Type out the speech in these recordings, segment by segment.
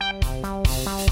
Música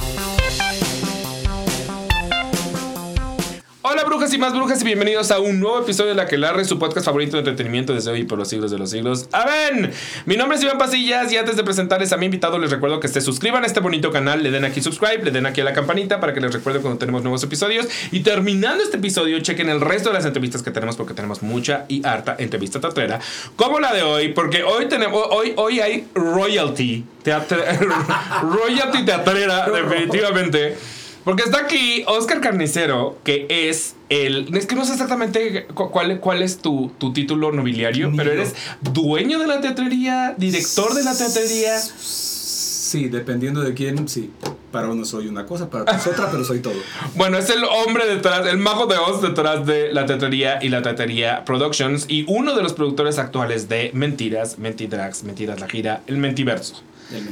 brujas y más brujas y bienvenidos a un nuevo episodio de La que Larre, su podcast favorito de entretenimiento desde hoy y por los siglos de los siglos. ¡Amén! Mi nombre es Iván Pasillas y antes de presentarles a mi invitado les recuerdo que se suscriban a este bonito canal, le den aquí subscribe, le den aquí a la campanita para que les recuerde cuando tenemos nuevos episodios y terminando este episodio chequen el resto de las entrevistas que tenemos porque tenemos mucha y harta entrevista teatrera como la de hoy porque hoy tenemos hoy hoy hay royalty teatre, royalty teatrera definitivamente. Porque está aquí Oscar Carnicero, que es el. Es que no sé exactamente cuál, cuál es tu, tu título nobiliario, pero eres dueño de la teatrería, director de la teatrería. Sí, dependiendo de quién, sí. Para uno soy una cosa, para otros otra, pero soy todo. Bueno, es el hombre detrás, el mago de Oz detrás de la teatrería y la teatrería Productions y uno de los productores actuales de Mentiras, Mentidrags, Mentiras la gira, el Mentiverso.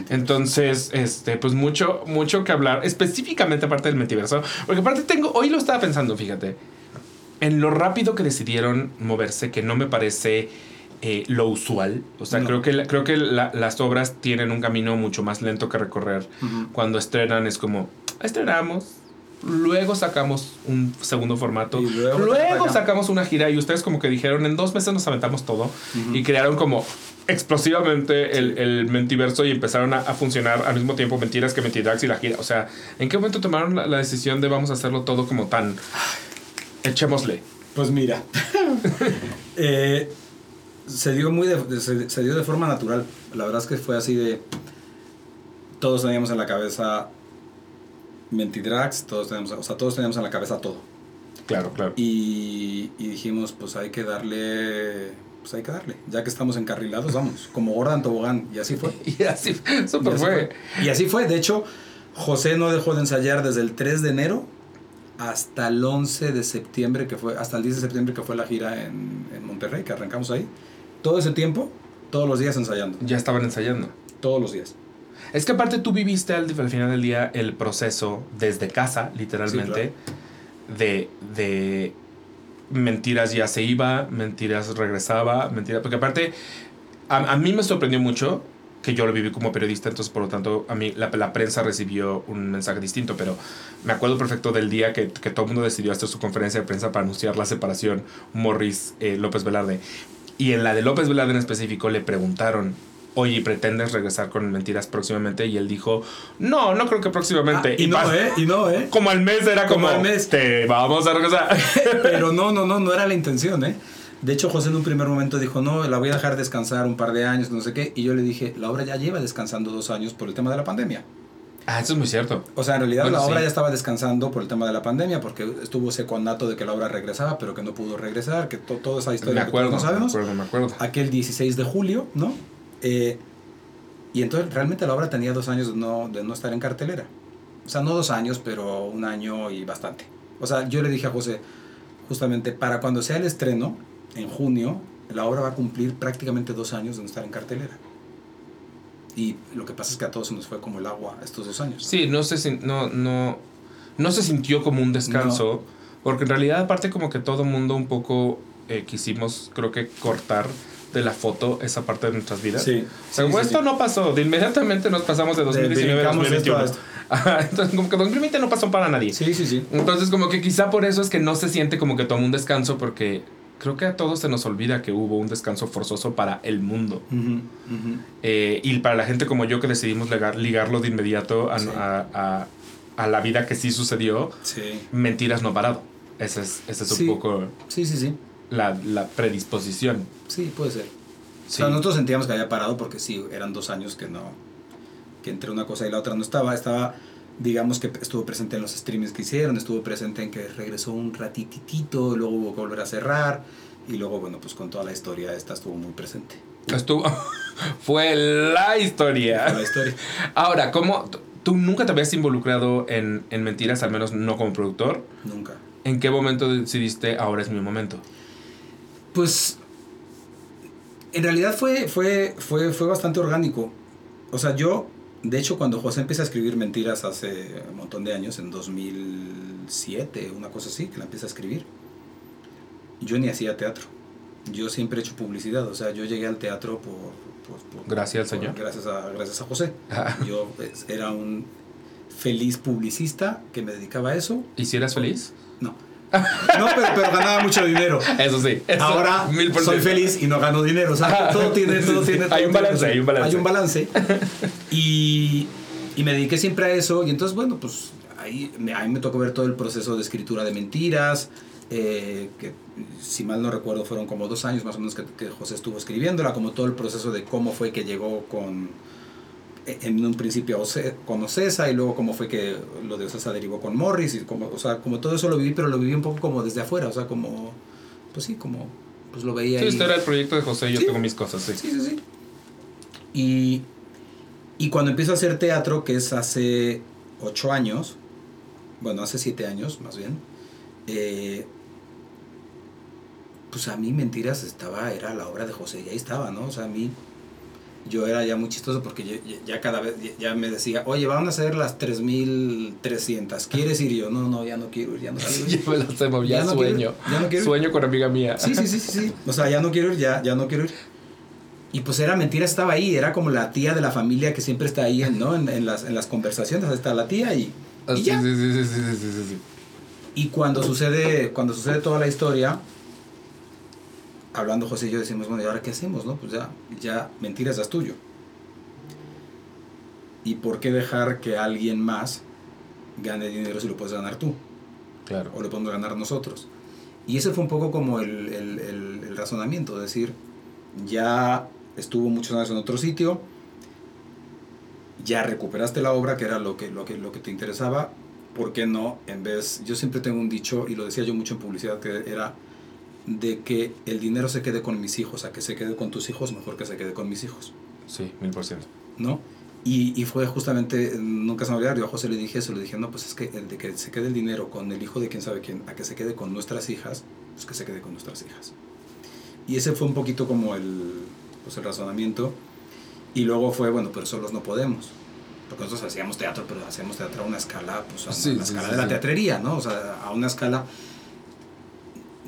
Entonces, este, pues mucho, mucho que hablar, específicamente aparte del mentiverso. Porque aparte tengo, hoy lo estaba pensando, fíjate, en lo rápido que decidieron moverse, que no me parece eh, lo usual. O sea, creo que, creo que las obras tienen un camino mucho más lento que recorrer. Cuando estrenan es como, estrenamos, luego sacamos un segundo formato, luego, sacamos una gira y ustedes como que dijeron, en dos meses nos aventamos todo y crearon como explosivamente el, el mentiverso y empezaron a, funcionar al mismo tiempo mentiras que mentiras y la gira. O sea, ¿en qué momento tomaron la, decisión de vamos a hacerlo todo como tan... Echémosle. Pues mira, eh, se, dio muy de, se, dio de forma natural. La verdad es que fue así de... Todos teníamos en la cabeza Mentidrags, todos teníamos, o sea, todos teníamos en la cabeza todo. Claro, claro. Y, y dijimos, pues hay que darle pues hay que darle. Ya que estamos encarrilados, vamos, como Gordon Tobogán. Y así fue. y así, fue. Y así fue. De hecho, José no dejó de ensayar desde el 3 de enero hasta el 11 de septiembre, que fue, hasta el 10 de septiembre que fue la gira en, en Monterrey, que arrancamos ahí. Todo ese tiempo, todos los días ensayando. Ya estaban ensayando. Todos los días. Es que aparte tú viviste al, final del día el proceso desde casa, literalmente, de, de mentiras ya se iba, mentiras regresaba, mentiras. Porque aparte, a, mí me sorprendió mucho que yo lo viví como periodista, entonces por lo tanto a mí la, la prensa recibió un mensaje distinto, pero me acuerdo perfecto del día que, que, todo el mundo decidió hacer su conferencia de prensa para anunciar la separación Morris eh, López Velarde. Y en la de López Velarde en específico le preguntaron, oye, ¿pretendes regresar con mentiras próximamente? Y él dijo, no, no creo que próximamente. Ah, y, no, ¿eh? Y no, ¿eh? Como al mes era como, al mes. te vamos a regresar. Pero no, no, no, no era la intención, ¿eh? De hecho, José en un primer momento dijo, no, la voy a dejar descansar un par de años, no sé qué. Y yo le dije, la obra ya lleva descansando dos años por el tema de la pandemia. Ah, eso es muy cierto. O sea, en realidad la obra ya estaba descansando por el tema de la pandemia, porque estuvo ese conato de que la obra regresaba, pero que no pudo regresar, que toda esa historia me acuerdo, que no sabemos. Me acuerdo, me acuerdo. Aquel 16 de julio, ¿no? Eh, y entonces realmente la obra tenía dos años de no, de no estar en cartelera. O sea, no dos años, pero un año y bastante. O sea, yo le dije a José, justamente, para cuando sea el estreno, en junio, la obra va a cumplir prácticamente dos años de no estar en cartelera. Y lo que pasa es que a todos se nos fue como el agua estos dos años. Sí, no se, no, no, no se sintió como un descanso, porque en realidad aparte como que todo mundo un poco eh, quisimos, creo que, cortar de la foto esa parte de nuestras vidas. Sí. O sea, como esto no pasó, de inmediatamente nos pasamos de 2019 a 2021. Entonces, como que 2020 no pasó para nadie. Sí, sí, sí. Entonces, como que quizá por eso es que no se siente como que tomó un descanso, porque creo que a todos se nos olvida que hubo un descanso forzoso para el mundo. Eh, y para la gente como yo que decidimos ligarlo de inmediato a, a, la vida que sí sucedió, mentiras no parado. Ese es, ese es un poco... Sí, sí, sí la, la predisposición. Sí, puede ser. O sea, nosotros sentíamos que había parado porque sí, eran dos años que no, que entre una cosa y la otra no estaba. Estaba, digamos que estuvo presente en los streams que hicieron, estuvo presente en que regresó un ratititito, luego hubo que volver a cerrar y luego, bueno, pues con toda la historia esta estuvo muy presente. Estuvo, fue la historia. Fue la historia. Ahora, ¿cómo, tú nunca te habías involucrado en, en mentiras, al menos no como productor? Nunca. ¿En qué momento decidiste ahora es mi momento? Pues en realidad fue, fue, fue, fue bastante orgánico. O sea, yo, de hecho, cuando José empieza a escribir mentiras hace un montón de años, en 2007, una cosa así, que la empieza a escribir, yo ni hacía teatro. yo siempre he hecho publicidad, o sea, yo llegué al teatro por... gracias al Señor. Gracias a, gracias a José. yo pues, era un feliz publicista que me dedicaba a eso. ¿Y si eras feliz? No. No, pero, ganaba mucho dinero. Eso sí. Ahora soy feliz y no gano dinero. O sea, todo tiene, todo tiene. hay un balance, hay un balance. Hay un balance. Y, y, me dediqué siempre a eso. Y entonces, bueno, pues ahí, ahí me tocó ver todo el proceso de escritura de mentiras. Eh, que si mal no recuerdo fueron como dos años más o menos que, que José estuvo escribiéndola, como todo el proceso de cómo fue que llegó con en un principio con Ocesa y luego cómo fue que lo de Ocesa derivó con Morris y como, o sea, como todo eso lo viví, pero lo viví un poco como desde afuera, o sea, como, pues sí, como, pues lo veía. Sí, este era el proyecto de José, yo tengo mis cosas, sí. Sí, sí, sí. Y, y cuando empiezo a hacer teatro, que es hace ocho años, bueno, hace siete años más bien, eh, pues a mí Mentiras estaba, era la obra de José, y ahí estaba, ¿no? O sea, a mí yo era ya muy chistoso porque ya, cada vez ya me decía, oye, van a ser las 3300, ¿quieres ir? yo, no, no, ya no quiero ir, ya no quiero ir. ya, sueño. ya no quiero Sueño con amiga mía. Sí, sí, sí, sí, O sea, ya no quiero ir, ya, ya no quiero ir. Y pues era mentira, estaba ahí, era como la tía de la familia que siempre está ahí, ¿no? En, en las, en las conversaciones está la tía y, y sí, Sí, sí, sí, sí, sí, Y cuando sucede, cuando sucede toda la historia, hablando José y yo decimos, bueno, ¿y ahora qué hacemos? No? Pues ya, ya mentiras es tuyo. ¿Y por qué dejar que alguien más gane dinero si lo puedes ganar tú? Claro. O lo podemos ganar nosotros. Y ese fue un poco como el, el, el, razonamiento, es decir, ya estuvo muchos años en otro sitio, ya recuperaste la obra, que era lo que, lo que, lo que te interesaba, ¿por qué no? En vez, yo siempre tengo un dicho, y lo decía yo mucho en publicidad, que era, de que el dinero se quede con mis hijos, a que se quede con tus hijos, mejor que se quede con mis hijos. Sí, mil por ciento. ¿No? Y, y, fue justamente, nunca se me olvidó, yo a José le dije eso, le dije, no, pues es que el de que se quede el dinero con el hijo de quién sabe quién, a que se quede con nuestras hijas, pues que se quede con nuestras hijas. Y ese fue un poquito como el, pues el razonamiento. Y luego fue, bueno, pero solos no podemos. Porque nosotros hacíamos teatro, pero hacíamos teatro a una escala, pues a una, escala de la teatrería, ¿no? O sea, a una escala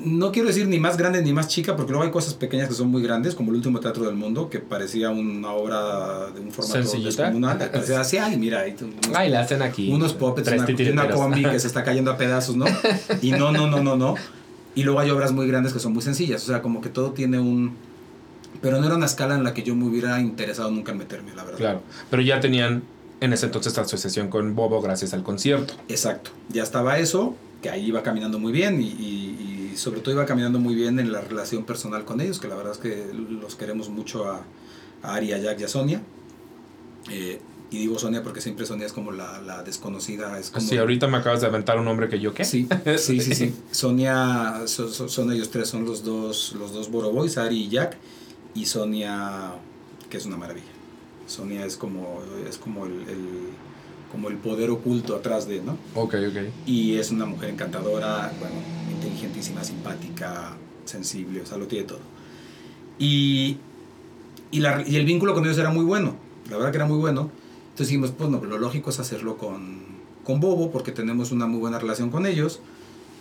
no quiero decir ni más grande ni más chica, porque luego hay cosas pequeñas que son muy grandes, como el último teatro del mundo, que parecía una obra de un formato descomunal. Parecía así, ay, mira, hay ay, la hacen aquí. Unos puppets, una, una combi que se está cayendo a pedazos, ¿no? Y no, no, no, no, no. Y luego hay obras muy grandes que son muy sencillas, o sea, como que todo tiene un... Pero no era una escala en la que yo me hubiera interesado nunca en meterme, la verdad. Claro, pero ya tenían en ese entonces la asociación con Bobo gracias al concierto. Exacto, ya estaba eso, que ahí iba caminando muy bien y y sobre todo iba caminando muy bien en la relación personal con ellos, que la verdad es que los queremos mucho a, a Ari, a Jack y a Sonia. Eh, y digo Sonia porque siempre Sonia es como la, la desconocida. Es como, sí, ahorita me acabas de aventar un nombre que yo qué. Sí, sí, sí. sí. Sonia, son ellos tres, son los dos, los dos Boroboys, Ari y Jack. Y Sonia, que es una maravilla. Sonia es como, es como el, el como el poder oculto atrás de, ¿no? Ok, ok. Y es una mujer encantadora, bueno, inteligentísima, simpática, sensible, o sea, lo tiene todo. Y, y, la, y, el vínculo con ellos era muy bueno, la verdad que era muy bueno. Entonces dijimos, pues no, lo lógico es hacerlo con, con Bobo, porque tenemos una muy buena relación con ellos.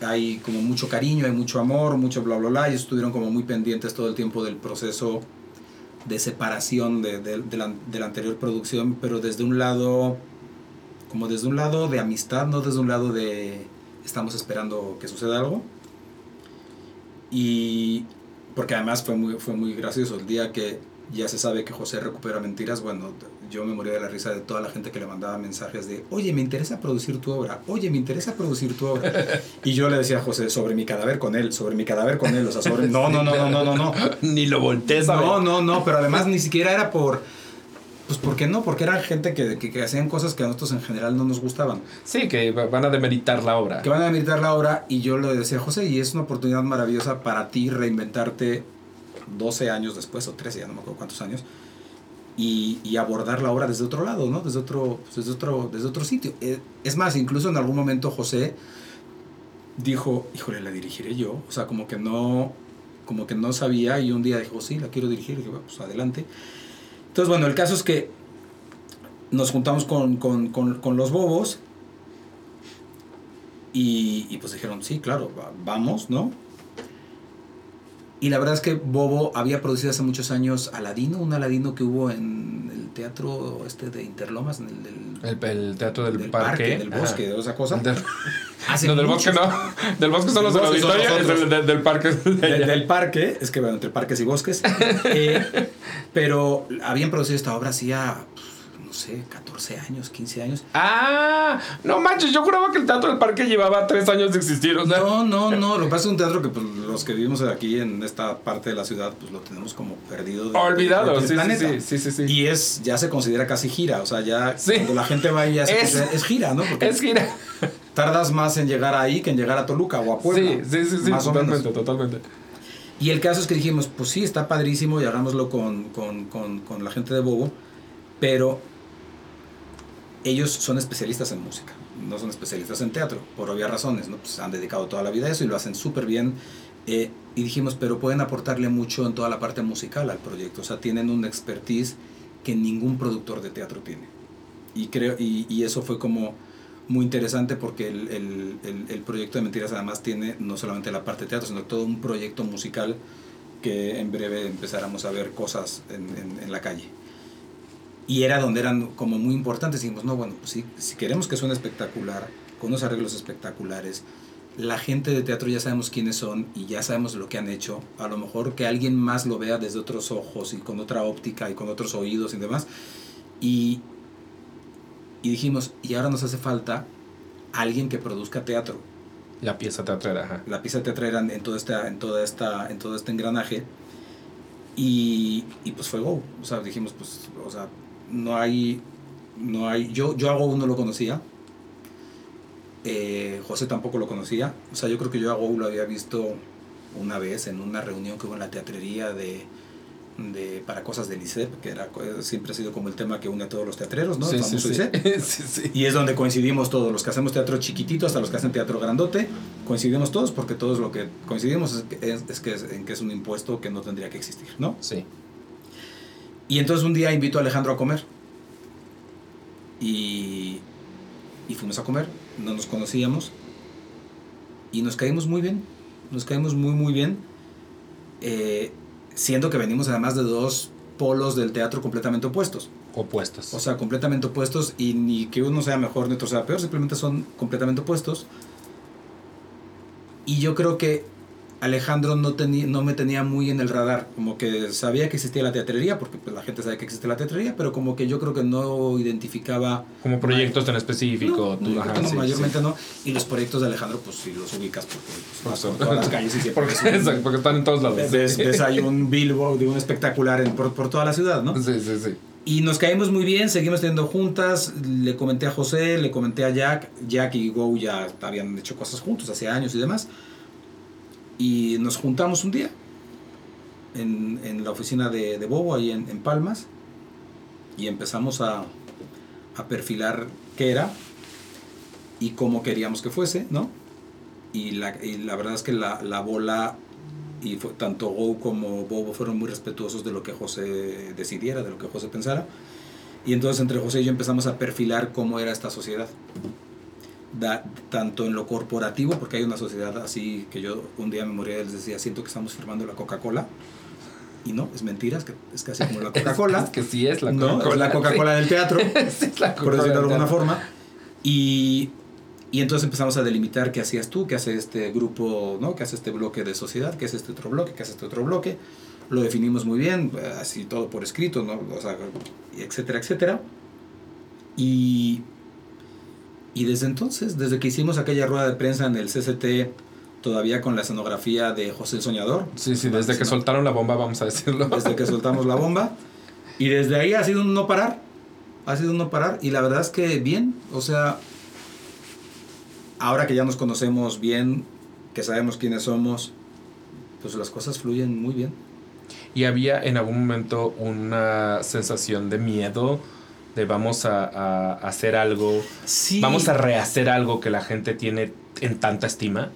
Hay como mucho cariño, hay mucho amor, mucho bla, bla, bla. Ellos estuvieron como muy pendientes todo el tiempo del proceso de separación de, de, de, la, de la anterior producción, pero desde un lado, como desde un lado de amistad, no desde un lado de estamos esperando que suceda algo. Y porque además fue muy, fue muy gracioso el día que ya se sabe que José recupera mentiras, bueno, yo me moría de la risa de toda la gente que le mandaba mensajes de, oye, me interesa producir tu obra, oye, me interesa producir tu obra. Y yo le decía a José, sobre mi cadáver con él, sobre mi cadáver con él, o sea, sobre... No, no, no, no, no, no, no. Ni lo voltees No, no, no, pero además ni siquiera era por pues ¿por qué no? Porque eran gente que, que, hacían cosas que a nosotros en general no nos gustaban. Sí, que van a demeritar la obra. Que van a demeritar la obra y yo le decía a José, y es una oportunidad maravillosa para ti reinventarte 12 años después, o 13, ya no me acuerdo cuántos años, y, y abordar la obra desde otro lado, ¿no? Desde otro, pues, desde otro, desde otro sitio. Eh, es más, incluso en algún momento José dijo, híjole, la dirigiré yo. O sea, como que no, como que no sabía y un día dijo, sí, la quiero dirigir, y dije, bueno, pues adelante. Entonces, bueno, el caso es que nos juntamos con, los bobos y, pues dijeron, sí, claro, vamos, ¿no? Y la verdad es que Bobo había producido hace muchos años Aladino, un Aladino que hubo en el teatro este de Interlomas, en el, del, el, teatro del, parque. Del bosque, de esa cosa. no, del bosque no. Del bosque son los del auditorio, del, del, parque. del, parque, es que bueno, entre parques y bosques. eh, pero habían producido esta obra hacía no sé, 14 años, 15 años. Ah, no manches, yo juraba que el Teatro del Parque llevaba 3 años de existir. No, no, no, lo que pasa es un teatro que pues, los que vivimos aquí en esta parte de la ciudad, pues lo tenemos como perdido. Olvidado, sí, sí, sí, sí, Y es, ya se considera casi gira, o sea, ya cuando la gente va ya se es, es gira, ¿no? Porque es gira. Tardas más en llegar ahí que en llegar a Toluca o a Puebla. Sí, sí, sí, totalmente, totalmente. Y el caso es que dijimos, pues sí, está padrísimo y hagámoslo con, con, con, con la gente de Bobo, pero ellos son especialistas en música, no son especialistas en teatro, por obvias razones, ¿no? Pues han dedicado toda la vida a eso y lo hacen súper bien. Eh, y dijimos, pero pueden aportarle mucho en toda la parte musical al proyecto, o sea, tienen una expertise que ningún productor de teatro tiene. Y, creo, y, y eso fue como muy interesante porque el, el, el, proyecto de Mentiras además tiene no solamente la parte de teatro, sino todo un proyecto musical que en breve empezáramos a ver cosas en, en, en la calle y era donde eran como muy importantes. Dijimos, no, bueno, pues si, si queremos que suene espectacular, con unos arreglos espectaculares, la gente de teatro ya sabemos quiénes son y ya sabemos lo que han hecho. A lo mejor que alguien más lo vea desde otros ojos y con otra óptica y con otros oídos y demás. Y, y dijimos, y ahora nos hace falta alguien que produzca teatro. La pieza teatrera, ajá. La pieza teatrera en, todo esta, en, toda esta, en todo este engranaje. Y, y pues fue go. O sea, dijimos, pues, o sea, no hay, no hay, yo, yo a Go no lo conocía, eh, José tampoco lo conocía, o sea, yo creo que yo a Go lo había visto una vez en una reunión que hubo en la teatrería de, de para cosas del ICEP, que era, siempre ha sido como el tema que une a todos los teatreros, ¿no? Sí, sí, sí. Y es donde coincidimos todos, los que hacemos teatro chiquitito hasta los que hacen teatro grandote, coincidimos todos porque todos lo que coincidimos es, que es, es que es, en que es un impuesto que no tendría que existir, ¿no? Sí. Y entonces un día invito a Alejandro a comer. Y, y fuimos a comer, no nos conocíamos. Y nos caímos muy bien, nos caímos muy, muy bien. Eh, siendo que venimos además de dos polos del teatro completamente opuestos. Opuestos. O sea, completamente opuestos y ni que uno sea mejor ni otro sea peor, simplemente son completamente opuestos. Y yo creo que Alejandro no, no me tenía muy en el radar, como que sabía que existía la teatrería, porque pues, la gente sabe que existe la teatrería, pero como que yo creo que no identificaba... Como proyectos en específico. No, ajá, no mayormente no. Y los proyectos de Alejandro, pues sí los ubicas porque pues, por todas las calles y siempre... Porque, porque están en todos lados. Ves, ves hay un billboard de un espectacular en, por, por toda la ciudad, ¿no? Sí, sí, sí. Y nos caímos muy bien, seguimos teniendo juntas, le comenté a José, le comenté a Jack, Jack y Go ya habían hecho cosas juntos hace años y demás. Y nos juntamos un día en, en la oficina de, Bobo, ahí en, en Palmas, y empezamos a, a, perfilar qué era y cómo queríamos que fuese, ¿no? Y la, la verdad es que la, la bola, y fue, tanto Go como Bobo fueron muy respetuosos de lo que José decidiera, de lo que José pensara. Y entonces entre José y yo empezamos a perfilar cómo era esta sociedad da, tanto en lo corporativo, porque hay una sociedad así que yo un día me moría y les decía, siento que estamos firmando la Coca-Cola. Y no, es mentira, es, que, es casi como la Coca-Cola. es que sí es la Coca-Cola. ¿no? Es la Coca-Cola sí. del teatro, sí, la por decirlo de alguna forma. Y, y entonces empezamos a delimitar qué hacías tú, qué hace este grupo, ¿no? qué hace este bloque de sociedad, qué hace este otro bloque, qué hace este otro bloque. Lo definimos muy bien, así todo por escrito, ¿no? o sea, etcétera, etcétera. Y y desde entonces, desde que hicimos aquella rueda de prensa en el CCT, todavía con la escenografía de José el Soñador. Sí, sí, desde que soltaron la bomba, vamos a decirlo. Desde que soltamos la bomba. Y desde ahí ha sido un no parar. Ha sido un no parar. Y la verdad es que bien. O sea, ahora que ya nos conocemos bien, que sabemos quiénes somos, pues las cosas fluyen muy bien. ¿Y había en algún momento una sensación de miedo? De vamos a, a hacer algo, sí. vamos a rehacer algo que la gente tiene en tanta estima.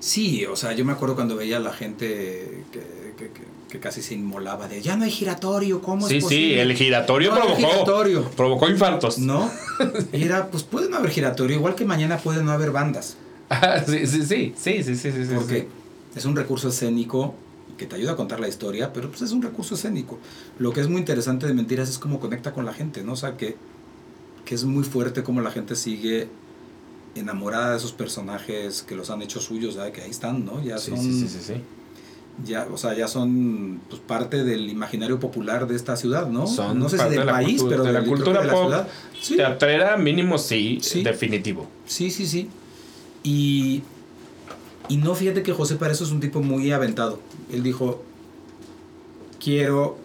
Sí, o sea, yo me acuerdo cuando veía a la gente que, que, que, que casi se inmolaba de ya no hay giratorio, ¿cómo sí, es posible? Sí, el giratorio no provocó, giratorio. provocó infartos. No, era, pues puede no haber giratorio, igual que mañana puede no haber bandas. Ah, sí, sí, sí, sí, sí, sí, sí, Porque sí. es un recurso escénico que te ayuda a contar la historia, pero pues es un recurso escénico. Lo que es muy interesante de Mentiras es cómo conecta con la gente, ¿no? O sea, que, que es muy fuerte cómo la gente sigue enamorada de esos personajes que los han hecho suyos, ¿sabes? que ahí están, ¿no? Ya son, sí, sí, sí, sí, Ya, o sea, ya son pues, parte del imaginario popular de esta ciudad, ¿no? Son no sé si del país, pero de la cultura de la pop ciudad. Sí. teatrera mínimo sí, definitivo. Sí, sí, sí. Y, y no fíjate que José para eso es un tipo muy aventado. Él dijo, quiero,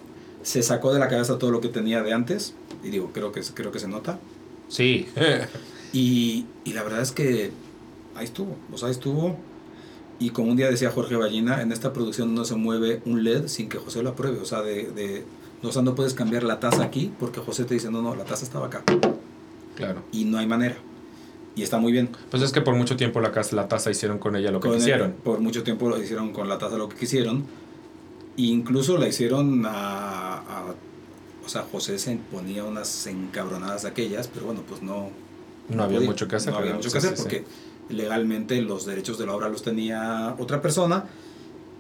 se sacó de la cabeza todo lo que tenía de antes, y digo, creo que, creo que se nota. Sí. Y, y, la verdad es que ahí estuvo, o sea, ahí estuvo. Y como un día decía Jorge Ballina, en esta producción no se mueve un LED sin que José lo apruebe. O sea, de, de, o sea, no puedes cambiar la taza aquí porque José te dice, no, no, la taza estaba acá. Claro. Y no hay manera. Y está muy bien. Pues es que por mucho tiempo la, la taza hicieron con ella lo que quisieron. por mucho tiempo lo hicieron con la taza lo que quisieron. E incluso la hicieron a, a, O sea, José se ponía unas encabronadas aquellas, pero bueno, pues no no, había mucho que hacer. No había mucho que hacer porque legalmente los derechos de la obra los tenía otra persona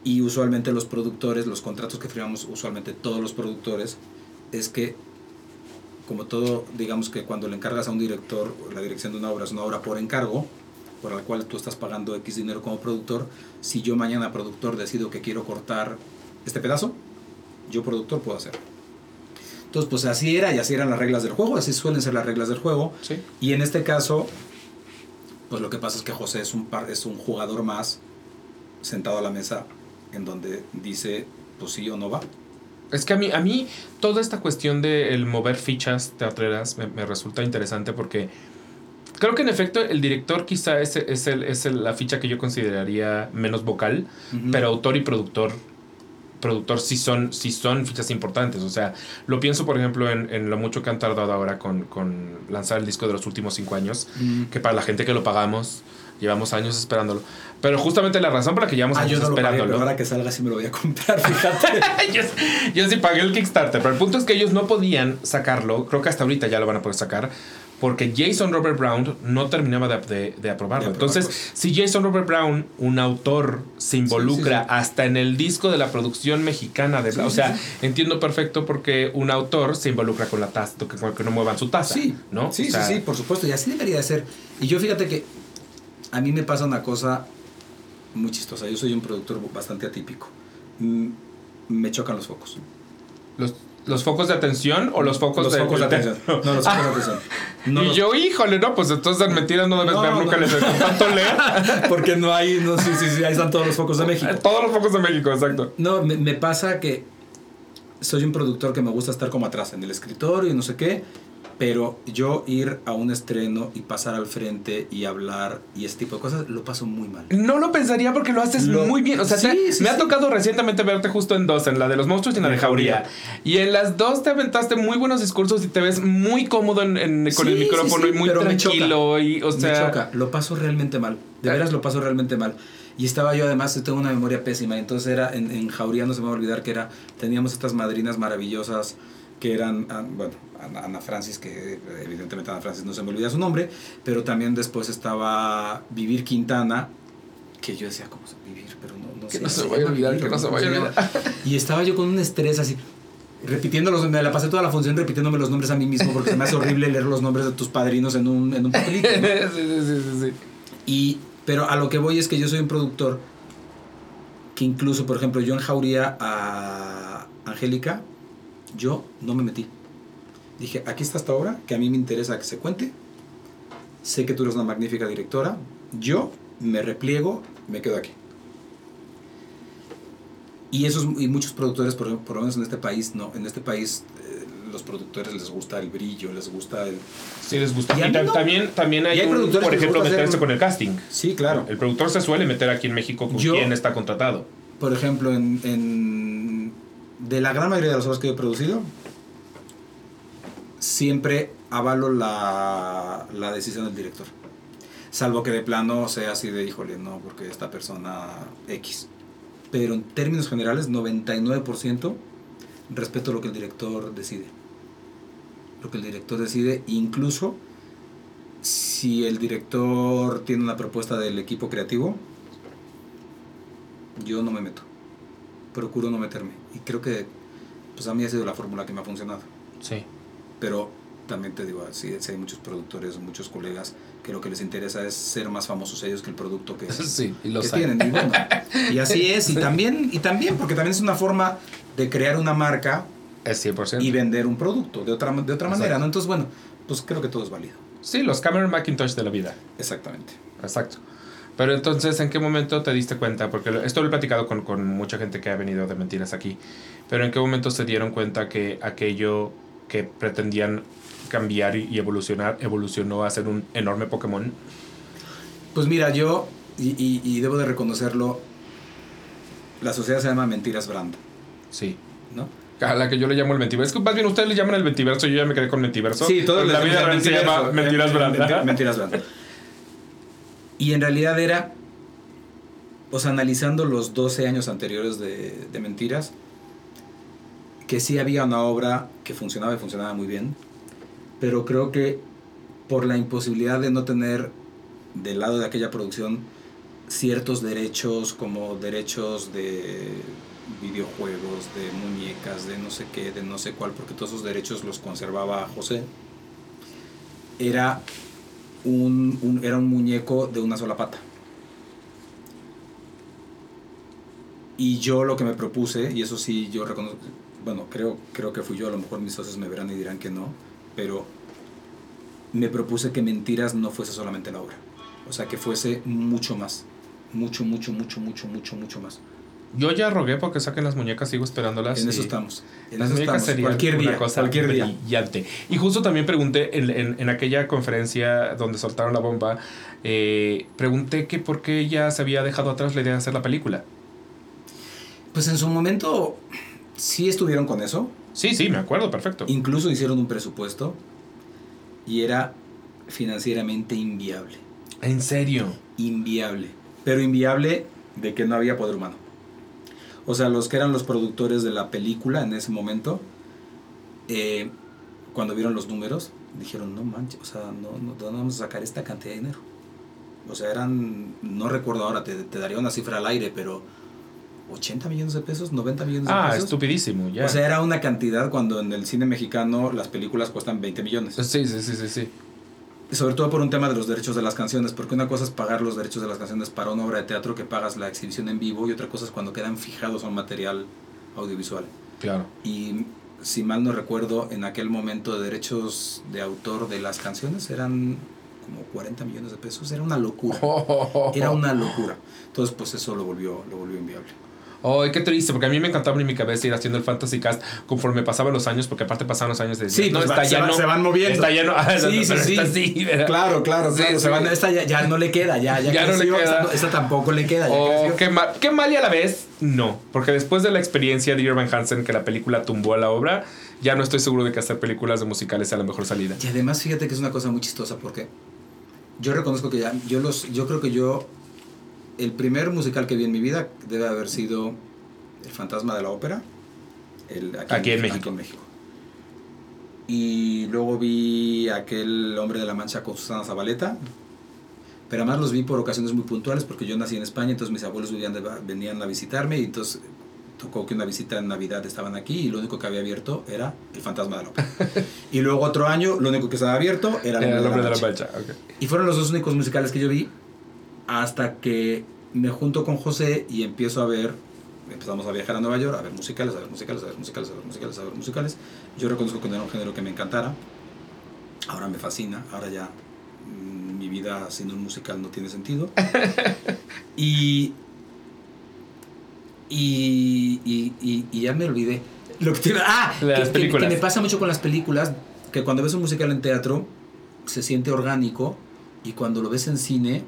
y usualmente los productores, los contratos que firmamos usualmente todos los productores, es que como todo, digamos que cuando le encargas a un director la dirección de una obra es una obra por encargo, por la cual tú estás pagando X dinero como productor, si yo mañana productor decido que quiero cortar este pedazo, yo productor puedo hacerlo. Entonces, pues así era y así eran las reglas del juego, así suelen ser las reglas del juego. Y en este caso, pues lo que pasa es que José es un, par, es un jugador más sentado a la mesa en donde dice, pues sí o no va. Es que a mí, a mí toda esta cuestión de el mover fichas teatreras me, resulta interesante porque creo que en efecto el director quizá es, es, el, es la ficha que yo consideraría menos vocal, pero autor y productor productor sí son, sí son fichas importantes. O sea, lo pienso, por ejemplo, en, en lo mucho que han tardado ahora con, con, lanzar el disco de los últimos cinco años, mm. que para la gente que lo pagamos, llevamos años esperándolo. Pero justamente la razón por la que llevamos ah, años yo no esperándolo. Lo ahora que salga sí me lo voy a comprar, fíjate. yo, yo, sí pagué el Kickstarter, pero el punto es que ellos no podían sacarlo, creo que hasta ahorita ya lo van a poder sacar, porque Jason Robert Brown no terminaba de, de, aprobarlo. Entonces, si Jason Robert Brown, un autor, se involucra hasta en el disco de la producción mexicana de... o sea, entiendo perfecto porque un autor se involucra con la taza, que, que no muevan su taza. Sí, ¿no? Sí, sí, sí, por supuesto. Y así debería de ser. Y yo fíjate que a mí me pasa una cosa muy chistosa. Yo soy un productor bastante atípico. Mm, me chocan los focos. Los ¿Los focos de atención o los focos, los de, focos de atención? No, los focos de atención. y yo, híjole, no, pues entonces en mentiras no debes ver nunca les tanto leer. Porque no hay, no, sí, sí, sí, ahí están todos los focos de México. Todos los focos de México, exacto. No, me, me pasa que soy un productor que me gusta estar como atrás, en el escritorio y no sé qué, pero yo ir a un estreno y pasar al frente y hablar y ese tipo de cosas, lo paso muy mal. No lo pensaría porque lo haces muy bien. O sea, me ha tocado recientemente verte justo en dos, en la de los monstruos y en la de Jauría. Y en las dos te aventaste muy buenos discursos y te ves muy cómodo en, con el micrófono y muy tranquilo. Y, o sea, me choca, lo paso realmente mal. De veras lo paso realmente mal. Y estaba yo además, tengo una memoria pésima. Entonces era en, en Jauría, no se me va a olvidar que era, teníamos estas madrinas maravillosas que eran, ah, bueno, Ana Francis, que evidentemente Ana Francis no se me olvida su nombre, pero también después estaba Vivir Quintana, que yo decía, ¿cómo se vivir? Pero no, no que no se vaya a olvidar, que no se vaya a olvidar. Y estaba yo con un estrés así, repitiéndolos, me la pasé toda la función repitiéndome los nombres a mí mismo, porque se me hace horrible leer los nombres de tus padrinos en un, en un papelito. sí, sí, sí, sí. Y, pero a lo que voy es que yo soy un productor que incluso, por ejemplo, yo enjauría a Angélica, yo no me metí. Dije, aquí está esta obra, que a mí me interesa que se cuente. Sé que tú eres una magnífica directora. Yo me repliego, me quedo aquí. Y, esos, y muchos productores, por, por lo menos en este país, no. En este país eh, los productores les gusta el brillo, les gusta el... Sí, les gusta. Y, también, también hay, un, por ejemplo, meterse con el casting. Sí, claro. El productor se suele meter aquí en México con quién está contratado. Por ejemplo, en, en, de la gran mayoría de las obras que he producido, siempre avalo la, la decisión del director. Salvo que de plano sea así de, híjole, no, porque esta persona X. Pero en términos generales, 99% respeto lo que el director decide. Lo que el director decide, incluso si el director tiene una propuesta del equipo creativo, yo no me meto. procuro no meterme. Y creo que pues a mí ha sido la fórmula que me ha funcionado. Sí. Pero también te digo, sí, sí hay muchos productores, muchos colegas que lo que les interesa es ser más famosos ellos que el producto que, Sí, y lo que saben. tienen. Y, bueno, y así es. Y también, y también, porque también es una forma de crear una marca Es 100%. y vender un producto de otra, de otra manera, ¿no? Entonces, bueno, pues creo que todo es válido. Sí, los Cameron Macintosh de la vida. Exactamente. Exacto. Pero entonces, ¿en qué momento te diste cuenta? Porque esto lo he platicado con, con mucha gente que ha venido de mentiras aquí. Pero ¿en qué momento se dieron cuenta que aquello que pretendían cambiar y evolucionar evolucionó a ser un enorme Pokémon? Pues mira, yo, y, y- y debo de reconocerlo, la sociedad se llama Mentiras Brand, Sí. ¿no? A la que yo le llamo el mentiverso. Es que más bien ustedes le llaman el mentiverso, yo ya me quedé con mentiverso. Sí, todo la vida se llama mentiras brand. Mentiras Brand. Y en realidad era, sea, analizando los 12 años anteriores de, de Mentiras, que sí había una obra que funcionaba y funcionaba muy bien, pero creo que por la imposibilidad de no tener del lado de aquella producción ciertos derechos como derechos de videojuegos, de muñecas, de no sé qué, de no sé cuál, porque todos esos derechos los conservaba José. Era un, era un muñeco de una sola pata. Y yo lo que me propuse, y eso sí yo reconozco, bueno, creo, creo que fui yo, a lo mejor mis socios me verán y dirán que no, pero me propuse que Mentiras no fuese solamente la obra. O sea, que fuese mucho más. Mucho, mucho, mucho, mucho, mucho, mucho más. Yo ya rogué porque saquen las muñecas, sigo esperándolas. En eso estamos. En Las eso muñecas estamos. Cualquier día. cosa cualquier día. brillante. Y justo también pregunté en, en- en aquella conferencia donde soltaron la bomba, eh, pregunté que por qué ya se había dejado atrás la idea de hacer la película. Pues en su momento sí estuvieron con eso. Sí, sí, me acuerdo, perfecto. Incluso hicieron un presupuesto y era financieramente inviable. En serio. Inviable. Pero inviable de que no había poder humano. O sea, los que eran los productores de la película en ese momento, eh, cuando vieron los números, dijeron, no manches, o sea, no, no, ¿de dónde vamos a sacar esta cantidad de dinero? O sea, eran, no recuerdo ahora, te, te daría una cifra al aire, pero 80 millones de pesos, 90 millones de Ah, pesos. estupidísimo, ya. O sea, era una cantidad cuando en el cine mexicano las películas cuestan 20 millones. sí, sí, sí, sí, sí. Sobre todo por un tema de los derechos de las canciones, porque una cosa es pagar los derechos de las canciones para una obra de teatro que pagas la exhibición en vivo y otra cosa es cuando quedan fijados a un material audiovisual. Claro. Y si mal no recuerdo, en aquel momento de derechos de autor de las canciones eran como 40 millones de pesos, era una locura. Era una locura. Entonces, pues eso lo volvió, lo volvió inviable. Ay, qué triste, porque a mí me encantaba en mi cabeza ir haciendo el Fantasy Cast conforme pasaban los años, porque aparte pasaban los años de Sí, no pues está ya no se van moviendo. Está ya no, ah, Sí, sí, sí. Claro, claro, Sí, claro. sí. se van- esta ya, ya no le queda, ya, ya, Ya no le queda. Esta, esta tampoco le queda, ya Oh, qué mal, qué mal y a la vez no, porque después de la experiencia de Irving Hansen que la película tumbó a la obra, ya no estoy seguro de que hacer películas de musicales sea la mejor salida. Y además, fíjate que es una cosa muy chistosa porque yo reconozco que ya, yo los, yo creo que yo, el primer musical que vi en mi vida debe haber sido El Fantasma de la Ópera, el, Aquí en México. Aquí en México. Y luego vi aquel Hombre de la Mancha con Susana Zabaleta, pero además los vi por ocasiones muy puntuales porque yo nací en España, entonces mis abuelos vivían de- venían a visitarme y entonces tocó que una visita en Navidad estaban aquí y lo único que había abierto era El Fantasma de la Ópera. y luego otro año lo único que estaba abierto era el hombre de la Mancha. Y fueron los dos únicos musicales que yo vi hasta que me junto con José y empiezo a ver, empezamos a viajar a Nueva York, a ver musicales, a ver musicales, a ver musicales, a ver musicales, a ver musicales. Yo reconozco que no era un género que me encantara. Ahora me fascina, ahora ya mm, mi vida sin un musical no tiene sentido. y, y, y, y, ya me olvidé. Lo que ah, las que- que- que me pasa mucho con las películas, que cuando ves un musical en teatro se siente orgánico y cuando lo ves en cine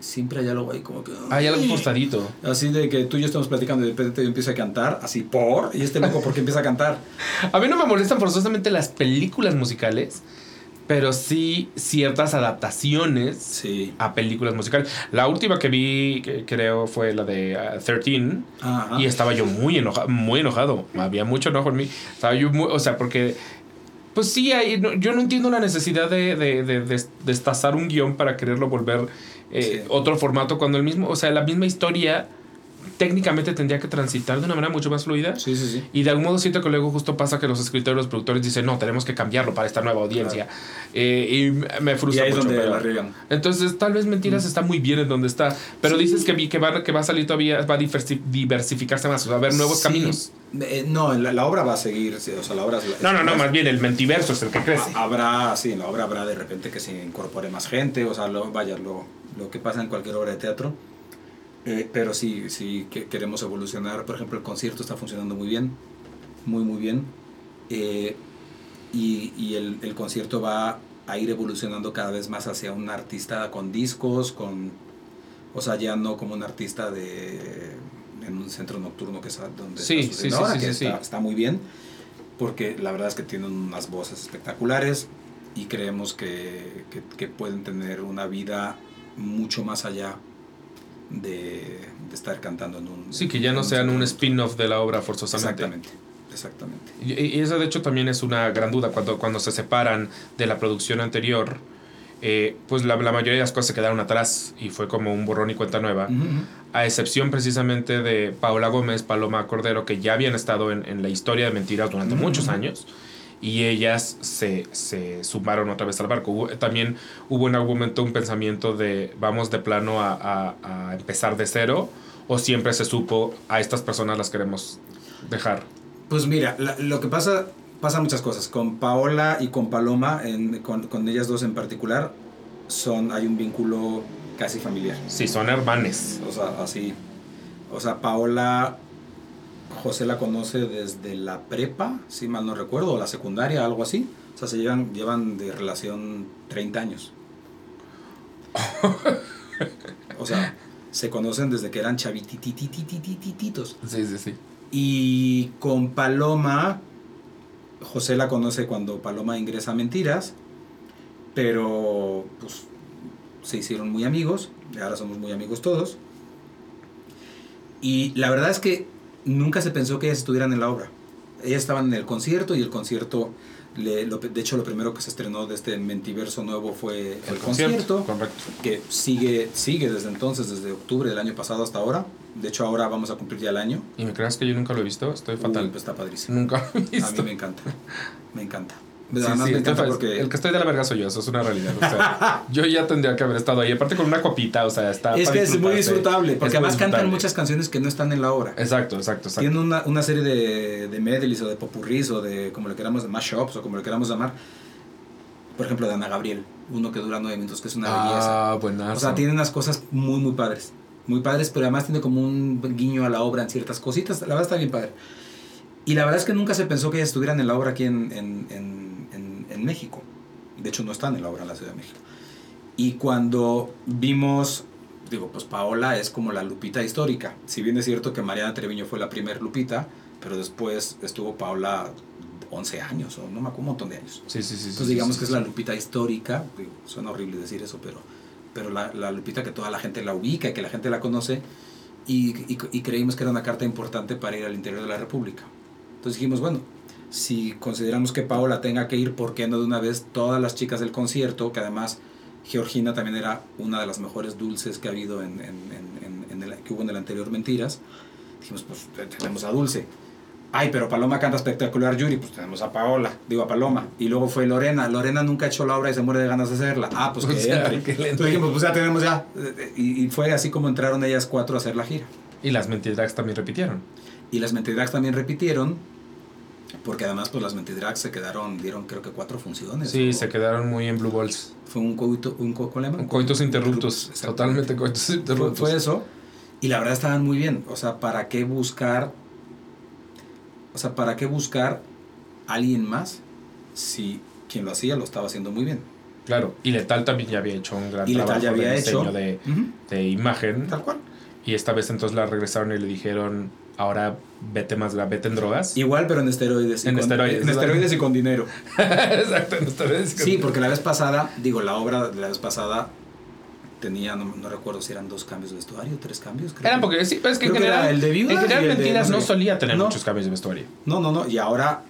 siempre hay algo ahí como que ya algo forzadito. así de que tú y yo estamos platicando y de repente yo empiezo a cantar así por y este loco porque empieza a cantar A mí no me molestan forzosamente las películas musicales, pero sí ciertas adaptaciones sí a películas musicales. La última que vi, que creo, fue la de ah, 13. Ajá. Y estaba yo muy enojado, muy enojado. Había mucho enojo en mí. Estaba yo muy, o sea, porque, pues sí, hay, yo no entiendo la necesidad de, de, de, de destazar un guion para quererlo volver eh, Sí. otro formato cuando el mismo, o sea, la misma historia técnicamente tendría que transitar de una manera mucho más fluida. Sí, sí, sí. Y de algún modo siento que luego justo pasa que los escritores, los productores dicen, no, tenemos que cambiarlo para esta nueva audiencia. Eh, y me frustra Y ahí es mucho. donde pero- la entonces, tal vez Mentiras está muy bien en donde está. Pero dices que, va, que va a salir todavía, va a diversi- diversificarse más, o sea, va a haber nuevos Sí. caminos. Eh, no, la, la obra va a seguir, sí, o sea, la obra... es- No, no, no, es- más bien el mentiverso es el que crece. Ha- Habrá, sí, en la obra habrá de repente que se incorpore más gente, o sea, lo, vaya, lo, lo que pasa en cualquier obra de teatro. Eh, pero sí, sí que queremos evolucionar. Por ejemplo, el concierto está funcionando muy bien, muy, muy bien. Eh, y y el, el concierto va a ir evolucionando cada vez más hacia un artista con discos, con, o sea, ya no como un artista de en un centro nocturno que es donde Sí, está sí, sí, ahora, que está, está muy bien, porque la verdad es que tienen unas voces espectaculares y creemos que, que, que pueden tener una vida mucho más allá de, de estar cantando en un... Sí, que ya no sean un spin-off de la obra forzosamente. Exactamente, exactamente. Y, y eso de hecho también es una gran duda cuando, cuando se separan de la producción anterior. eh, pues la, la mayoría de las cosas se quedaron atrás y fue como un borrón y cuenta nueva. A excepción precisamente de Paola Gómez, Paloma Cordero, que ya habían estado en, en la historia de mentiras durante muchos años. Y ellas se, se sumaron otra vez al barco. Hubo- también hubo en algún momento un pensamiento de vamos de plano a, a- a empezar de cero. O siempre se supo a estas personas las queremos dejar. Pues mira, la- lo que pasa, pasa muchas cosas. Con Paola y con Paloma, en- con, con ellas dos en particular, son, hay un vínculo casi familiar. Sí, son hermanes. O sea, así. O sea, Paola, José la conoce desde la prepa, si mal no recuerdo, o la secundaria, algo así. O sea, se llevan, llevan de relación 30 años. O sea, se conocen desde que eran chavitititititititos. Sí, sí, sí. Y con Paloma, José la conoce cuando Paloma ingresa a Mentiras, pero pues se hicieron muy amigos, y ahora somos muy amigos todos. Y la verdad es que nunca se pensó que ellas estuvieran en la obra. Ellas estaban en el concierto y el concierto, le- lo- de hecho lo primero que se estrenó de este Mentiverso nuevo fue el, concierto Correcto. que sigue, sigue desde entonces, desde octubre del año pasado hasta ahora. De hecho, ahora vamos a cumplir ya el año. ¿Y me creas que yo nunca lo he visto? Estoy fatal. Uy, pues está padrísimo. Nunca lo he A mí me encanta. Me encanta. Sí, sí, porque El que estoy de la verga soy yo, eso es una realidad. o sea, yo ya tendría que haber estado ahí. Aparte con una copita, o sea, está. es que es muy disfrutable. Porque además cantan muchas canciones que no están en la obra. Exacto, exacto, exacto. Tienen una, una serie de, de medleys o de popurris o de como le queramos de mashups o como le queramos llamar. Por ejemplo, de Ana Gabriel. Uno que dura nueve minutos, que es una belleza. Ah, buenazo. O sea, tiene unas cosas muy, muy padres. Muy padres, pero además tiene como un guiño a la obra en ciertas cositas. La verdad está bien padre. Y la verdad es que nunca se pensó que ellas estuvieran en la obra aquí en México. De hecho, no están en la obra en la Ciudad de México. Y cuando vimos, digo, pues Paola es como la Lupita histórica. Si bien es cierto que Mariana Treviño fue la primer Lupita, pero después estuvo Paola 11 años, o no me acuerdo, un montón de años. Sí, sí, sí. Entonces sí, digamos sí, que es la Lupita histórica, digo, suena horrible decir eso, pero, pero la, la Lupita que toda la gente la ubica, que la gente la conoce, y, y, y creímos que era una carta importante para ir al interior de la República. Entonces dijimos, bueno, si consideramos que Paola tenga que ir, ¿por qué no de una vez todas las chicas del concierto? Que además Georgina también era una de las mejores dulces que ha habido en, en, en, en el, que hubo en el anterior Mentiras. Dijimos, pues tenemos a Dulce. Ay, pero Paloma canta espectacular, Yuri. Pues tenemos a Paola, digo a Paloma. Y luego fue Lorena. Lorena nunca ha hecho la obra y se muere de ganas de hacerla. Ah, pues O que sea, entre. que le entre. Entonces dijimos, pues ya tenemos ya. Y, y fue así como entraron ellas cuatro a hacer la gira. Y las Mentidrags también repitieron. Y las Mentidrags también repitieron. Porque además, pues las Mentidrags se quedaron, dieron creo que cuatro funciones. Sí, se quedaron muy en Blue Balls. Fue un coito, un co- ¿cómo? Coitus interruptus. Exactamente. Totalmente coitus Fue, interruptus. fue eso. Y la verdad estaban muy bien. O sea, ¿para qué buscar? O sea, ¿para qué buscar alguien más si quien lo hacía lo estaba haciendo muy bien? Claro. Y Letal también ya había hecho un gran Y trabajo Letal ya había de hecho. diseño de imagen. Tal cual. Y esta vez entonces la regresaron y le dijeron, ahora vete más, vete en drogas. Igual, pero en esteroides. y En con- esteroides, En esteroides y con dinero. Exacto, en esteroides. Sí, porque la vez pasada, digo, la obra de la vez pasada tenía, no, no recuerdo si eran dos cambios de vestuario, tres cambios. creo Eran que- porque sí, pero es que en que general, el de Viuda en general y Mentiras no solía tener No. muchos cambios de vestuario. No, no, no. Y ahora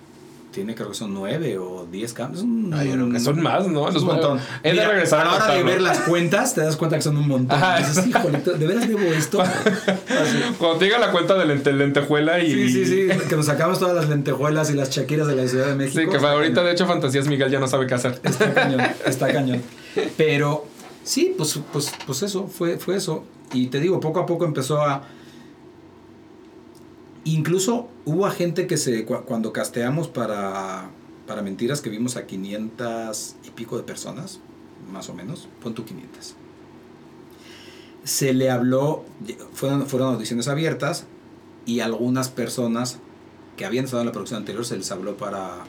tiene creo que son nueve o diez cambios. Un, Ay, yo creo que son más, ¿no? un Los montón. He de regresar a la hora de ver las cuentas, te das cuenta que son un montón. Ajá. Dices, "Híjole, ¿de veras debo esto? Cuando te llega la cuenta de lente- lentejuela y. Sí, sí, sí, que nos sacamos todas las lentejuelas y las chaquiras de la Ciudad de México. Sí, que ahorita cañón. de hecho Fantasías Miguel ya no sabe qué hacer. Está cañón, está cañón. Pero sí, pues, pues, pues eso, fue, fue eso. Y te digo, poco a poco empezó a... Incluso hubo a gente que se... cu- Cuando casteamos para, para Mentiras, que vimos a 500 y pico de personas, más o menos, pon tú 500. Se le habló, fueron, fueron audiciones abiertas y algunas personas que habían estado en la producción anterior se les habló para,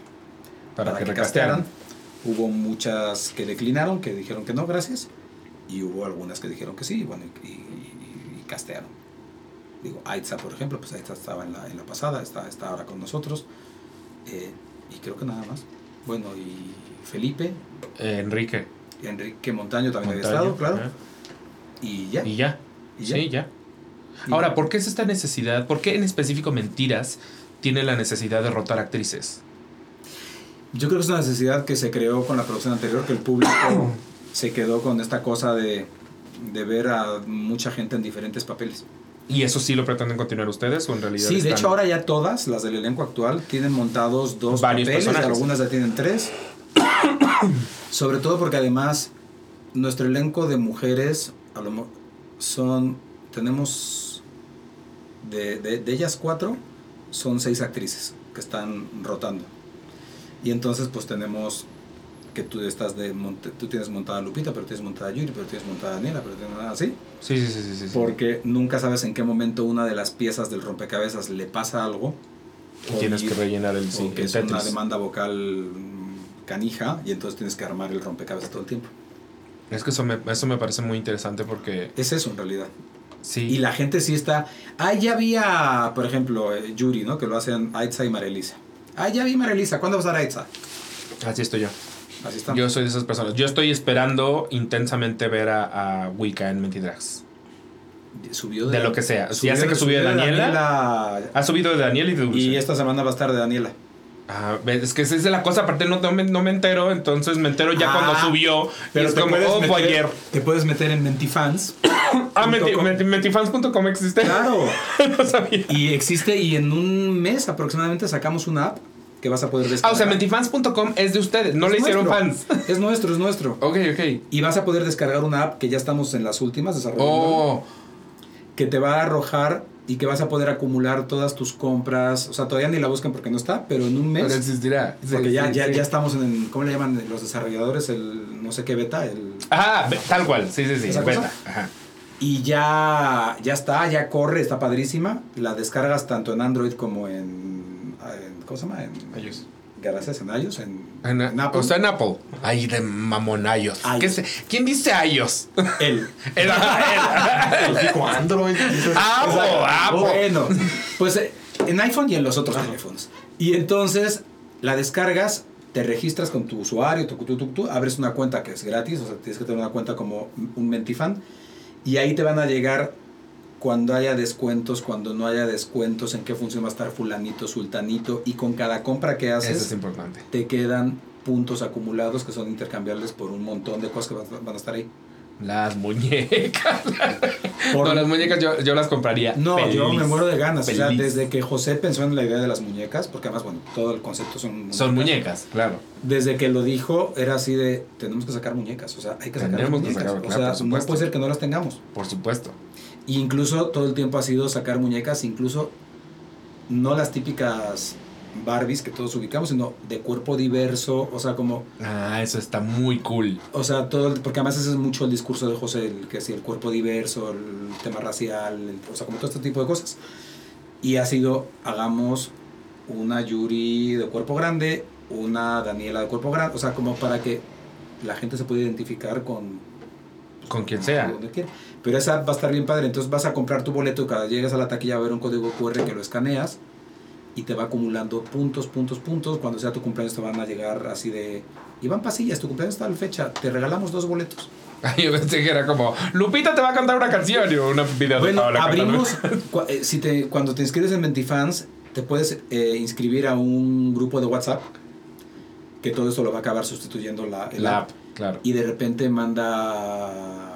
Para, que, castearan. recastearan. Hubo muchas que declinaron, que dijeron que no, gracias. Y hubo algunas que dijeron que sí, y bueno, y, y- y castearon. Digo, Aitza, por ejemplo, pues Aitza estaba en la, en la pasada, está, está ahora con nosotros. Eh, y creo que nada más. Bueno, y Felipe, Eh, Enrique. Enrique Montaño también Montaño, había estado, claro. ajá. Y ya. Y ya. Y ya. Sí, ya. Y- Ahora, ¿por qué es esta necesidad? ¿Por qué en específico Mentiras tiene la necesidad de rotar actrices? Yo creo que es una necesidad que se creó con la producción anterior, que el público se quedó con esta cosa de, de ver a mucha gente en diferentes papeles. ¿Y eso sí lo pretenden continuar ustedes o en realidad Sí, de hecho ahora ya todas las del elenco actual tienen montados dos Varios papeles, personajes. algunas ya tienen tres. Sobre todo porque además nuestro elenco de mujeres, a lo son, tenemos, de, de- de ellas cuatro, son seis actrices que están rotando. Y entonces pues tenemos que tú estás de, monte- tú tienes montada a Lupita, pero tienes montada a Yuri, pero tienes montada a Daniela, pero tienes montada así. Sí, sí, sí, sí, sí. Porque nunca sabes en qué momento una de las piezas del rompecabezas le pasa algo. Y tienes que rellenar el, o sí, que el es una Tetris. demanda vocal mm, canija y entonces tienes que armar el rompecabezas todo el tiempo. Es que eso me, eso me parece muy interesante porque Es eso en realidad. sí. Y la gente sí está... Ah, ya había, por ejemplo, eh, Yuri, ¿no? Que lo hacen Aitza y Marelisa. Ah, ya vi Marelisa. ¿Cuándo va a Aitza? Así estoy yo. Así está. Yo soy de esas personas. Yo estoy esperando intensamente ver a, a Wicca en Mentidrags. Subió De lo que sea. Ya sé que subió de de Daniela. Ha subido de Daniel y de Dulce. Y esta semana va a estar de Daniela. Ah, es que esa es la cosa, aparte no, no, me, no me entero, entonces me entero ya Ah, cuando subió. Pero es te como, puedes oh, meter- ayer. Te puedes meter en Mentifans. Ah, menti- com. menti- mentifans.com existe. Claro. no sabía. Y existe, y en un mes aproximadamente sacamos una app que vas a poder Ah, descargar. o sea, mentifans.com es de ustedes, no Es le hicieron nuestro. fans. Es nuestro, es nuestro. Ok, ok. Y vas a poder descargar una app que ya estamos en las últimas desarrollando. Oh, Que te va a arrojar y que vas a poder acumular todas tus compras. O sea, todavía ni la buscan porque no está, pero en un mes. pero existirá. Sí, porque ya, sí, ya, sí. ya estamos en, ¿cómo le llaman los desarrolladores? El no sé qué beta. El, Ah, be- tal cual, sí, sí, sí. ¿Esa beta. cosa? Ajá. y ya, ya está, ya corre, está padrísima. La descargas tanto en Android como en, en ¿cómo se llama? En, Ellos. gracias, en iOS, en, En, en Apple. O sea, en Apple. Ay, de mamonayos. Ayos. ¿Qué se- ¿Quién dice ayos? Él. Él. Dijo Android. Apple, Apple. Bueno, pues eh, en iPhone y en los otros teléfonos. Y entonces la descargas, te registras con tu usuario, tu, tu, tu, tu, abres una cuenta que es gratis, o sea, tienes que tener una cuenta como un Mentifan. Y ahí te van a llegar cuando haya descuentos, cuando no haya descuentos, en qué función va a estar fulanito, sultanito. Y con cada compra que Eso haces, es importante. te quedan puntos acumulados que son intercambiables por un montón de cosas que van a estar ahí. Las muñecas. Por- No, las muñecas yo, yo las compraría. No, yo feliz. me muero de ganas. O sea, Feliz. desde que José pensó en la idea de las muñecas, porque además, bueno, todo el concepto son Son muñecas, claro. Desde que lo dijo, era así de, tenemos que sacar muñecas. O sea, hay que sacar que muñecas. sacar, o sea, no puede ser que no las tengamos. Por supuesto. Y incluso todo el tiempo ha sido sacar muñecas, incluso no las típicas Barbies que todos ubicamos, sino de cuerpo diverso, o sea, como, Ah, eso está muy cool. o sea, todo, el- porque además ese es mucho el discurso de José, el, que si el cuerpo diverso, el tema racial, el- o sea, como todo este tipo de cosas. Y ha sido, hagamos una Yuri de cuerpo grande, una Daniela de cuerpo grande, o sea, como para que la gente se pueda identificar con... Con quien sea. donde quiera. Pero esa va a estar bien padre, entonces vas a comprar tu boleto y cada llegas a la taquilla va a ver un código QR que lo escaneas y te va acumulando puntos, puntos, puntos. Cuando sea tu cumpleaños te van a llegar así de... Iván Pasillas, tu cumpleaños está la fecha, te regalamos dos boletos. Yo pensé que era como, Lupita te va a cantar una canción y una video de Bueno, Paola abrimos, eh, si te, cuando te inscribes en Mentifans, te puedes eh, inscribir a un grupo de WhatsApp que todo esto lo va a acabar sustituyendo la, el La app. app, claro. Y de repente manda.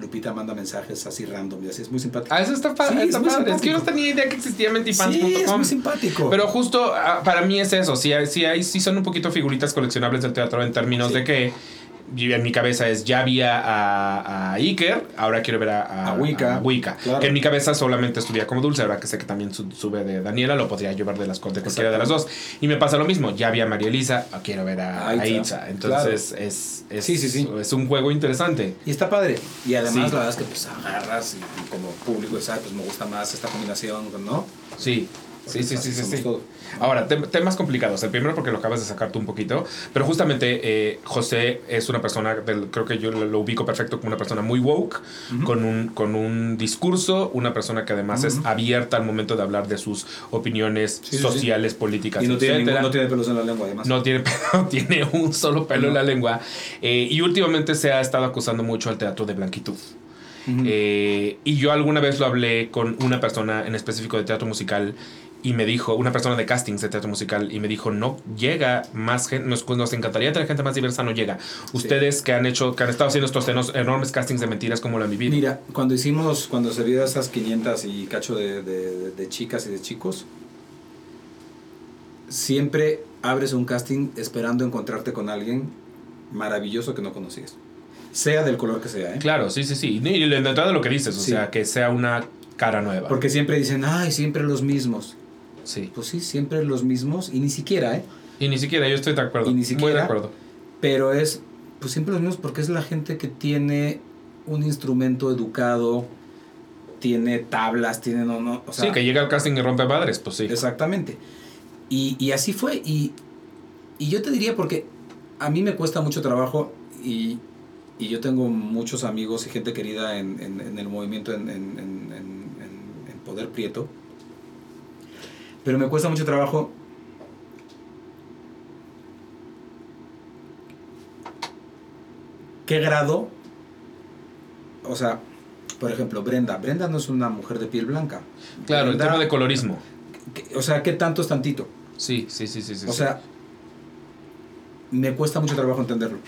Lupita manda mensajes así random y así es muy simpático. Ah, eso está, Sí, está es padre. Es que yo no tenía idea que existía Sí, es mentifans.com. muy simpático. Pero justo ah, para mí es eso, sí, hay- sí, hay, sí son un poquito figuritas coleccionables del teatro en términos Sí. de que en mi cabeza es ya vi a, a Iker, ahora quiero ver a, A Wicca, a Wicca. claro. Que en mi cabeza solamente estudia como dulce, ahora que sé que también su- sube de Daniela, lo podría llevar de las de cualquiera de las dos. Y me pasa lo mismo, ya vi a María Elisa, ah, quiero ver a, Itza, Itza. Entonces es, es, Sí, sí, sí. es un juego interesante. Y está padre. Y además, la verdad es que pues agarras y como público, ¿sabes? Pues me gusta más esta combinación, ¿no? Sí. Sí, sí, sí, sí. Ahora, tem- temas complicados. El primero porque lo acabas de sacar tú un poquito, pero justamente eh, José es una persona, del- creo que yo lo, lo ubico perfecto como una persona muy woke, con, un, con un discurso, una persona que además es abierta al momento de hablar de sus opiniones Sí, sí, sí. sociales, políticas, Y no tiene, ningún- no tiene pelos en la lengua, además. No tiene, no tiene un solo pelo en la lengua. Eh, y últimamente se ha estado acusando mucho al teatro de blanquitud. Eh, y yo alguna vez lo hablé con una persona en específico de teatro musical y me dijo, una persona de castings de teatro musical, y me dijo, no llega más gente, nos, nos encantaría tener gente más diversa, no llega. Ustedes que han hecho, que han estado haciendo estos enos- enormes castings de mentiras, ¿cómo lo han vivido? Mira, cuando hicimos, cuando se vio esas 500 y cacho de, de- de chicas y de chicos, siempre abres un casting esperando encontrarte con alguien maravilloso que no conocías. Sea del color que sea, ¿eh? Claro, sí, sí, sí. Y de entrada lo que dices, o sea, que sea una cara nueva. Porque siempre dicen, ay, siempre los mismos. Sí. Pues sí, siempre los mismos, y ni siquiera, ¿eh? Y ni siquiera, yo estoy de acuerdo. Y ni Muy de siquiera- acuerdo. Pero es, pues siempre los mismos porque es la gente que tiene un instrumento educado, tiene tablas, tiene no, no, o sea, sí, que llega al casting y rompe padres, pues sí. Exactamente. Y, y así fue. Y, y yo te diría porque a mí me cuesta mucho trabajo y, y yo tengo muchos amigos y gente querida en, en- en el movimiento en, en- en- en- en- en Poder Prieto. Pero me cuesta mucho trabajo qué grado, o sea, por ejemplo, Brenda. Brenda no es una mujer de piel blanca. Claro, el Brenda- tema de colorismo. O sea, ¿qué tanto es tantito? Sí, sí, sí, sí. sí O sí. sea, me cuesta mucho trabajo entenderlo.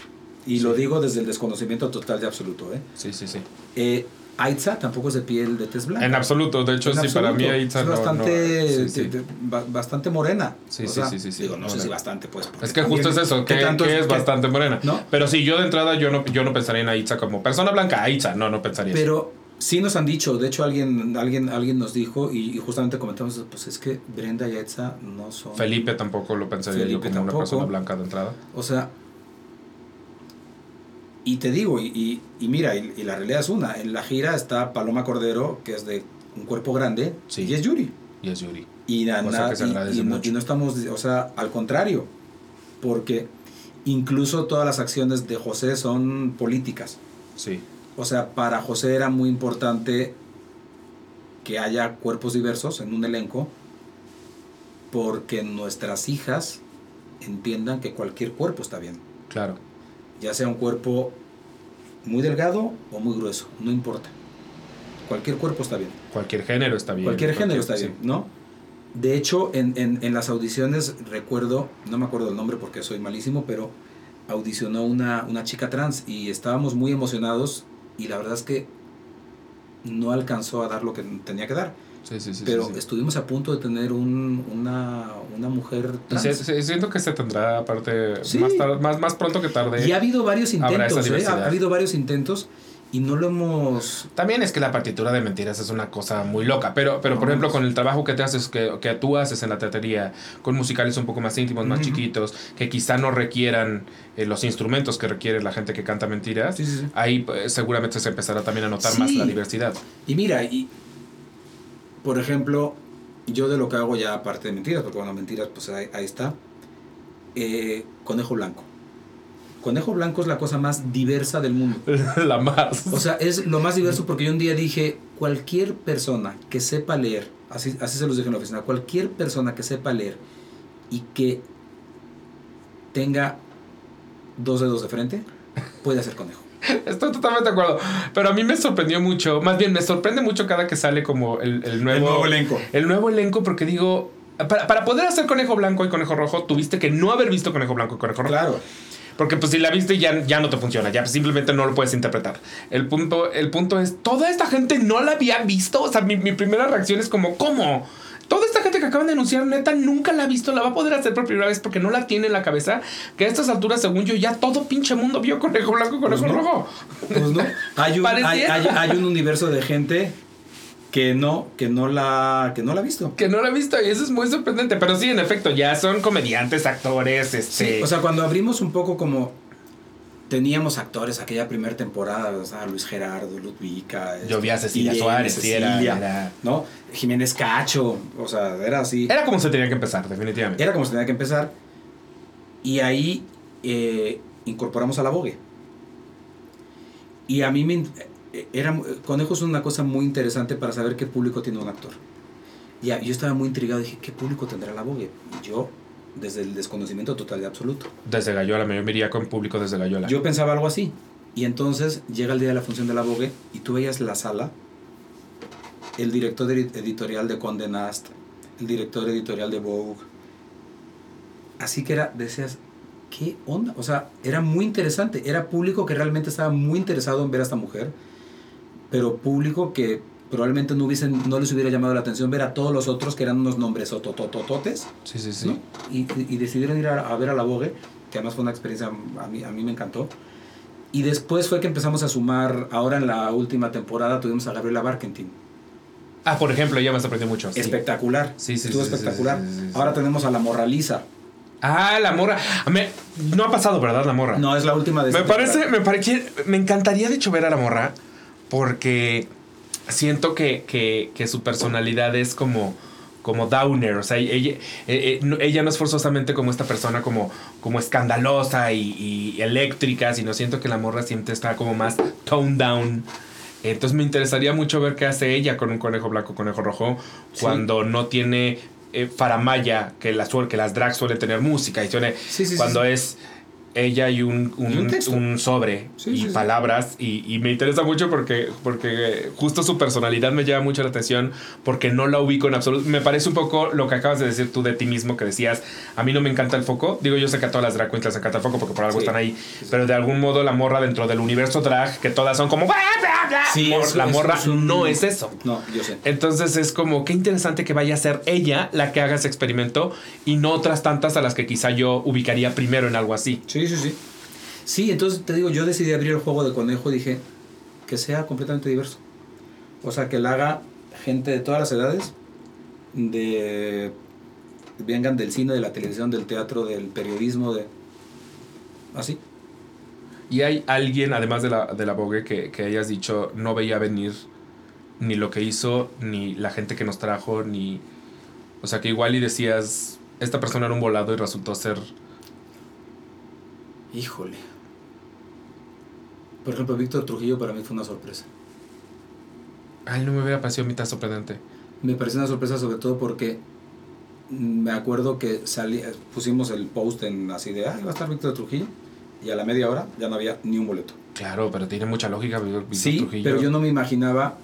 Y lo digo desde el desconocimiento total y absoluto. ¿eh? Sí, sí, sí. Eh, Aitza tampoco es de piel de tez blanca. En absoluto, de hecho, En sí, para mí absoluto. Aitza es no- no- bastante, sí, sí. de- de- ba- bastante morena. Sí, O sí, sea, sí, sí, sí. Digo, no sé si bastante, pues. Es que justo es eso, ¿qué que, tanto que es qué- bastante morena. ¿No? Pero si yo de entrada yo no, yo no pensaría en Aitza como persona blanca, Aitza, no, no pensaría eso. Pero sí nos han dicho, de hecho alguien, alguien, alguien nos dijo y, y justamente comentamos, pues es que Brenda y Aitza no son... Felipe tampoco lo pensaría yo Felipe como una tampoco. persona blanca de entrada. O sea, y te digo, y, y, y mira, y, y la realidad es una, en la gira está Paloma Cordero, que es de un cuerpo grande, Sí. y es Yuri. Y es Yuri. Y, na- na- no, y no estamos, o sea, al contrario, porque incluso todas las acciones de José son políticas. Sí. O sea, para José era muy importante que haya cuerpos diversos en un elenco, porque nuestras hijas entiendan que cualquier cuerpo está bien. Claro. Ya sea un cuerpo muy delgado o muy grueso, no importa. Cualquier cuerpo está bien. Cualquier género está bien. Cualquier género está sí. bien, ¿no? De hecho, en, en, en las audiciones recuerdo, no me acuerdo el nombre porque soy malísimo, pero audicionó una, una chica trans y estábamos muy emocionados y la verdad es que no alcanzó a dar lo que tenía que dar. Sí, sí, sí. pero sí, sí. estuvimos a punto de tener un, una, una mujer trans. siento que se tendrá aparte más, tar- más, más pronto que tarde. Y ha habido varios intentos, ¿eh? ha, habido varios intentos y no lo hemos También es que la partitura de mentiras es una cosa muy loca, pero, pero por ejemplo con el trabajo que te haces, que, que tú haces en la teatería, con musicales un poco más íntimos, más chiquitos, que quizá no requieran eh, los instrumentos que requiere la gente que canta mentiras, Sí, sí, sí. ahí pues, seguramente se empezará también a notar más la diversidad. Y mira, y por ejemplo, yo de lo que hago ya aparte de mentiras, porque bueno, mentiras, pues ahí, ahí está, eh, conejo blanco. Conejo blanco es la cosa más diversa del mundo. la más. O sea, es lo más diverso porque yo un día dije, cualquier persona que sepa leer, así, así se los dije en la oficina, cualquier persona que sepa leer y que tenga dos dedos de frente, puede hacer conejo. Estoy totalmente de acuerdo. Pero a mí me sorprendió mucho, más bien me sorprende mucho cada que sale como el, el nuevo, elenco. el nuevo elenco porque digo, Para, para poder hacer conejo blanco y conejo rojo, tuviste que no haber visto conejo blanco y conejo rojo. Claro. Porque pues si la viste ya, ya no te funciona, ya simplemente no lo puedes interpretar. El punto, el punto es, toda esta gente no la había visto. O sea, mi, mi primera reacción es como, ¿cómo? Esta gente que acaban de anunciar, neta, nunca la ha visto, la va a poder hacer por primera vez porque no la tiene en la cabeza. Que a estas alturas, según yo, ya todo pinche mundo vio conejo blanco, conejo Pues no. rojo. Pues no. Hay un, hay, Pareciera. hay- hay un universo de gente que no, que no la, que no la ha visto. Que no la ha visto y eso es muy sorprendente. Pero sí, en efecto, ya son comediantes, actores, este. Sí, o sea, cuando abrimos un poco como teníamos actores aquella primera temporada, o sea, Luis Gerardo, Ludvica, Yo vi a Cecilia Irene, Suárez, sí, era- Cecilia, era- ¿no? Jiménez Cacho, o sea, era así. Era como se tenía que empezar, definitivamente. Era como se tenía que empezar. Y ahí eh, incorporamos a la Vogue. Y a mí me... eh, Era, Conejo es una cosa muy interesante para saber qué público tiene un actor. Y a- yo estaba muy intrigado, dije, ¿qué público tendrá la Vogue? Y yo, desde el desconocimiento total y absoluto. Desde Gallola, me iría con público desde Gallola. Yo pensaba algo así. Y entonces llega el día de la función de la Vogue y tú veías la sala, el director edi- editorial de Condé Nast, el director editorial de Vogue. Así que era, decías, ¿qué onda? O sea, era muy interesante. Era público que realmente estaba muy interesado en ver a esta mujer, pero público que probablemente no, hubiesen, no les hubiera llamado la atención ver a todos los otros que eran unos nombres ototototes. Sí, sí, sí. ¿no? Y, y decidieron ir a, a ver a la Vogue, que además fue una experiencia, a mí, a mí me encantó. Y después fue que empezamos a sumar, ahora en la última temporada tuvimos a Gabriela Barkentin. Ah, por ejemplo, ella me sorprendió mucho. Espectacular. Sí, sí, Estuvo sí, espectacular. sí, sí. Ahora tenemos a la Morraliza. Ah, la morra. Me- no ha pasado, ¿verdad, la morra? No, es la última de Me parece, me parece, me encantaría de hecho ver a la morra porque siento que, que, que su personalidad es como, como downer, o sea, ella, eh, eh, no- ella no es forzosamente como esta persona como, como escandalosa y, y eléctrica, sino siento que la morra siempre está como más toned down. Entonces me interesaría mucho ver qué hace ella con un conejo blanco, conejo rojo, Sí. cuando no tiene eh, faramaya, que, la, que las drags suelen tener música, y suele- Sí, sí, cuando es ella y un, un, Y un texto. un sobre Sí, y sí, sí. palabras y, y me interesa mucho porque, porque justo su personalidad me llama mucho la atención porque no la ubico en absoluto. Me parece un poco lo que acabas de decir tú de ti mismo que decías, a mí no me encanta el foco. Digo, yo sé que a todas las drag queens les encanta el foco porque por algo están ahí, pero de algún modo la morra dentro del universo drag, que todas son como... Mor- la morra es un- no es eso. No, yo sé. Entonces es como, qué interesante que vaya a ser ella la que haga ese experimento y no otras tantas a las que quizá yo ubicaría primero en algo así. Sí, sí, sí. Sí, entonces te digo, yo decidí abrir el juego de conejo y dije que sea completamente diverso. O sea, que la haga gente de todas las edades, de vengan del cine, de la televisión, del teatro, del periodismo, de así. Y hay alguien, además de la, de la Vogue, que, que hayas dicho no veía venir ni lo que hizo, ni la gente que nos trajo, ni... O sea, que igual y decías, esta persona era un volado y resultó ser... Híjole. Por ejemplo, Víctor Trujillo para mí fue una sorpresa. Ay, no me hubiera parecido a mí tan sorprendente. Me pareció una sorpresa sobre todo porque me acuerdo que salí, pusimos el post en así de, ah, va a estar Víctor Trujillo. Y a la media hora ya no había ni un boleto. Claro, pero tiene mucha lógica Víctor Víctor Sí, Trujillo. pero yo no me imaginaba,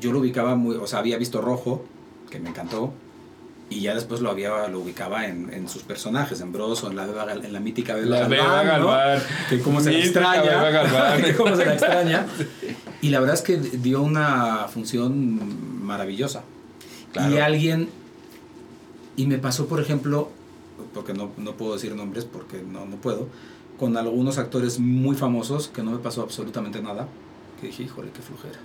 yo lo ubicaba muy, o sea, había visto Rojo, que me encantó, y ya después lo había lo ubicaba en, en sus personajes, en Bros o en la, Beba en la mítica Beba La Galván, Beba ¿no? Galván. que cómo se la extraña, que cómo se la extraña, y la verdad es que dio una función maravillosa. Claro. Y alguien, y me pasó por ejemplo, porque no, no puedo decir nombres porque no, no puedo, con algunos actores muy famosos que no me pasó absolutamente nada, que dije, híjole, qué flujera.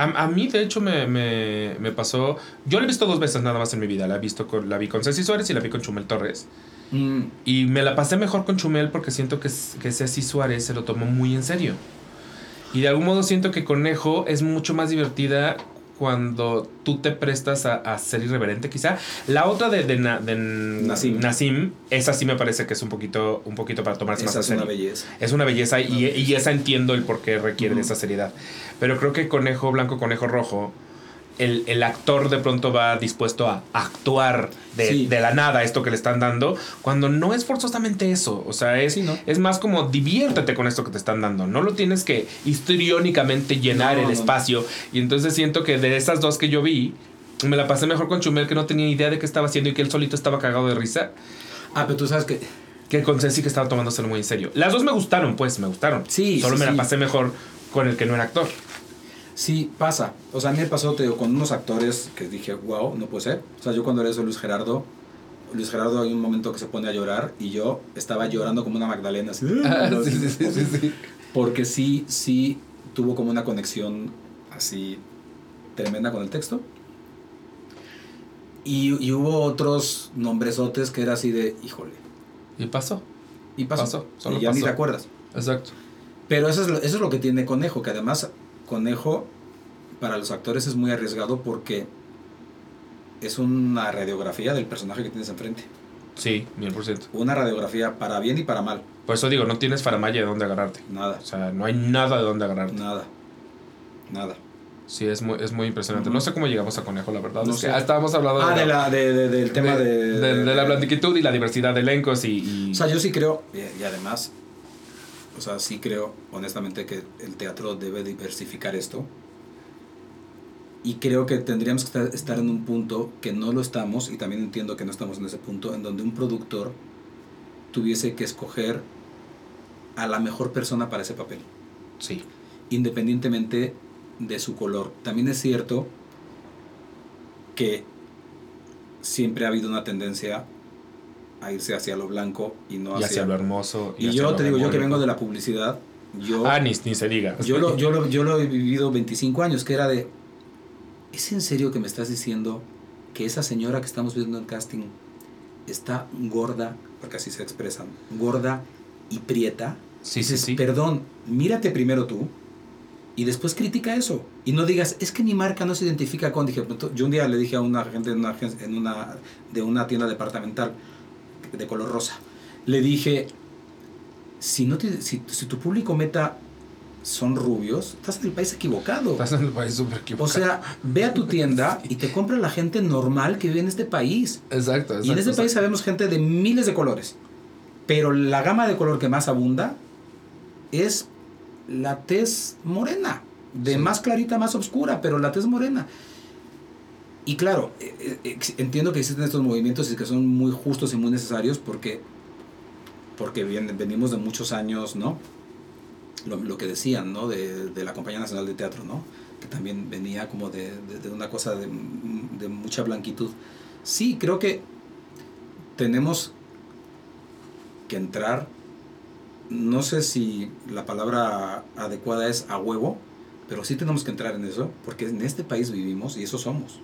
A, a mí, de hecho, me, me, me pasó... Yo la he visto dos veces nada más en mi vida. La, he visto con, la vi con Ceci Suárez y la vi con Chumel Torres. Mm, Y me la pasé mejor con Chumel porque siento que, que Ceci Suárez se lo tomó muy en serio. Y de algún modo siento que Conejo es mucho más divertida cuando tú te prestas a, a ser irreverente, quizá. La otra de, de, Na- de Nassim. Nassim, esa sí me parece que es un poquito, un poquito para tomarse más esa en es una belleza. Es una belleza y, Una y belleza. esa entiendo el por qué requiere de Ujú. esa seriedad. Pero creo que Conejo Blanco, Conejo Rojo, el, el actor de pronto va dispuesto a actuar de, Sí. de la nada esto que le están dando, cuando no es forzosamente eso. O sea, es, Sí, ¿no? es más como diviértete con esto que te están dando. No lo tienes que histriónicamente llenar No, el no, espacio. Y entonces siento que de esas dos que yo vi, Me la pasé mejor con Chumel, que no tenía idea de qué estaba haciendo y que él solito estaba cagado de risa. Ah, pero tú sabes que. Que con Ceci que estaba tomándoselo muy en serio. Las dos me gustaron, pues, me gustaron. Sí. Solo sí, me la sí. pasé mejor con el que no era actor. Sí, pasa. O sea, a mí me pasó te digo, con unos actores que dije, wow, no puede ser. O sea, yo cuando era eso Luis Gerardo, Luis Gerardo hay un momento que se pone a llorar y yo estaba llorando como una Magdalena. Así, Ah, sí, sí, sí, sí, sí. Porque sí, sí tuvo como una conexión así tremenda con el texto. Y, y hubo otros nombresotes que era así de, híjole. Y pasó. Y pasó. Pasó, solo y ya ni te acuerdas. Exacto. Pero eso es, lo, eso es lo que tiene Conejo, que además Conejo para los actores es muy arriesgado porque es una radiografía del personaje que tienes enfrente. Sí, mil por ciento. Una radiografía para bien y para mal. Por eso digo, no tienes faramaya de dónde agarrarte. Nada, O sea, no hay nada de dónde agarrarte. nada, nada. Sí, es muy, es muy impresionante. No sé cómo llegamos a Conejo, la verdad. No es que sé. ah, estábamos hablando Ah, de, la, de, de- del tema de, la blandiquitud y la diversidad de elencos y... y- O sea, yo sí creo, y, y además, o sea, sí creo honestamente que el teatro debe diversificar esto. Y creo que tendríamos que estar- en un punto que no lo estamos, y también entiendo que no estamos en ese punto, en donde un productor tuviese que escoger a la mejor persona para ese papel, sí. independientemente de su color. También es cierto que siempre ha habido una tendencia a irse hacia lo blanco y no y hacia, hacia lo hermoso. y hacia yo te digo, yo que vengo de la publicidad, yo, Ah, ni, ni se diga. yo, lo, yo, lo, yo lo he vivido 25 años, que era de, ¿es en serio que me estás diciendo que esa señora que estamos viendo en casting está gorda, porque así se expresan, gorda y prieta? Sí, sí, Dices, sí. Perdón, mírate primero tú y después critica eso. Y no digas, es que mi marca no se identifica con. Dije, yo un día le dije a una gente en una, en una, de una tienda departamental de color rosa, le dije, si, no te- si, si tu público meta son rubios, estás en el país equivocado. Estás en el país súper O equivocado. sea, ve a tu tienda y te compra la gente normal que vive en este país. exacto, exacto. Y en este país sabemos gente de miles de colores. Pero la gama de color que más abunda es la tez morena. De Sí. más clarita, más oscura, pero la tez morena. Y claro, eh, eh, entiendo que existen estos movimientos y que son muy justos y muy necesarios porque, porque venimos de muchos años, ¿no? Lo, que decían, ¿no? De, de la Compañía Nacional de Teatro, ¿no? Que también venía como de, de- de una cosa de mucha blanquitud. Sí, creo que tenemos que entrar, no sé si la palabra adecuada es a huevo, pero sí tenemos que entrar en eso, porque en este país vivimos y eso somos.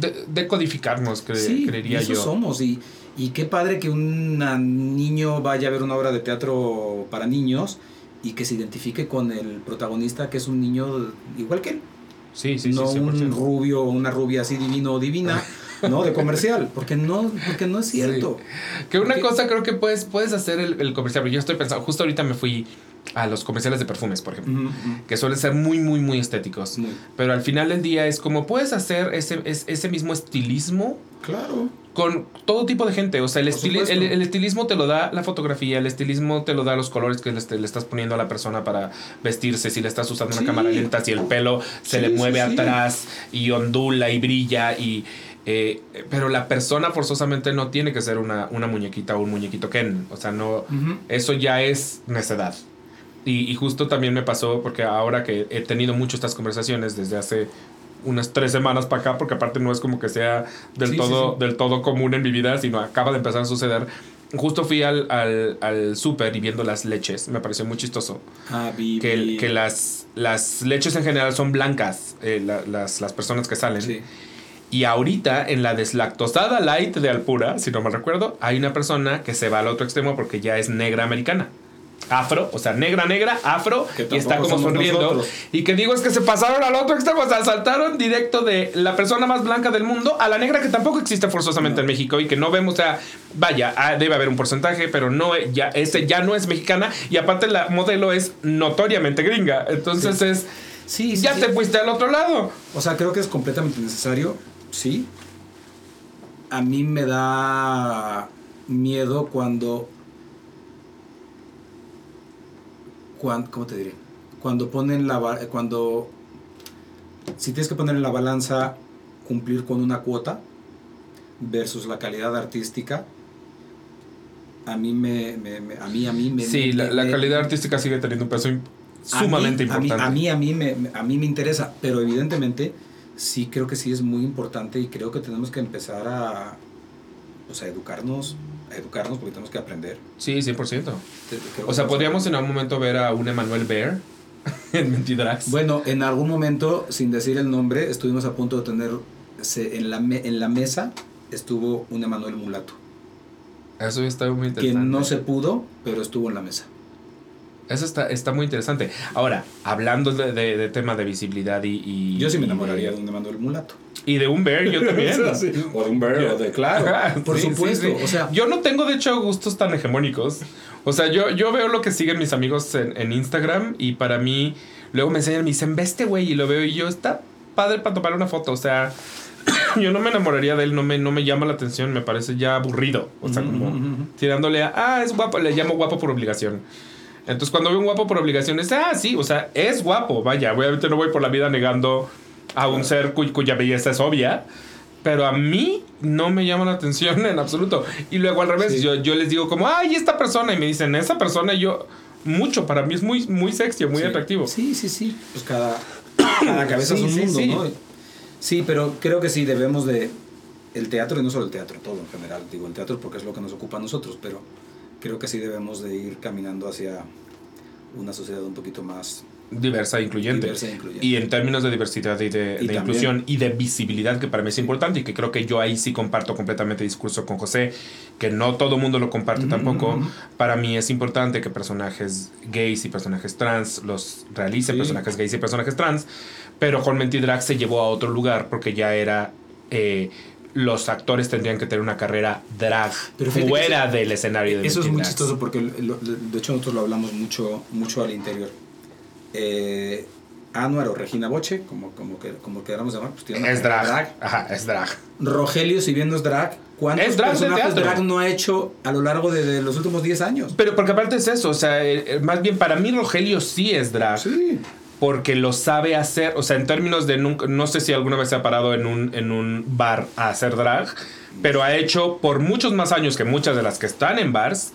De, decodificarnos, cre- sí, creería eso yo. somos. Y, y qué padre que un niño vaya a ver una obra de teatro para niños y que se identifique con el protagonista, que es un niño igual que él. Sí, sí, no sí, 100%. un rubio o una rubia así divino o divina, ¿no? De comercial, porque no, porque no es cierto. Que una Porque- cosa creo que puedes, puedes hacer el, el comercial, pero yo estoy pensando, justo ahorita me fui a los comerciales de perfumes, por ejemplo, que suelen ser muy, muy, muy estéticos. Muy- Pero al final del día es como puedes hacer ese, es- ese mismo estilismo Claro. con todo tipo de gente. O sea, el, estili- el, el estilismo te lo da la fotografía, el estilismo te lo da los colores que le, le estás poniendo a la persona para vestirse, si le estás usando Sí. una cámara lenta, si el pelo se Sí, le mueve sí. atrás y ondula y brilla y... eh, pero la persona forzosamente no tiene que ser una, una muñequita o un muñequito Ken. O sea, no... Eso ya es necedad. Y, y justo también me pasó porque ahora que he tenido mucho estas conversaciones desde hace unas tres semanas para acá, porque aparte no es como que sea del, Sí, todo, sí. del todo común en mi vida, sino acaba de empezar a suceder. Justo fui al, al, al súper y viendo las leches, me pareció muy chistoso. Ah, Que, que las, las leches en general son blancas, eh, la- las, las personas que salen. Y ahorita en la deslactosada light de Alpura, si no mal recuerdo, hay una persona que se va al otro extremo porque ya es negra americana. Afro, o sea, negra, negra, afro, Que y está como sonriendo. nosotros. Y que digo es que se pasaron al otro extremo, o sea, saltaron directo de la persona más blanca del mundo a la negra que tampoco existe forzosamente en México y que no vemos, o sea, vaya, ah, debe haber un porcentaje, pero no, eh, ya, ese ya no es mexicana y aparte la modelo es notoriamente gringa. Entonces es, Sí, sí, ya sí. te fuiste al otro lado. O sea, creo que es completamente necesario, sí. A mí me da miedo cuando, cuan- ¿cómo te diré? Cuando ponen la cuando si tienes que poner en la balanza cumplir con una cuota versus la calidad artística, a mí me, me- me- a mí a mí me Sí, la, la calidad artística sigue teniendo un peso a mí- sumamente a mí- importante. A mí, a mí, me, a mí me interesa, pero evidentemente sí creo que sí es muy importante y creo que tenemos que empezar a, pues, a educarnos, a educarnos porque tenemos que aprender. Sí, 100%. Te- creo O que sea, podríamos que- en algún momento ver a un Emanuel Bear en Mentidrax. Bueno, en algún momento, sin decir el nombre, estuvimos a punto de tener, se- en la, me- en la mesa estuvo un Emanuel Mulato, Eso está muy que interesante. no se pudo, pero estuvo en la mesa. Eso está, está muy interesante. Ahora, hablando de, de- de tema de visibilidad y, y- Yo sí me enamoraría de- de un Emanuel Mulato. Y de un bear, yo también. O de un Bear, o de claro, Ajá, por sí, supuesto. sí. O sea, yo no tengo de hecho gustos tan hegemónicos. O sea, yo, yo veo lo que siguen mis amigos en, en Instagram y para mí, luego me enseñan, me dicen, ve este güey y lo veo y yo, está padre para tomar una foto. O sea, yo no me enamoraría de él, no me, no me llama la atención, me parece ya aburrido. O sea, como tirándole a, ah, es guapo, le llamo guapo por obligación. Entonces, cuando veo un guapo por obligación, es, ah, sí, o sea, es guapo, vaya, obviamente no voy por la vida negando a un ser cuy- cuya belleza es obvia, pero a mí no me llama la atención en absoluto. Y luego al revés, Sí. yo, yo les digo como, ay, esta persona, y me dicen, esa persona, y yo, mucho, para mí es muy, muy sexy, muy Sí. atractivo. Sí, sí, sí. Pues cada, cada cabeza Sí, es un sí, mundo, sí. ¿no? Sí, pero creo que sí debemos de... El teatro, y no solo el teatro, todo en general. Digo, el teatro porque es lo que nos ocupa a nosotros, pero creo que sí debemos de ir caminando hacia una sociedad un poquito más Diversa e incluyente. diversa e incluyente. Y en términos de diversidad y de, Y de inclusión y de visibilidad, que para mí es importante y que creo que yo ahí sí comparto completamente el discurso con José, que no todo mundo lo comparte tampoco. Para mí es importante que personajes gays y personajes trans los realicen, Sí. personajes gays y personajes trans, pero con Mentidrag se llevó a otro lugar porque ya era... eh, los actores tendrían que tener una carrera drag Pero fíjate que fuera del escenario de Eso es muy chistoso porque, lo- de hecho, nosotros lo hablamos mucho, mucho al interior. Eh, Anuar o Regina Boche, como, como, que, como queramos llamar, pues tiene Es drag. Ajá, es drag. Rogelio, si bien no es drag, ¿cuántos Es drag personajes drag no ha hecho a lo largo de, de los últimos 10 años? Pero porque aparte es eso, o sea, eh, eh, más bien para mí Rogelio sí es drag. Sí. Porque lo sabe hacer, o sea, en términos de nunca, no sé si alguna vez se ha parado en un, en un bar a hacer drag, pero ha hecho por muchos más años que muchas de las que están en bars,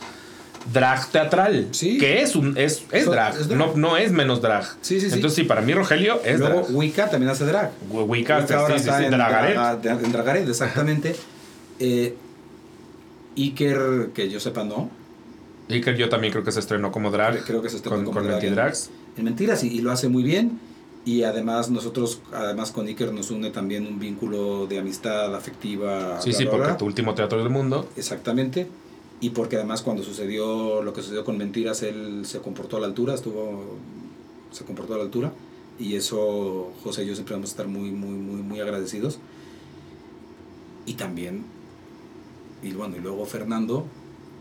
drag teatral. Sí. Que es un, es, es drag, es drag. No, no es menos drag. Sí, sí, sí. Entonces sí, para mí Rogelio es Luego, drag. Wicca también hace drag. Wicca, Wicca ahora sí, está sí, en, Dragaret. Dra- en Dragaret, exactamente. Eh, Iker, que yo sepa, no. Iker yo también creo que se estrenó como drag. Creo que se estrenó con, como con drag Mentidrags. En mentiras, y, y lo hace muy bien. Y además nosotros, además con Iker nos une también un vínculo de amistad afectiva. Sí, bla, sí, bla, porque bla. tu último teatro del mundo. Exactamente. Y porque además cuando sucedió lo que sucedió con Mentiras, él se comportó a la altura, estuvo, se comportó a la altura. Y eso José y yo siempre vamos a estar muy, muy, muy, muy agradecidos. Y también, y bueno, y luego Fernando,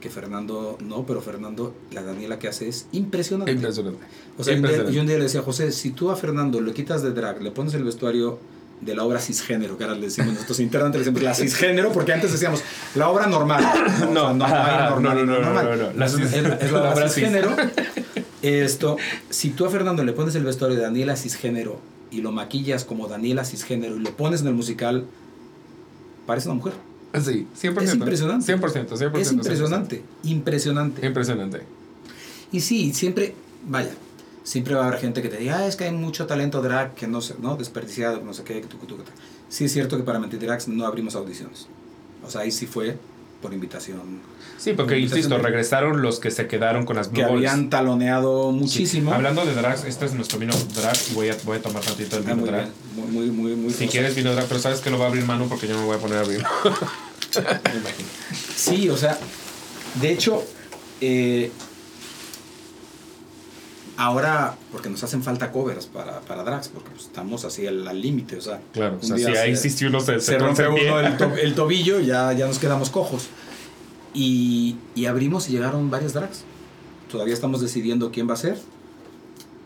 que Fernando no, pero Fernando, la Daniela que hace es impresionante. Impresionante. O sea, un día- Impresionante. yo un día le decía José, si tú a Fernando le quitas de drag, le pones el vestuario de la obra cisgénero, que ahora le decimos nosotros internamente, le decimos la cisgénero, porque antes decíamos la obra normal. No, no, no, no, no, normal. no, no, la Es, la, obra obra cis. cisgénero. Esto, si tú a Fernando le pones el vestuario de Daniela cisgénero y lo maquillas como Daniela cisgénero y lo pones en el musical, parece una mujer. Sí, 100%. Es impresionante. 100%, 100%. Es impresionante, impresionante. 100%. Impresionante. Y sí, siempre, vaya, siempre va a haber gente que te diga, ah, es que hay mucho talento drag que no sé, ¿no? Desperdiciado, no sé qué, que tú, que tú, que tú". Sí es cierto que para Mentidrags no abrimos audiciones. O sea, ahí sí fue por invitación. Sí, porque Por insisto, invitación de- regresaron los que se quedaron con las Blue Que Balls. habían taloneado Sí. muchísimo. Hablando de drags, este es nuestro vino drag. Voy a, voy a tomar tantito el Ah, vino muy drag. bien, muy, muy, muy, muy Si quieres vino drag, pero sabes que lo va a abrir mano porque yo me voy a poner a abrir. Me imagino. Sí, o sea, de hecho, eh, ahora, porque nos hacen falta covers para, para drags, porque pues, estamos así al límite, o sea. Claro, o sea, día si ahí se- sí, si uno se, se rompe uno el, to- el tobillo, ya, ya nos quedamos cojos. Y, y abrimos y llegaron varias drags. Todavía estamos decidiendo quién va a ser.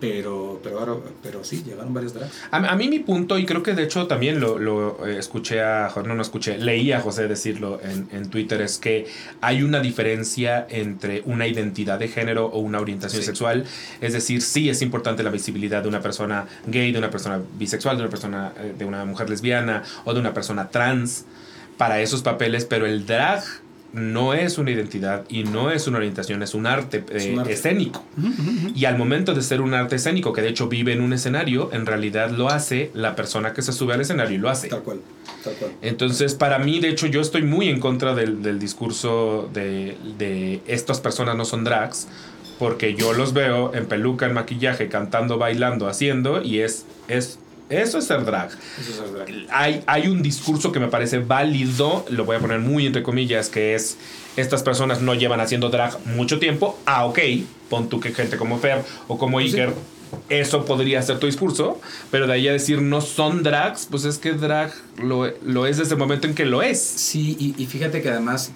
Pero, pero, ahora, pero sí, llegaron varios drags. A, a, mí mi punto, y creo que de hecho también lo, lo eh, escuché a, no, no escuché, leí a José decirlo en, en, Twitter, es que hay una diferencia entre una identidad de género o una orientación sí. sexual. Es decir, sí es importante la visibilidad de una persona gay, de una persona bisexual, de una persona, eh, de una mujer lesbiana o de una persona trans para esos papeles, pero el drag no es una identidad y no es una orientación, es un arte, eh, es un arte. escénico. Uh -huh. Y al momento de ser un arte escénico, que de hecho vive en un escenario, en realidad lo hace la persona que se sube al escenario y lo hace. Tal cual, tal cual. Entonces, para mí, de hecho, yo estoy muy en contra del, del discurso de, de estas personas no son drags, porque yo los veo en peluca, en maquillaje, cantando, bailando, haciendo, y es, es eso es ser drag. Eso es ser drag. Hay, hay un discurso que me parece válido, lo voy a poner muy entre comillas, que es estas personas no llevan haciendo drag mucho tiempo. Ah, ok, pon tú que gente como Fer o como Iker, sí. eso podría ser tu discurso, pero de ahí a decir no son drags, pues es que drag lo, lo es desde el momento en que lo es. Sí, y, y fíjate que además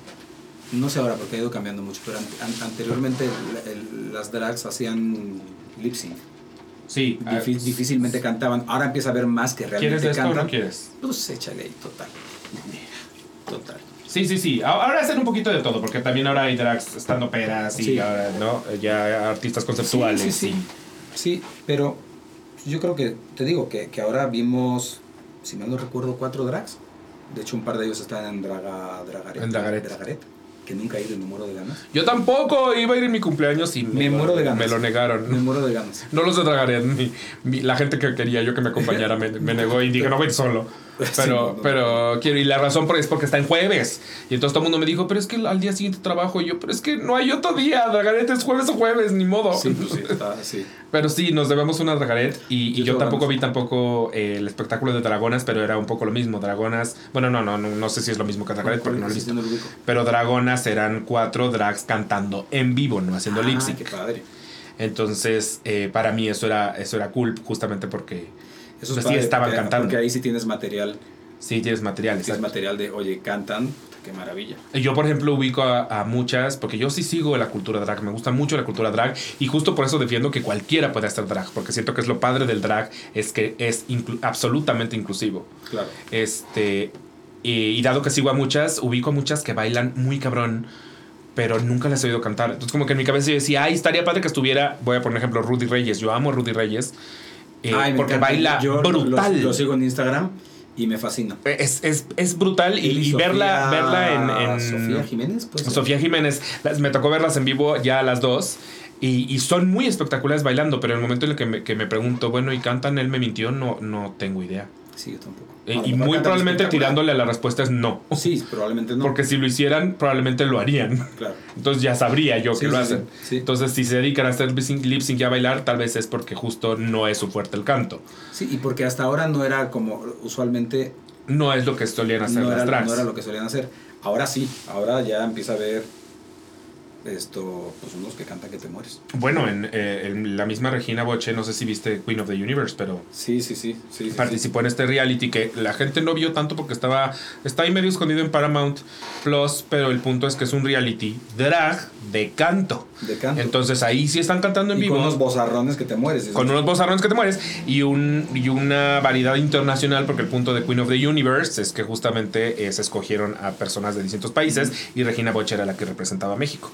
no sé ahora porque ha ido cambiando mucho, pero an an anteriormente el, el, las drags hacían lip sync. Sí. Difí difícilmente cantaban. Ahora empieza a ver más que realmente ¿Quieres cantan. esto o no quieres? Pues échale ahí, total. Total. Sí, sí, sí. Ahora hacen un poquito de todo, porque también ahora hay drags estando peras y Sí. ahora, ¿no? Ya artistas conceptuales. Sí, sí, sí. Sí, pero yo creo que, te digo, que, que ahora vimos, si mal no recuerdo, cuatro drags. De hecho, un par de ellos están en Draga, Dragaret. En Dragaret. Dragaret, que nunca he ido y me muero de ganas. Yo tampoco iba a ir en mi cumpleaños y Me muero de ganas. me lo negaron. Me muero de ganas. No los mi- la gente que quería yo que me acompañara me, me negó y dije, no voy solo. Pero, Sí, no, no, pero quiero, y la razón por, es porque está en jueves. Y entonces todo el mundo me dijo, pero es que al día siguiente trabajo. Y yo, pero es que no hay otro día. Dragaret es jueves o jueves, ni modo. Sí, pues sí, está, sí. Pero sí, nos debemos una Dragaret. Y, y Yo tampoco vi tampoco eh, el espectáculo de Dragonas, pero era un poco lo mismo. Dragonas, bueno, no, no, no, no sé si es lo mismo que Dragaret porque no lo he visto. Pero Dragonas eran cuatro drags cantando en vivo, no haciendo Ah, lip sync. qué padre. Entonces, eh, para mí eso era, eso era cool, justamente porque Eso es sí estaban porque, cantando. Porque ahí sí tienes material. sí tienes material. Tienes material de, oye, cantan, qué maravilla. Yo, por ejemplo, ubico a, a muchas, porque yo sí sigo la cultura drag, me gusta mucho la cultura drag, y justo por eso defiendo que cualquiera puede hacer drag, porque siento que es lo padre del drag, es que es inclu- absolutamente inclusivo. Claro. Este, y, y dado que sigo a muchas, ubico a muchas que bailan muy cabrón, pero nunca les he oído cantar. Entonces, como que en mi cabeza yo decía, ay, estaría padre que estuviera, voy a poner ejemplo, Rudy Reyes. Yo amo a Rudy Reyes, eh, Ay, porque baila Yo brutal. Lo, lo sigo en Instagram y me fascina. es, es, es brutal y, Él y Sofía- verla, verla en, en- Sofía Jiménez, pues. Sofía Jiménez, las- me tocó verlas en vivo ya a las dos. Y, y son muy espectaculares bailando, pero en el momento en el que me, que me pregunto, bueno, ¿y cantan Él me mintió? No, no tengo idea. Sí, yo tampoco. Eh, y muy probablemente tirándole a la respuesta es no. Sí, probablemente no. Porque si lo hicieran, probablemente lo harían. Claro. Entonces ya sabría yo Sí, que lo hacen. sí. Entonces, si se dedican a hacer lip sync y a bailar, tal vez es porque justo no es su fuerte el canto. Sí, y porque hasta ahora no era como usualmente No es lo que solían hacer no las era, no era lo que solían hacer. Ahora sí, ahora ya empieza a ver esto, pues unos que cantan que te mueres. Bueno, en, eh, en la misma Regina Boche, no sé si viste Queen of the Universe, pero Sí, sí, sí. sí, sí, participó en este reality que la gente no vio tanto porque estaba está ahí medio escondido en Paramount Plus, pero el punto es que es un reality drag de canto. De canto. Entonces ahí sí están cantando en y vivo. con unos bozarrones que te mueres. con unos bozarrones que te mueres y, un, y una variedad internacional porque el punto de Queen of the Universe es que justamente eh, se escogieron a personas de distintos países y Regina Boche era la que representaba a México.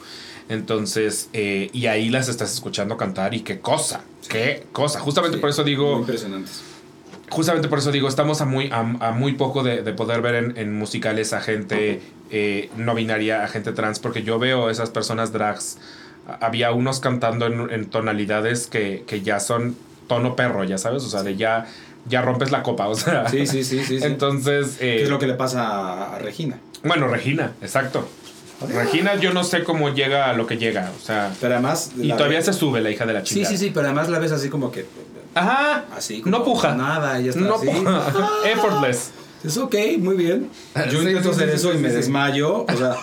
Entonces, eh, y ahí las estás escuchando cantar y qué cosa, qué cosa. Justamente Sí, por eso digo, Muy impresionantes. justamente por eso digo, estamos a muy, a, a muy poco de, de poder ver en, en musicales a gente eh, no binaria, a gente trans, porque yo veo esas personas drags. Había unos cantando en, en tonalidades que, que ya son tono perro, ya sabes, o sea, de ya, ya rompes la copa, o sea. Sí, sí, sí, sí. sí. Entonces, eh, ¿Qué es lo que le pasa a Regina? bueno, Regina, exacto. Regina, yo no sé cómo llega a lo que llega, o sea. Pero además... Y todavía se sube la hija de la Sí, chingada. sí, sí, pero además la ves así como que... Ajá. Así como no puja. Nada, ella está No así. puja. Effortless. Es ok, muy bien. Yo Sí, intento sí, hacer sí, eso sí, y sí, me sí. desmayo, o sea,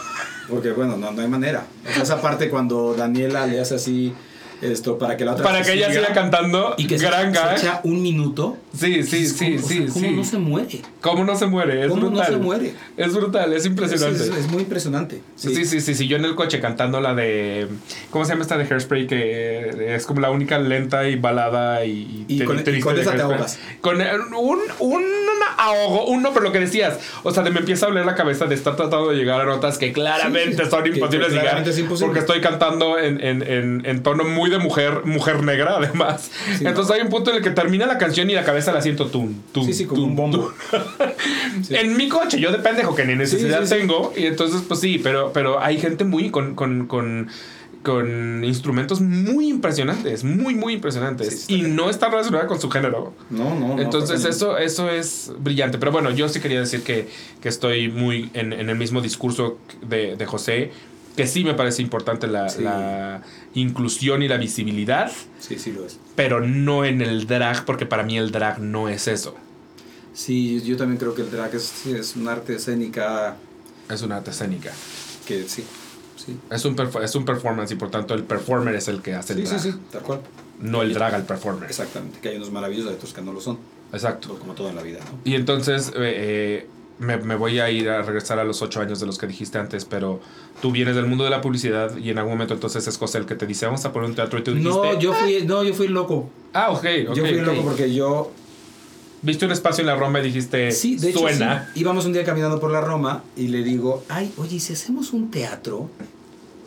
porque bueno, no, no hay manera. O sea, esa parte cuando Daniela le hace así Esto, para que la otra Para que ella siga cantando. Y que se, se echa un minuto. Sí, sí, Dices, sí, ¿cómo- o sí, sea, ¿Cómo sí. no se muere? ¿Cómo no se muere? Es ¿Cómo no brutal. se muere? Es brutal, es impresionante. Es, es- es muy impresionante. Sí. sí, sí, sí, Yo en el coche cantando la de. ¿Cómo se llama esta de Hairspray? Que es como la única lenta y balada y, Y tri- con- y triste con de esa te ahogas. Con eh, un, un ahogo, uno, pero lo que decías. O sea, de me empieza a oler la cabeza de estar tratando de llegar a notas que claramente Sí, son que- imposibles que de llegar. claramente es imposible. Porque estoy cantando en, en, en, en tono muy de mujer, mujer negra, además. Sí, Entonces hay un punto en el que termina la canción y la cabeza la siento tum, tum. Sí, sí, como tum, un bombo. Sí. en mi coche, yo de pendejo que ni necesidad Sí, tengo. Y entonces, pues sí, pero, pero hay gente muy con, con, con, con instrumentos muy impresionantes, muy, muy impresionantes. Sí, y bien. no está relacionada con su género. No, no. Entonces, eso, eso es brillante. Pero bueno, yo sí quería decir que, que estoy muy en, en el mismo discurso de, de José, que sí me parece importante la, Sí. la inclusión y la visibilidad, Sí, sí lo es. pero no en el drag, porque para mí el drag no es eso. Sí, yo también creo que el drag es, es un arte escénica Es una arte escénica. que sí. Sí, Es un, es un performance y por tanto el performer es el que hace el sí, sí, drag. sí, tal cual. No el drag al performer. Exactamente, que hay unos maravillosos y otros que no lo son, Exacto. como todo en la vida, ¿no? Y entonces eh, eh, me, me voy a ir a regresar a los ocho años de los que dijiste antes, pero tú vienes del mundo de la publicidad y en algún momento entonces es José el que te dice, vamos a poner un teatro y tú dijiste... No, yo fui, no, yo fui loco. Ah, ok, ok. yo fui loco porque yo Viste un espacio en la Roma y dijiste, Sí, de hecho, suena. sí. íbamos un día caminando por la Roma y le digo, ay, oye, ¿y si hacemos un teatro?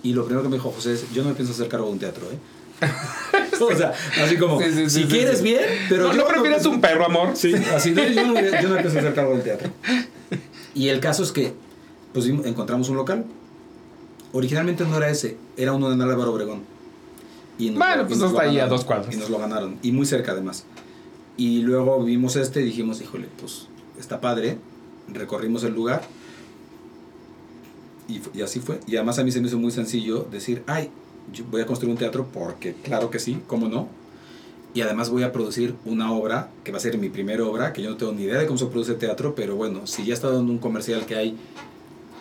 Y lo primero que me dijo José es, yo no me pienso hacer cargo de un teatro, ¿eh? o sea, así como, Sí, sí, sí, si sí, quieres bien, pero no, yo ¿no prefieres un perro, amor? Sí, así yo no, yo no me pienso hacer cargo del teatro. Y el caso es que, pues encontramos un local. Originalmente no era ese, era uno en Álvaro Obregón. Y nos Bueno, pues hasta ahí a dos cuadras. Y nos lo ganaron, y muy cerca además. Y luego vimos este y dijimos, híjole, pues está padre. Recorrimos el lugar. Y, y así fue. Y además a mí se me hizo muy sencillo decir, ay, yo voy a construir un teatro porque claro que sí, ¿cómo no? Y además voy a producir una obra que va a ser mi primera obra, que yo no tengo ni idea de cómo se produce teatro, pero bueno, si ya estado en un comercial que hay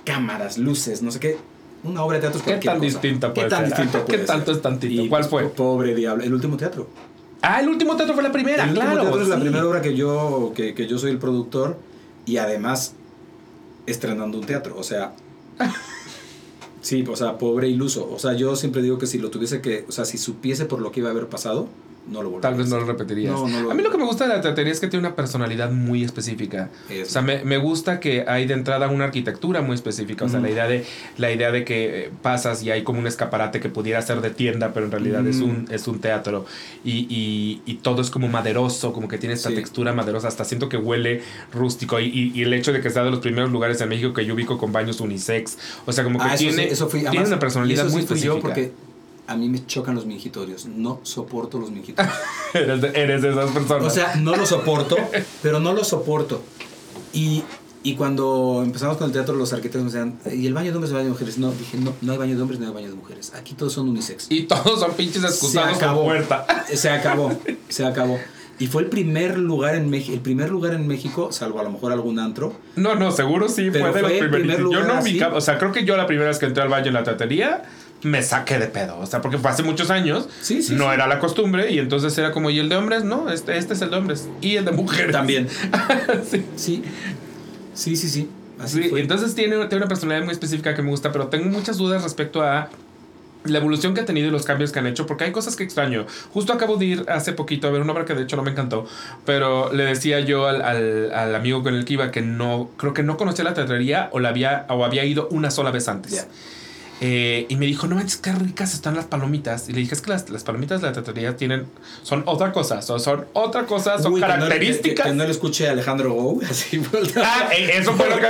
cámaras, luces, no sé qué, una obra de teatro es ¿Qué tan cosa. distinta ¿Qué puede tan ser? distinto ¿Qué tanto ser? es tantito? Y, ¿Cuál fue? Pobre diablo, el último teatro. Ah, el último teatro fue la primera, el claro. último teatro es la primera obra que yo, que, que yo soy el productor y además estrenando un teatro, o sea... Sí, o sea, pobre iluso. O sea, yo siempre digo que si lo tuviese que, o sea, si supiese por lo que iba a haber pasado, no lo volvería Tal vez a no lo repetirías. No, no lo- a mí lo que me gusta de la teatería es que tiene una personalidad muy específica. Es- O sea, me, me gusta que hay de entrada una arquitectura muy específica. O sea, la idea de la idea de que eh, pasas y hay como un escaparate que pudiera ser de tienda, pero en realidad es, un, es un teatro. Y, y- y todo es como maderoso, como que tiene esta Sí. textura maderosa. Hasta siento que huele rústico. Y, y- y el hecho de que sea de los primeros lugares en México que yo ubico con baños unisex. O sea, como que Ah, eso, tiene, sí, eso fui, tiene además, una personalidad eso muy sí específica. yo porque a mí me chocan los mingitorios. No soporto los mingitorios. eres, de, eres de esas personas. o sea, no los soporto, pero no los soporto. Y, y cuando empezamos con el teatro, los arquitectos me decían, ¿y el baño de hombres o el baño de mujeres? No, dije, no, no hay baño de hombres, no hay baño de mujeres. Aquí todos son unisex. y todos son pinches se excusados con acabó. puerta. Se acabó, se acabó. Y fue el primer lugar en México, el primer lugar en México, salvo a lo mejor algún antro, No, no, seguro sí fue de los primeros. primer Yo no ubicaba, o sea, creo que yo la primera vez que entré al baño en la teatería me saqué de pedo, o sea, porque fue hace muchos años, Sí, sí, no sí. era la costumbre y entonces era como, ¿y el de hombres? No, este, este es el de hombres y el de mujeres. también. sí. Sí, sí, sí, sí. Así Sí, fue. entonces tiene, tiene una personalidad muy específica que me gusta, pero tengo muchas dudas respecto a la evolución que ha tenido y los cambios que han hecho, porque hay cosas que extraño. Justo acabo de ir hace poquito a ver una obra que de hecho no me encantó, pero le decía yo al, al- al amigo con el que iba que no, creo que no conocía la teatrería o, la había, o había ido una sola vez antes. Eh, y me dijo, no manches, qué ricas están las palomitas. Y le dije, es que las, las palomitas de la teatrería tienen, son otra cosa, son, son otra cosa, son Uy, que no características. Que, que no le escuché a Alejandro Gou, así voltea. Ah, eh, eso fue lo que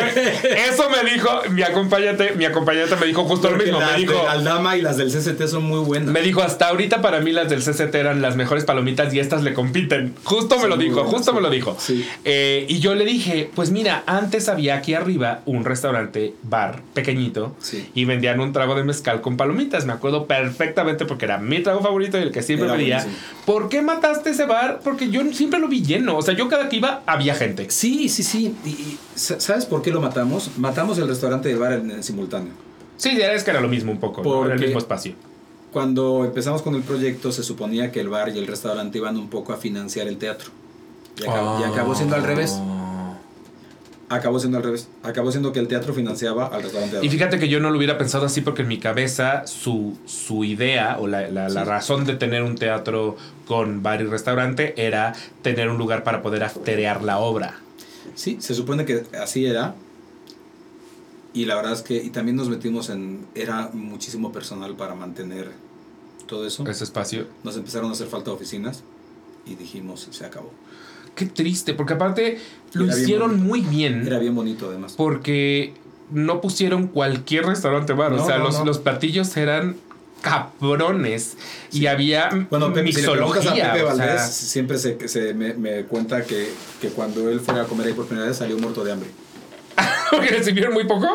eso me dijo mi acompañante, mi acompañante me dijo justo lo mismo, me dijo de Aldama y las del CCT son muy buenas. me dijo hasta ahorita para mí las del CCT eran las mejores palomitas y estas le compiten. Justo me Sí, lo dijo, buenas, justo sí. me lo dijo. Sí. Eh, y yo le dije, pues mira, antes había aquí arriba un restaurante bar pequeñito y vendían un trago de mezcal con palomitas. Me acuerdo perfectamente porque era mi trago favorito y el que siempre Era pedía. buenísimo. ¿Por qué mataste ese bar? Porque yo siempre lo vi lleno. O sea, yo cada que iba había gente. Sí, sí, sí. Y, y, ¿Sabes por qué lo matamos? Matamos el restaurante y el bar en, en simultáneo. Sí, es que era lo mismo un poco, ¿no? Era el mismo espacio. Cuando empezamos con el proyecto se suponía que el bar y el restaurante iban un poco a financiar el teatro. Y acabó, y acabó siendo al revés. Acabó siendo al revés. Acabó siendo que el teatro financiaba al restaurante. Y fíjate que yo no lo hubiera pensado así porque en mi cabeza su, su idea o la, la- la razón de tener un teatro con bar y restaurante era tener un lugar para poder afterear la obra. Sí, se supone que así era. Y la verdad es que y también nos metimos en... Era muchísimo personal para mantener todo eso. Ese espacio. Nos empezaron a hacer falta oficinas y dijimos, se acabó. Qué triste, porque aparte lo Era hicieron muy bien. Era bien bonito además. porque no pusieron cualquier restaurante bar. o sea, no, los, no. los platillos eran cabrones y había Bueno, Pepe, si le a mixología. Pepe o sea, Valdés, siempre se, se me, me cuenta que, que cuando él fue a comer ahí por primera vez salió muerto de hambre. que recibieron muy poco.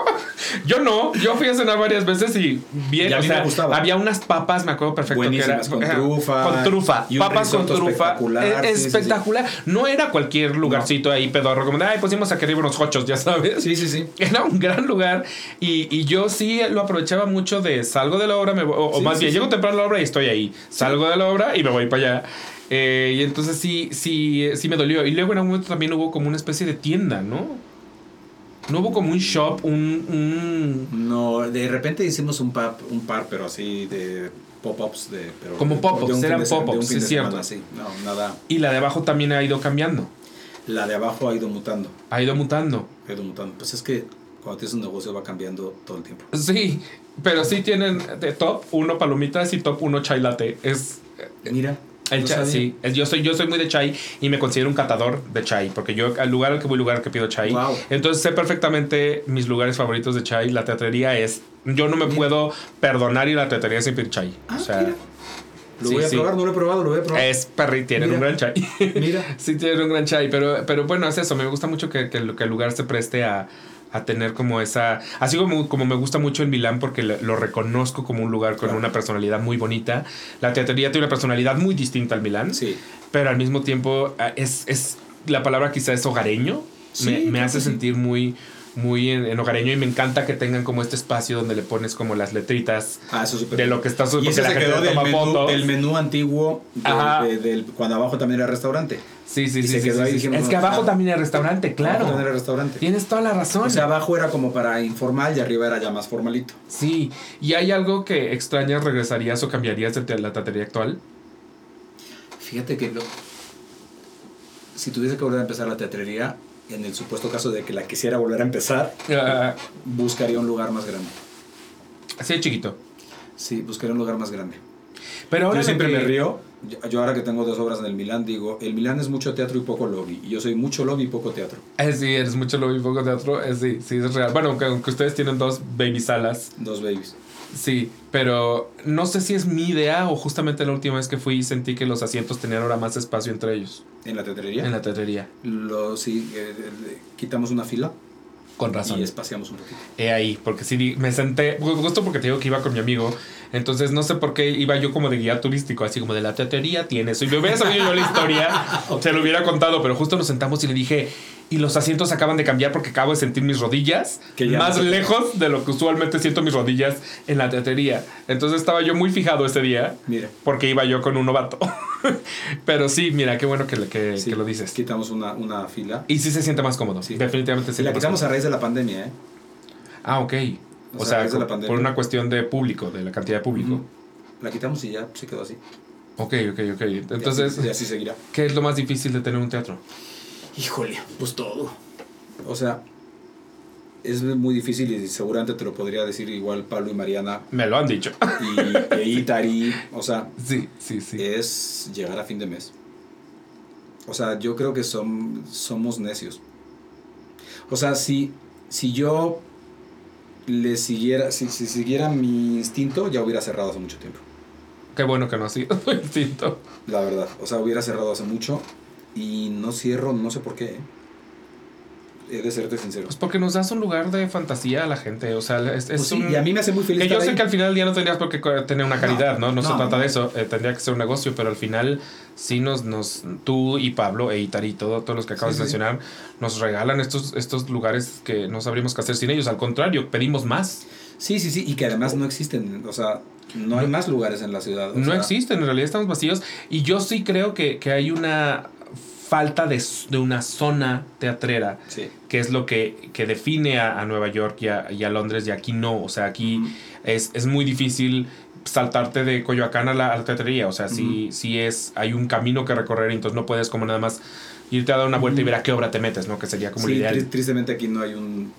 Yo no, yo fui a cenar varias veces y bien, Y a o sea, había unas papas, me acuerdo perfecto Buenísimas, que con era trufa, con trufa, y un papas con trufa, espectacular, Eh, sí, sí, sí. espectacular. No era cualquier lugarcito ahí pedorro como de, ay, pusimos aquí arriba unos hochos, ya sabes. Sí, sí, sí. Era un gran lugar y, y yo sí lo aprovechaba mucho de salgo de la obra, me voy- o, o más bien llego temprano a la obra y estoy ahí. Salgo de la obra y me voy para allá. Eh, y entonces sí, sí, sí me dolió. Y luego en algún momento también hubo como una especie de tienda, ¿no? No hubo como un shop, un... un No, de repente hicimos un, pub, un par, pero así de pop-ups. De, pero Como pop-ups, eran pop-ups, de cierto. semana, sí. No, nada. y la de abajo también ha ido cambiando. La de abajo ha ido mutando. Ha ido mutando. Ha ido mutando. Pues es que cuando tienes un negocio va cambiando todo el tiempo. Sí, pero sí tienen de top uno palomitas y top uno chai latte. Es Mira. El no chai, sí. Yo soy, yo soy muy de chai y me considero un catador de chai, porque yo al lugar al que voy, lugar al que pido chai. Wow. Entonces sé perfectamente mis lugares favoritos de chai. La teatrería es. Yo no me puedo perdonar ir a la teatrería sin pedir chai. Ah, o sea, mira. Lo sí, voy a sí. probar, no lo he probado, lo voy a probar. es perri, tienen Mira. un gran chai. Mira. sí, tienen un gran chai, pero, pero bueno, es eso. Me gusta mucho que, que el lugar se preste a, a tener como esa. Así como, como me gusta mucho en Milán, porque lo, reconozco como un lugar con Claro. una personalidad muy bonita. La teatrería tiene una personalidad muy distinta al Milán Sí. pero al mismo tiempo ah, es, es la palabra quizá es hogareño. Sí, me me hace sí. sentir muy, muy en, en hogareño y me encanta que tengan como este espacio donde le pones como las letritas Ah, eso de lo que está Y la se gente quedó del toma menú, del menú antiguo del- Ajá. de- del, cuando abajo también era restaurante. Sí, sí, y sí. se sí, quedó sí, ahí, sí. dijimos, es que abajo también hay restaurante, claro. también era restaurante. Tienes toda la razón. O sea, abajo era como para informal y arriba era ya más formalito. sí. ¿Y hay algo que extrañas, regresarías o cambiarías de la tatería actual? Fíjate que lo, si tuviese que volver a empezar la teatrería, en el supuesto caso de que la quisiera volver a empezar, Ah, buscaría un lugar más grande. sí, chiquito. Sí, buscaría un lugar más grande. Pero ahora yo siempre que- me río. Yo- ahora que tengo dos obras en el Milán, digo, el Milán es mucho teatro y poco lobby. Y yo soy mucho lobby y poco teatro. Eh, sí, eres mucho lobby, poco teatro. eh, sí, sí, es real. Bueno, aunque, aunque ustedes tienen dos baby salas. Dos babies. Sí, pero no sé si es mi idea o justamente la última vez que fui sentí que los asientos tenían ahora más espacio entre ellos En la teatrería. en la teatrería. Lo, sí, eh, eh, quitamos una fila Con razón. y espaciamos un poquito. He ahí, porque sí, me senté, justo porque te digo que iba con mi amigo, entonces no sé por qué iba yo como de guía turístico, así como de la teatería tienes. Si me hubiera sabido yo la historia, se lo hubiera contado, pero justo nos sentamos y le dije, y los asientos acaban de cambiar porque acabo de sentir mis rodillas Que ya más no lejos de lo que usualmente siento mis rodillas en la teatería. Entonces estaba yo muy fijado ese día. Mira. Porque iba yo con un novato. Pero sí, mira, qué bueno que, que, Sí, que lo dices. Quitamos una, una fila. Y sí se siente más cómodo. Sí. Definitivamente se Y la quitamos a raíz de la pandemia, ¿eh? Ah, ok. O O, sea, por una cuestión de público, de la cantidad de público. La quitamos y ya se quedó así. Ok, ok, ok. Y Entonces, así, y así seguirá. ¿qué es lo más difícil de tener un teatro? Híjole, pues todo. O sea, es muy difícil y seguramente te lo podría decir igual Pablo y Mariana Me lo han dicho. y, e Itari. O sea, Sí, sí, sí. es llegar a fin de mes. O sea, yo creo que son, somos necios. O sea, si, si yo le siguiera, si, si siguiera mi instinto, ya hubiera cerrado hace mucho tiempo. Qué bueno que no ha sido tu instinto. La verdad. O sea, hubiera cerrado hace mucho y no cierro, no sé por qué. ¿eh? He de serte sincero. Pues porque nos das un lugar de fantasía a la gente. O sea, es, es Pues sí, un... y a mí me hace muy feliz Que yo sé ahí. que al final del día no tendrías por qué tener una calidad, ¿no? No, se no, trata no. de eso. eh, tendría que ser un negocio, pero al final sí nos, nos tú y Pablo e Itari, todo, todos los que acabas Sí, de sí. mencionar, nos regalan estos, estos lugares que no sabríamos qué hacer sin ellos. Al contrario, pedimos más. Sí, sí, sí, y que además no existen, o sea, no hay más lugares en la ciudad. no existen, en realidad estamos vacíos. Y yo sí creo que, hay una falta de, una zona teatrera, que es lo que, define a, Nueva York y a, Londres, y aquí no. O sea, aquí es, muy difícil saltarte de Coyoacán a la, teatrería. O sea, sí, es, hay un camino que recorrer, entonces no puedes como nada más irte a dar una vuelta y ver a qué obra te metes, ¿no? Que sería como sí, ideal. Tristemente aquí no hay un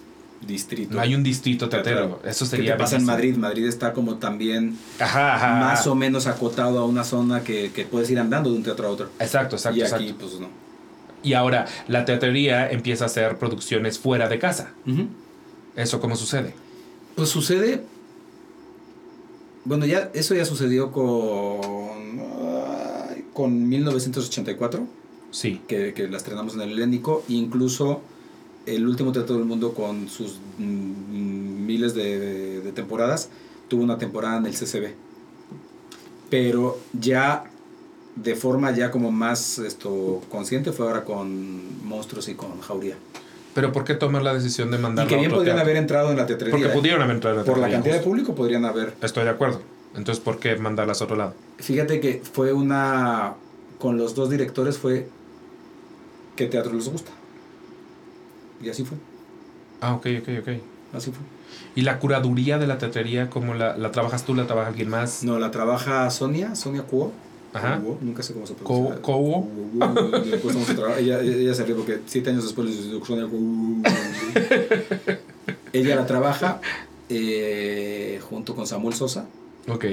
distrito. No hay un distrito teatro. Eso sería. ¿Qué pasa en Madrid? Madrid está como también más o menos acotado a una zona que, puedes ir andando de un teatro a otro. Exacto, exacto. Y aquí, pues no. Y ahora, la teatrería empieza a hacer producciones fuera de casa. ¿Eso cómo sucede? Pues sucede. Bueno, ya eso ya sucedió con. con 1984. Sí. Que, que la estrenamos en el Helénico. Incluso el último teatro del mundo con sus mm, miles de, temporadas, tuvo una temporada en el CCB. Pero ya de forma ya como más esto consciente fue ahora con Monstruos y con Jauría. Pero ¿por qué tomar la decisión de mandar Y que bien podrían haber entrado en la teatrería. Porque pudieron haber entrado en la Por la cantidad de público podrían haber. Estoy de acuerdo. Entonces, ¿por qué mandarlas a otro lado? Fíjate que fue una... Con los dos directores fue... ¿Qué teatro les gusta? Y así fue. Ah, ok, ok, ok. Así fue. ¿Y la curaduría de la teatrería, cómo la, la trabajas tú, la trabaja alguien más? No, la trabaja Sonia, Sonia Cuo. Ajá. nunca sé cómo se pronuncia. ¿Cuo? ella, ella se ríe porque siete años después le dice Sonia ella la trabaja eh, junto con Samuel Sosa. Ok.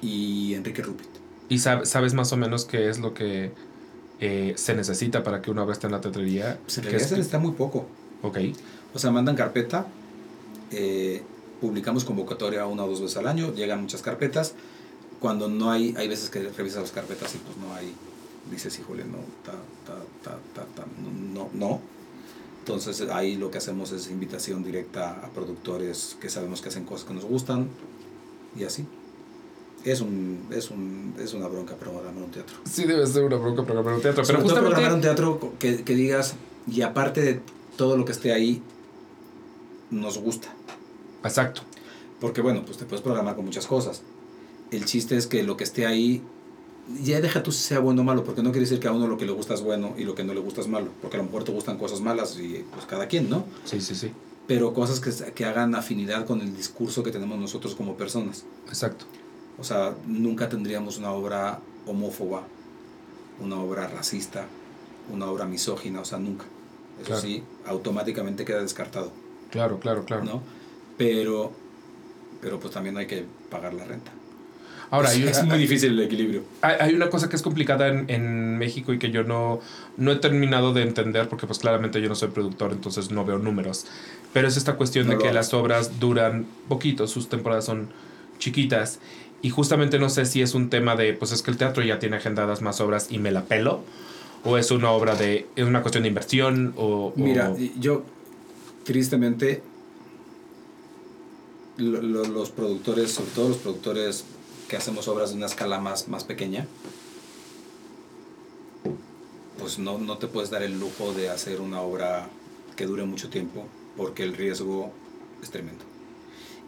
Y Enrique Rupit. ¿Y sabes más o menos qué es lo que eh, se necesita para que una obra esté en la teatrería? Se necesita muy poco. Ok. O sea, mandan carpeta, eh, publicamos convocatoria una o dos veces al año, llegan muchas carpetas. Cuando no hay, hay veces que revisas las carpetas y pues no hay, dices, híjole, no, ta, ta, ta, ta, no, no. Entonces ahí lo que hacemos es invitación directa a productores que sabemos que hacen cosas que nos gustan y así es, un, es, un, es una bronca programar un teatro. Sí, debe ser una bronca programar un teatro. Pero justamente... programar un teatro que, que digas, y aparte de todo lo que esté ahí, nos gusta. Exacto. Porque bueno, pues te puedes programar con muchas cosas. El chiste es que lo que esté ahí, ya deja tú si sea bueno o malo, porque no quiere decir que a uno lo que le gusta es bueno y lo que no le gusta es malo, porque a lo mejor te gustan cosas malas y pues cada quien, ¿no? Sí, sí, sí. Pero cosas que, que hagan afinidad con el discurso que tenemos nosotros como personas. Exacto. O sea, nunca tendríamos una obra homófoba, una obra racista, una obra misógina, o sea, nunca. Eso sí, automáticamente queda descartado. Claro, claro, claro. ¿no? Pero, pero pues también hay que pagar la renta. Ahora, es, muy difícil el equilibrio. Hay, una cosa que es complicada en, en, México y que yo no, no he terminado de entender porque pues claramente yo no soy productor, entonces no veo números. Pero es esta cuestión de que las obras duran poquito, sus temporadas son chiquitas y justamente no sé si es un tema de, pues es que el teatro ya tiene agendadas más obras y me la pelo, o es una obra de, es una cuestión de inversión, o... Mira, yo, tristemente, los productores, sobre todo los productores que hacemos obras de una escala más, más pequeña, pues no, no te puedes dar el lujo de hacer una obra que dure mucho tiempo, porque el riesgo es tremendo.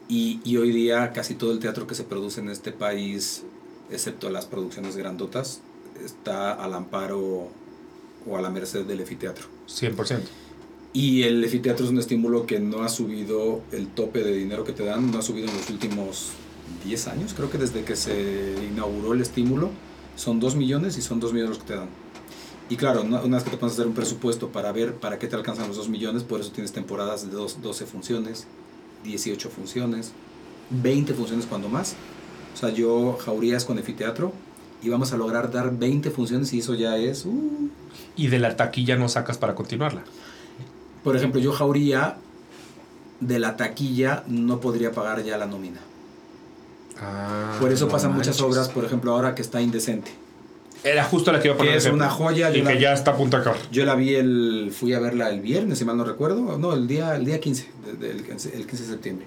Y, y, hoy día casi todo el teatro que se produce en este país, excepto las producciones grandotas, está al amparo o a la merced del efiteatro. 100%. Y el efiteatro es un estímulo que no ha subido el tope de dinero que te dan, no ha subido en los últimos 10 años, creo que desde que se inauguró el estímulo, son 2 millones y son 2 millones los que te dan. Y claro, una vez que te pones a hacer un presupuesto para ver para qué te alcanzan los 2 millones, por eso tienes temporadas de 12 funciones, 18 funciones, 20 funciones cuando más. O sea, yo jaurías con Efiteatro y vamos a lograr dar 20 funciones y eso ya es... Uh. Y de la taquilla no sacas para continuarla. Por ejemplo, yo jauría de la taquilla no podría pagar ya la nómina. Ah, por eso pasan muchas obras, por ejemplo, ahora que está indecente. Era justo la que iba a poner. Que es una joya. Y que ya está a punto de acabar. Yo la vi el. Fui a verla el viernes, si mal no recuerdo. No, el día, el día 15, el 15 de septiembre.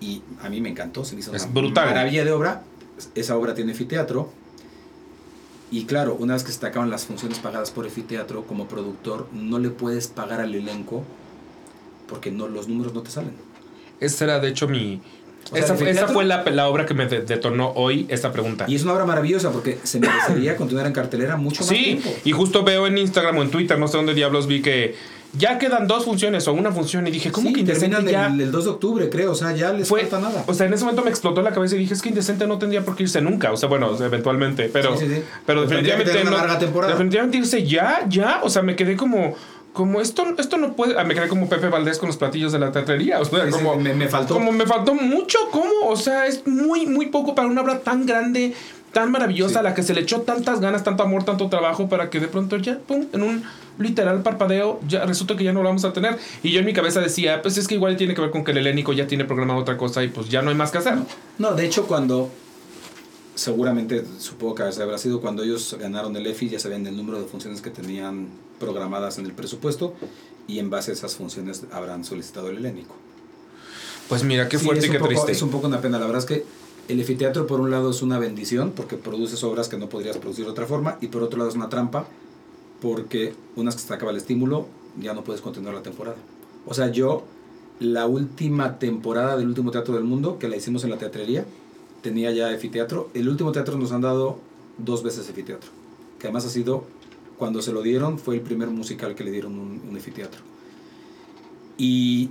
Y a mí me encantó, se me hizo es una brutal. maravilla de obra. Esa obra tiene anfiteatro. Y claro, una vez que se te acaban las funciones pagadas por anfiteatro, como productor, no le puedes pagar al elenco porque no, los números no te salen. Esa era, de hecho, mi... esa, fue la, la, obra que me detonó hoy esta pregunta. Y es una obra maravillosa porque se merecería continuar en cartelera mucho más sí, y justo veo en Instagram o en Twitter, no sé dónde diablos vi que ya quedan dos funciones o una función y dije, ¿cómo que indecente ya? El, 2 de octubre, creo, o sea, ya les falta nada. O sea, en ese momento me explotó la cabeza y dije, es que indecente no tendría por qué irse nunca, o sea, bueno, eventualmente, pero pero definitivamente no, definitivamente irse ya, ya, o sea, me quedé como como esto, esto no puede. Ah, me quedé como Pepe Valdés con los platillos de la teatrería. O sea, como, me, faltó. Como me faltó mucho. ¿Cómo? O sea, es muy, muy poco para una obra tan grande, tan maravillosa, a la que se le echó tantas ganas, tanto amor, tanto trabajo, para que de pronto ya, pum, en un literal parpadeo, ya resulta que ya no lo vamos a tener. Y yo en mi cabeza decía, pues es que igual tiene que ver con que el helénico ya tiene programado otra cosa y pues ya no hay más que hacer. No, de hecho, cuando seguramente supongo que habrá sido cuando ellos ganaron el EFI, ya sabían el número de funciones que tenían programadas en el presupuesto y en base a esas funciones habrán solicitado el helénico. Pues mira, qué fuerte y qué triste. Es un poco una pena, la verdad es que el efiteatro por un lado es una bendición porque produces obras que no podrías producir de otra forma y por otro lado es una trampa porque unas que se acaba el estímulo ya no puedes continuar la temporada. O sea, yo la última temporada del último teatro del mundo que la hicimos en la teatrería tenía ya efiteatro. El último teatro nos han dado dos veces efiteatro, que además ha sido cuando se lo dieron fue el primer musical que le dieron un, un efiteatro. Y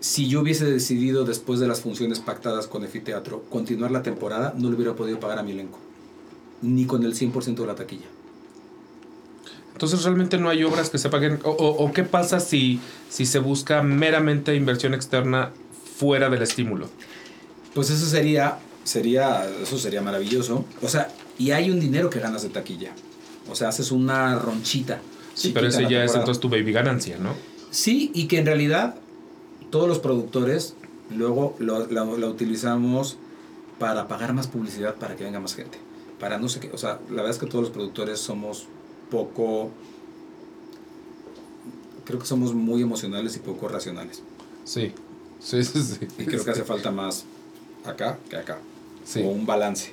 si yo hubiese decidido después de las funciones pactadas con Efiteatro continuar la temporada, no le hubiera podido pagar a mi elenco, ni con el 100% de la taquilla. Entonces realmente no hay obras que se paguen. O, qué pasa si, si se busca meramente inversión externa fuera del estímulo? Pues eso sería, sería, eso sería maravilloso. O sea, y hay un dinero que ganas de taquilla. O sea, haces una ronchita. Sí, pero ese ya es entonces tu baby ganancia, ¿no? Sí, y que en realidad todos los productores luego lo, la, utilizamos para pagar más publicidad para que venga más gente. Para no sé qué, o sea, la verdad es que todos los productores somos poco, creo que somos muy emocionales y poco racionales. Sí, sí, sí, sí. Y creo que hace falta más acá que acá. Sí. O un balance.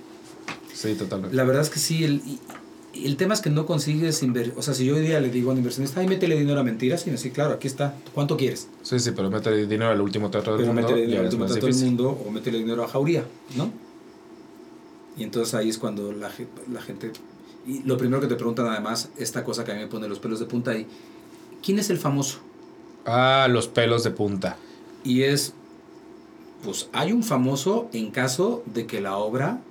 Sí, totalmente. La verdad es que sí, el, el tema es que no consigues invertir. O sea, si yo hoy día le digo a un inversionista, ay, métele dinero a mentiras, y me dice, claro, aquí está. ¿Cuánto quieres? Sí, sí, pero métele dinero al último teatro del pero mundo. Métele dinero al último teatro del mundo o métele dinero a Jauría, ¿no? Y entonces ahí es cuando la, la gente. Y lo primero que te preguntan, además, esta cosa que a mí me pone los pelos de punta ahí: ¿quién es el famoso? Ah, los pelos de punta. Y es. Pues hay un famoso en caso de que la obra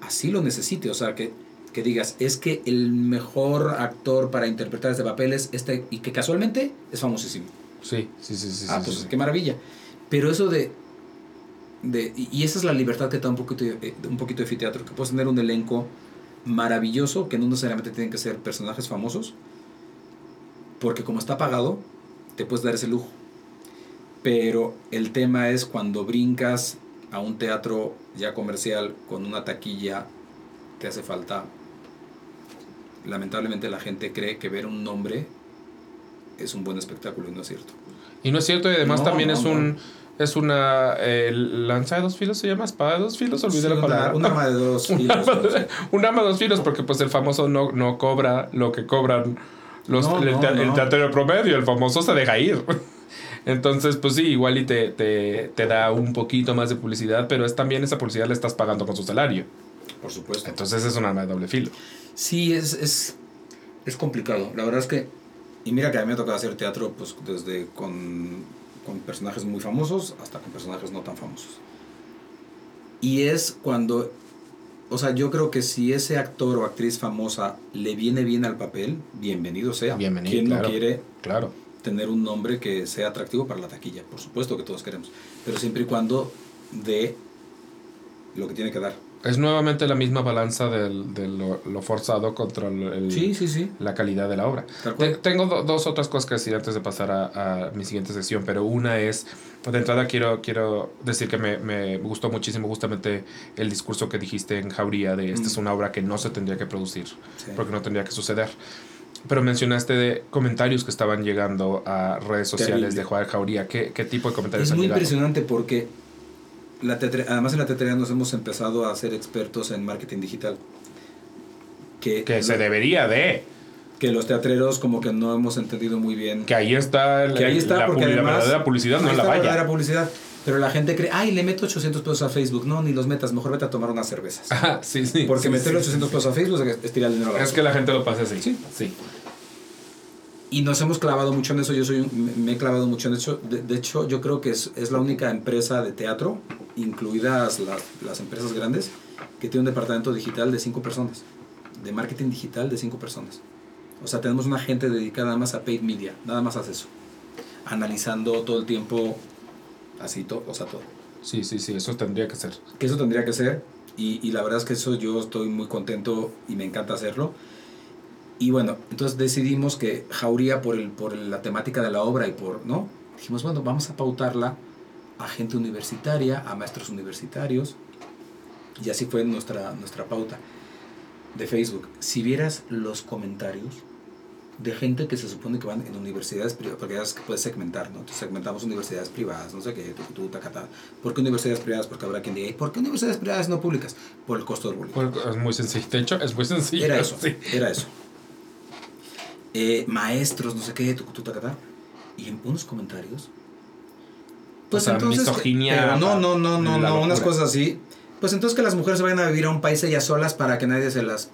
así lo necesite. O sea, que que digas, es que el mejor actor para interpretar este papel es este, y que casualmente es famosísimo. Sí, sí, sí, sí. Ah, pues qué maravilla. Pero eso de, de, y esa es la libertad que da un poquito, eh, un poquito de teatro, que puedes tener un elenco maravilloso, que no necesariamente tienen que ser personajes famosos, porque como está pagado, te puedes dar ese lujo. Pero el tema es cuando brincas a un teatro ya comercial con una taquilla, te hace falta lamentablemente la gente cree que ver un nombre es un buen espectáculo y no es cierto. Y no es cierto y además también es un es una eh, lanza de dos filos se llama espada de dos filos olvidé la palabra. un arma de dos filos un arma de dos filos porque pues el famoso no, no cobra lo que cobran los el, el, teatro promedio el famoso se deja ir. Entonces pues sí igual y te, te, te da un poquito más de publicidad pero es también esa publicidad le estás pagando con su salario. Por supuesto. Entonces es un arma de doble filo Sí, es, es, es complicado. La verdad es que, y mira que a mí me ha tocado hacer teatro pues, desde con, con personajes muy famosos hasta con personajes no tan famosos. Y es cuando, o sea, yo creo que si ese actor o actriz famosa le viene bien al papel, bienvenido sea. Bienvenido. ¿Quién no quiere claro. tener un nombre que sea atractivo para la taquilla? Por supuesto que todos queremos. Pero siempre y cuando de lo que tiene que dar. Es nuevamente la misma balanza de lo, forzado contra el, la calidad de la obra. tengo dos otras cosas que decir antes de pasar a, mi siguiente sesión, pero una es, de entrada quiero, quiero decir que me, me gustó muchísimo justamente el discurso que dijiste en Jauría de esta es mm. una obra que no se tendría que producir, porque no tendría que suceder. Pero mencionaste de comentarios que estaban llegando a redes sociales de Juan Jauría. ¿Qué, ¿Qué, tipo de comentarios Es muy impresionante porque la además en la teatrería nos hemos empezado a ser expertos en marketing digital. Que, que se debería de. que los teatreros como que no hemos entendido muy bien. Que ahí está, que ahí está la, porque la además, verdadera publicidad, no ahí la está vaya. verdadera publicidad. Pero la gente cree, ay, le meto 800 pesos a Facebook. No, ni los metas, mejor vete a tomar unas cervezas. Ajá, sí, sí. Porque sí, meterle sí, 800 sí. pesos a Facebook es tirar el dinero a la Es que la gente lo pasa así. Sí. sí. Y nos hemos clavado mucho en eso. Yo soy un- me- me he clavado mucho en eso. De, de hecho, yo creo que es, es la única empresa de teatro, incluidas las, las empresas grandes, que tiene un departamento digital de cinco personas. De marketing digital de cinco personas. O sea, tenemos una gente dedicada nada más a paid media. Nada más hace eso. Analizando todo el tiempo, así, todo, o sea, todo. Sí, sí, sí, eso tendría que ser. que eso tendría que ser y, y la verdad es que eso yo estoy muy contento y me encanta hacerlo y bueno entonces decidimos que Jauría por el por la temática de la obra y por no dijimos bueno vamos a pautarla a gente universitaria a maestros universitarios y así fue nuestra nuestra pauta de Facebook si vieras los comentarios de gente que se supone que van en universidades privadas, porque ya es que puedes segmentar, ¿no? Entonces segmentamos universidades privadas, no sé qué, tú, tú, tacata. ¿Por qué universidades privadas? Porque habrá quien diga, ¿y por qué universidades privadas no públicas? Por el costo del boleto. Es muy sencillo. De hecho, es muy sencillo. Era eso, Sí. era eso. Eh, maestros, no sé qué, tú, tú, tacata. Y en unos comentarios. Pues O sea, misoginia, pero no, no, no, no, no, unas cosas así. Pues entonces que las mujeres se vayan a vivir a un país ellas solas para que nadie se las.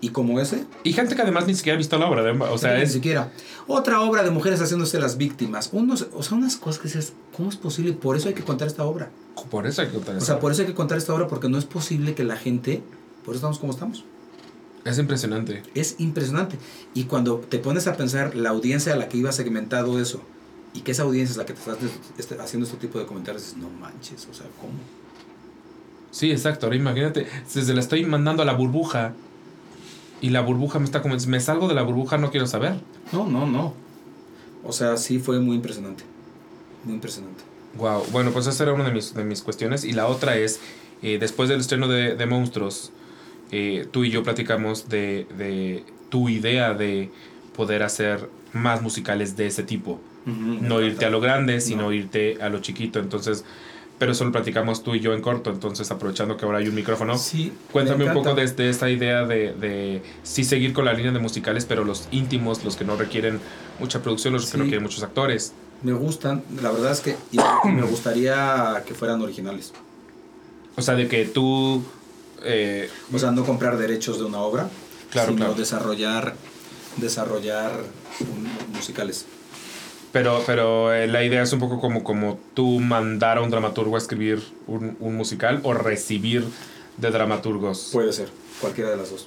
Y como ese, Y gente que además ni siquiera ha visto la obra. de- O sea, ni es. siquiera. Otra obra de mujeres haciéndose las víctimas. Unos, o sea, unas cosas que dices, ¿cómo es posible? Por eso hay que contar esta obra. Por eso hay que contar O eso. sea, por eso hay que contar esta obra porque no es posible que la gente, por eso estamos como estamos. Es impresionante. Es impresionante. Y cuando te pones a pensar la audiencia a la que iba segmentado eso y que esa audiencia es la que te está este- haciendo este tipo de comentarios, dices, no manches, o sea, ¿cómo? Sí, exacto. Ahora imagínate, desde la estoy mandando a la burbuja y la burbuja me está como, me salgo de la burbuja, no quiero saber. No, no, no. O sea, sí fue muy impresionante. Muy impresionante. Wow. Bueno, pues esa era una de mis, de mis cuestiones. Y la otra es, eh, después del estreno de, de Monstruos, eh, tú y yo platicamos de, de tu idea de poder hacer más musicales de ese tipo. No irte a lo grande, sino No. irte a lo chiquito. Entonces, pero eso lo platicamos tú y yo en corto. Entonces, aprovechando que ahora hay un micrófono, Sí. Cuéntame me un poco de, de esta idea de, de sí seguir con la línea de musicales, pero los íntimos, los que no requieren mucha producción, los que no requieren muchos actores. Me gustan, la verdad es que me gustaría que fueran originales. O sea, de que tú... eh, O sea, no comprar derechos de una obra, Claro, sino claro. desarrollar desarrollar musicales. Pero pero eh, la idea es un poco como, como tú mandar a un dramaturgo a escribir un, un musical o recibir de dramaturgos. Puede ser, cualquiera de las dos.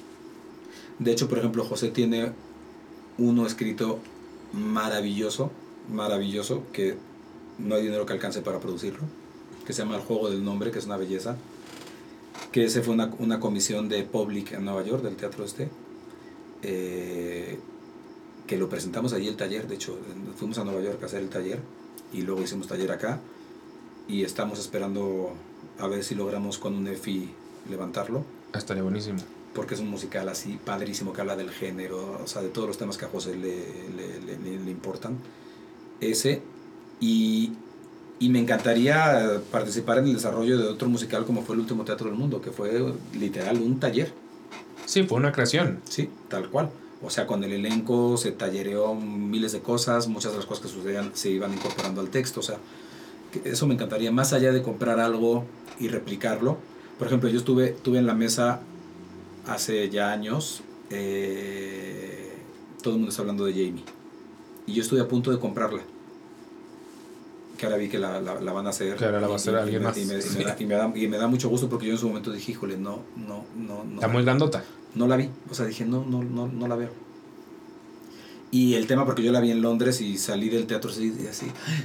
De hecho, por ejemplo, José tiene uno escrito maravilloso, maravilloso, que no hay dinero que alcance para producirlo, que se llama El Juego del Nombre, que es una belleza, que ese fue una, una comisión de Public en Nueva York, del teatro este, eh, que lo presentamos allí el taller, de hecho, fuimos a Nueva York a hacer el taller y luego hicimos taller acá y estamos esperando a ver si logramos con un EFI levantarlo Estaría buenísimo. porque es un musical así padrísimo que habla del género, o sea, de todos los temas que a José le, le, le- le- le importan. Ese, y, y me encantaría participar en el desarrollo de otro musical como fue el último teatro del mundo, que fue literal un taller, Sí, fue una creación. sí, tal cual. O sea, con el elenco se tallereó miles de cosas, muchas de las cosas que sucedían se iban incorporando al texto, o sea, eso me encantaría, más allá de comprar algo y replicarlo. Por ejemplo, yo estuve, estuve en la mesa hace ya años, eh, todo el mundo está hablando de Jamie, y yo estuve a punto de comprarla. Que ahora vi que la, la, la van a hacer. Ahora la va a hacer alguien más. Y me, da, y me mucho gusto porque yo en su momento dije, híjole, no, no, no, no. Está muy grandota. No la vi, o sea, dije, no, no, no, no la veo. Y el tema, porque yo la vi en Londres y salí del teatro así, y así,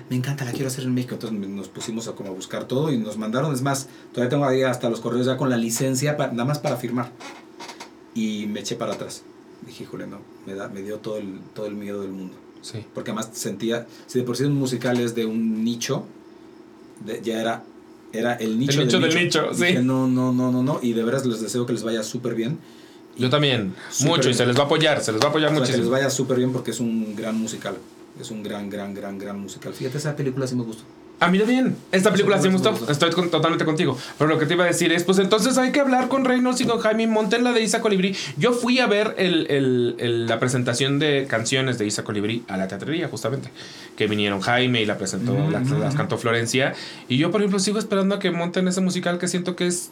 me encanta, la quiero hacer en México. Entonces nos pusimos a como a buscar todo y nos mandaron, es más, todavía tengo ahí hasta los correos ya con la licencia, nada más para firmar. Y me eché para atrás. Dije, híjole, no, me, da, me dio todo el, todo el miedo del mundo. Sí. Porque además sentía, si de por sí un musical es de un nicho, de- ya era, era el nicho, nicho del nicho, Dije, sí. no, no, no, no, no. Y de veras les deseo que les vaya súper bien. Yo también. Mucho. Y se les va a apoyar. Se les va a apoyar O sea, que les vaya súper bien porque es un gran musical. Es un gran, gran, gran, gran musical. Fíjate, esa película sí me gustó. A mí también. Esta película sí me gustó. Estoy totalmente contigo. Pero lo que te iba a decir es, pues entonces hay que hablar con Reynolds y con Jaime Monten la de Isa Colibrí. Yo fui a ver el, la presentación de canciones de Isa Colibrí a la teatrería, justamente. Que vinieron Jaime y la presentó, las, cantó Florencia. Y yo, por ejemplo, sigo esperando a que monten ese musical que siento que es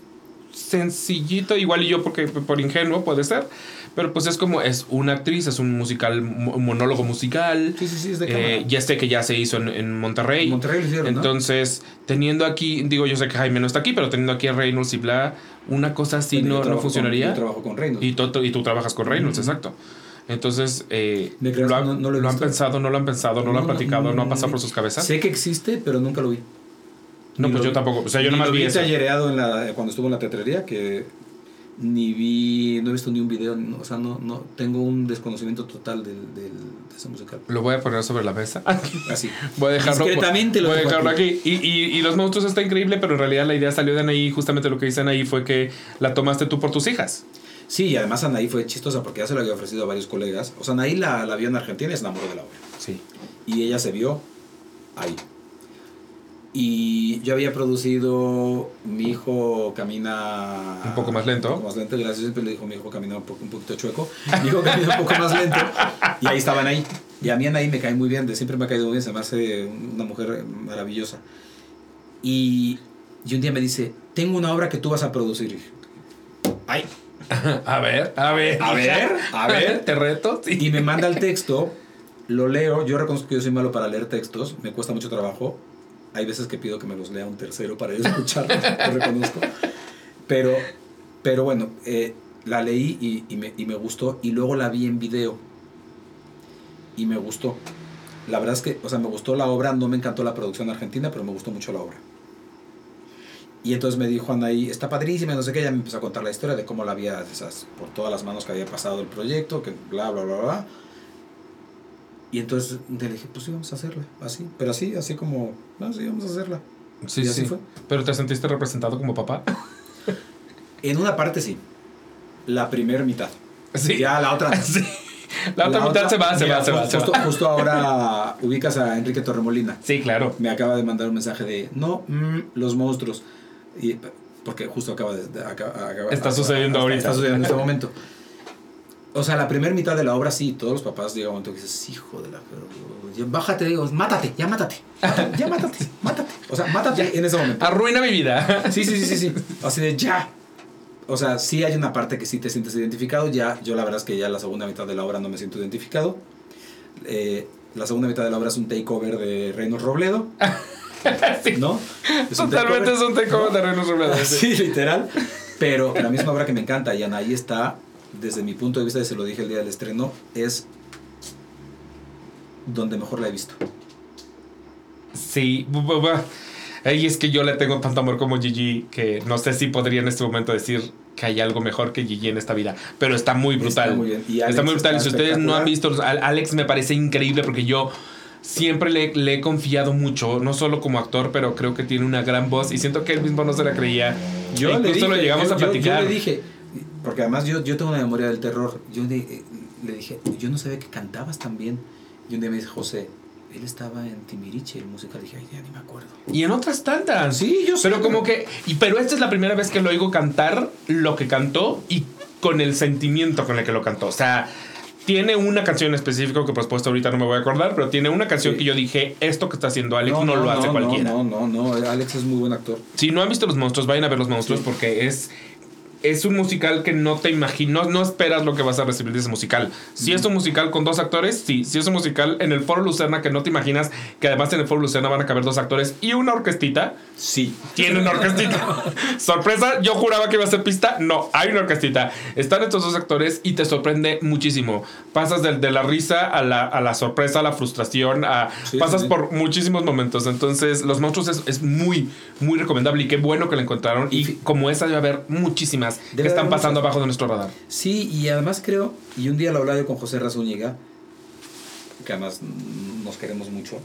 sencillito, igual y yo porque por ingenuo puede ser, pero pues es como, es una actriz, es un musical, un monólogo musical. Sí, sí, sí, es de eh, ya sé que ya se hizo en, Monterrey. Monterrey Entonces, teniendo aquí, digo, yo sé que Jaime no está aquí, pero teniendo aquí a Reynolds y bla, una cosa así no, no funcionaría. yo trabajo con Reynolds. Y, tú, y tú trabajas con Reynolds, exacto. Entonces, eh, lo, han, lo, han pensado, no lo han pensado, no, lo han platicado, no, ha pasado por sus cabezas. Sé que existe, pero nunca lo vi. No, pues yo tampoco. O sea, yo nomás vi eso. en la, cuando estuvo en la teatrería que ni vi, no he visto ni un video, o sea, no, no, tengo un desconocimiento total del, del, de ese musical. Lo voy a poner sobre la mesa. Así. Voy a dejarlo, Discretamente lo voy a dejarlo aquí. Y, y, y, Los Monstruos está increíble, pero en realidad la idea salió de Anaí. Justamente lo que dicen ahí fue que la tomaste tú por tus hijas. Sí, y además Anaí fue chistosa porque ya se lo había ofrecido a varios colegas. O sea, Anaí la, la vio en Argentina y se enamoró de la obra. Sí. Y ella se vio ahí. Y yo había producido Mi hijo camina. Un poco más lento. Un poco más lento. Gracias, siempre le dijo Mi hijo camina un, poco, un poquito chueco. Mi hijo camina un poco más lento. Y ahí estaban ahí. Y a mí ahí me cae muy bien. De siempre me ha caído muy bien. Se me hace una mujer maravillosa. Y, y un día me dice: Tengo una obra que tú vas a producir. ¡Ay! A ver, a ver, a ver, a ver, te reto. Y me manda el texto, lo leo. Yo reconozco que yo soy malo para leer textos, me cuesta mucho trabajo hay veces que pido que me los lea un tercero para escucharlos, lo reconozco. Pero, pero bueno, eh, la leí y, me, y me gustó y luego la vi en video y me gustó. La verdad es que, o sea, me gustó la obra, no me encantó la producción argentina, pero me gustó mucho la obra. Y entonces me dijo Anaí, está padrísima, no sé qué, ella me empezó a contar la historia de cómo la había, esas, por todas las manos que había pasado el proyecto, que bla, bla, bla, bla. Y entonces le dije, pues sí, vamos a hacerla, así, pero así, así como, no, sí, vamos a hacerla. Sí, sí. Fue. ¿Pero te sentiste representado como papá? en una parte sí, la primera mitad. Sí. Ya la otra Sí. La, otra mitad se va, se va, se va. Justo, justo, ahora ubicas a Enrique Torremolina. Sí, claro. Me acaba de mandar un mensaje de, no, mm, los monstruos. Y, porque justo acaba de... está sucediendo ahorita. Está sucediendo en este momento. O sea, la primera mitad de la obra sí, todos los papás llegan a un momento que dices, hijo de la... Pero, bájate, digo, mátate, ya mátate, ya mátate, mátate. O sea, mátate en ese momento. Arruina mi vida. Sí, sí, sí, sí, sí. Así de ya. O sea, sí hay una parte que sí te sientes identificado. Ya, yo la verdad es que ya la segunda mitad de la obra no me siento identificado. Eh, la segunda mitad de la obra es un takeover de Reinos Robledo. sí. ¿No? Totalmente es un takeover de Reinos Robledo. sí, literal. Pero la misma obra que me encanta, y ahí está desde mi punto de vista, y se lo dije el día del estreno, es donde mejor la he visto. Sí, y es que yo le tengo tanto amor como Gigi que no sé si podría en este momento decir que hay algo mejor que Gigi en esta vida, pero está muy brutal. Está muy bien. está muy brutal. si ustedes no han visto, Alex me parece increíble porque yo siempre le, le, he confiado mucho, no solo como actor, pero creo que tiene una gran voz y siento que él mismo no se la creía. Yo e incluso lo llegamos a platicar. Yo le dije, porque además yo, yo tengo una memoria del terror. Yo le, le dije, yo no sabía que cantabas tan bien. Y un día me dice, José, él estaba en Timiriche, el musical. Dije, ay, ya ni me acuerdo. Y en otras tantas. Sí, yo sé. Pero como que. Y, pero esta es la primera vez que lo oigo cantar lo que cantó y con el sentimiento con el que lo cantó. O sea, tiene una canción específica que por supuesto ahorita no me voy a acordar, pero tiene una canción que yo dije, esto que está haciendo Alex no, lo hace cualquiera. No, no, no, Alex es muy buen actor. Si no han visto Los Monstruos, vayan a ver Los Monstruos porque es es un musical que no te imaginas, no, esperas lo que vas a recibir de ese musical. Si es un musical con dos actores, sí. Si es un musical en el Foro Lucerna que no te imaginas que además en el Foro Lucerna van a caber dos actores y una orquestita, sí. Tiene una orquestita. Sorpresa, yo juraba que iba a ser pista. No, hay una orquestita. Están estos dos actores y te sorprende muchísimo. Pasas de, de la risa a la, a la, sorpresa, a la frustración, a, pasas por muchísimos momentos. Entonces, Los Monstruos es, es, muy, muy recomendable y qué bueno que la encontraron. Y como esa debe haber muchísimas que están pasando abajo de nuestro radar. Sí, y además creo, y un día lo hablaba yo con José Razúñiga, que además nos queremos mucho,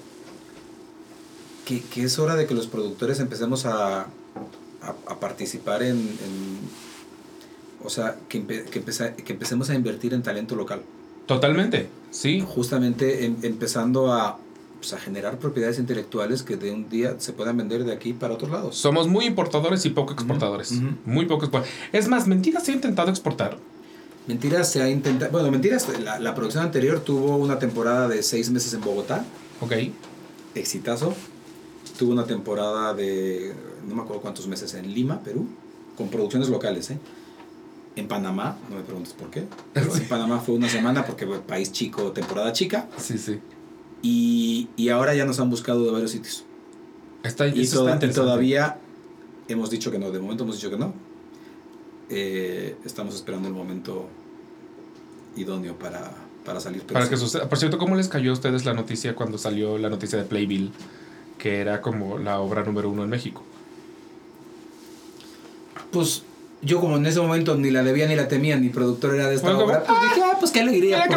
que, que, es hora de que los productores empecemos a, a, participar en, o sea, que, que, que, empecemos a invertir en talento local. Totalmente, sí. Justamente empezando a pues, a generar propiedades intelectuales que de un día se puedan vender de aquí para otros lados. Somos muy importadores y poco exportadores. Muy poco Es más, Mentiras se ha intentado exportar. Mentiras se ha intentado. Bueno, Mentiras, la, la, producción anterior tuvo una temporada de seis meses en Bogotá. Ok. Exitazo. Tuvo una temporada de no me acuerdo cuántos meses en Lima, Perú, con producciones locales, ¿eh? En Panamá, no me preguntes por qué. Pero en Panamá fue una semana porque país chico, temporada chica. Sí, sí. Y, y ahora ya nos han buscado de varios sitios. Está, y, todavía hemos dicho que no, de momento hemos dicho que no. Eh, estamos esperando el momento idóneo para, para salir. Para que suceda. Por cierto, ¿cómo les cayó a ustedes la noticia cuando salió la noticia de Playbill? Que era como la obra número uno en México. Pues yo como en ese momento ni la debía ni la temía, ni productor era de esta obra, pues dije, ah, pues qué alegría. qué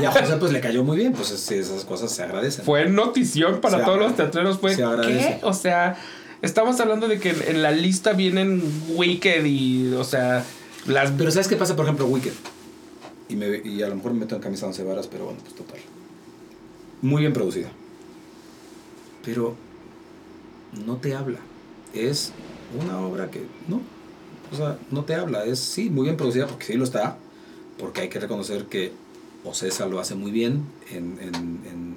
y a José pues le cayó muy bien, pues esas cosas se agradecen. Fue notición para todos los teatreros, fue ¿qué? O sea, estamos hablando de que en la lista vienen Wicked y, o sea, las... Pero ¿sabes qué pasa, por ejemplo, Wicked? Y, me, y a lo mejor me meto en camisa once varas, pero bueno, pues total. Muy bien producida. Pero no te habla. Es una obra que no, o sea, no te habla. Es sí, muy bien producida porque sí lo está, porque hay que reconocer que Ocesa lo hace muy bien en, en, en,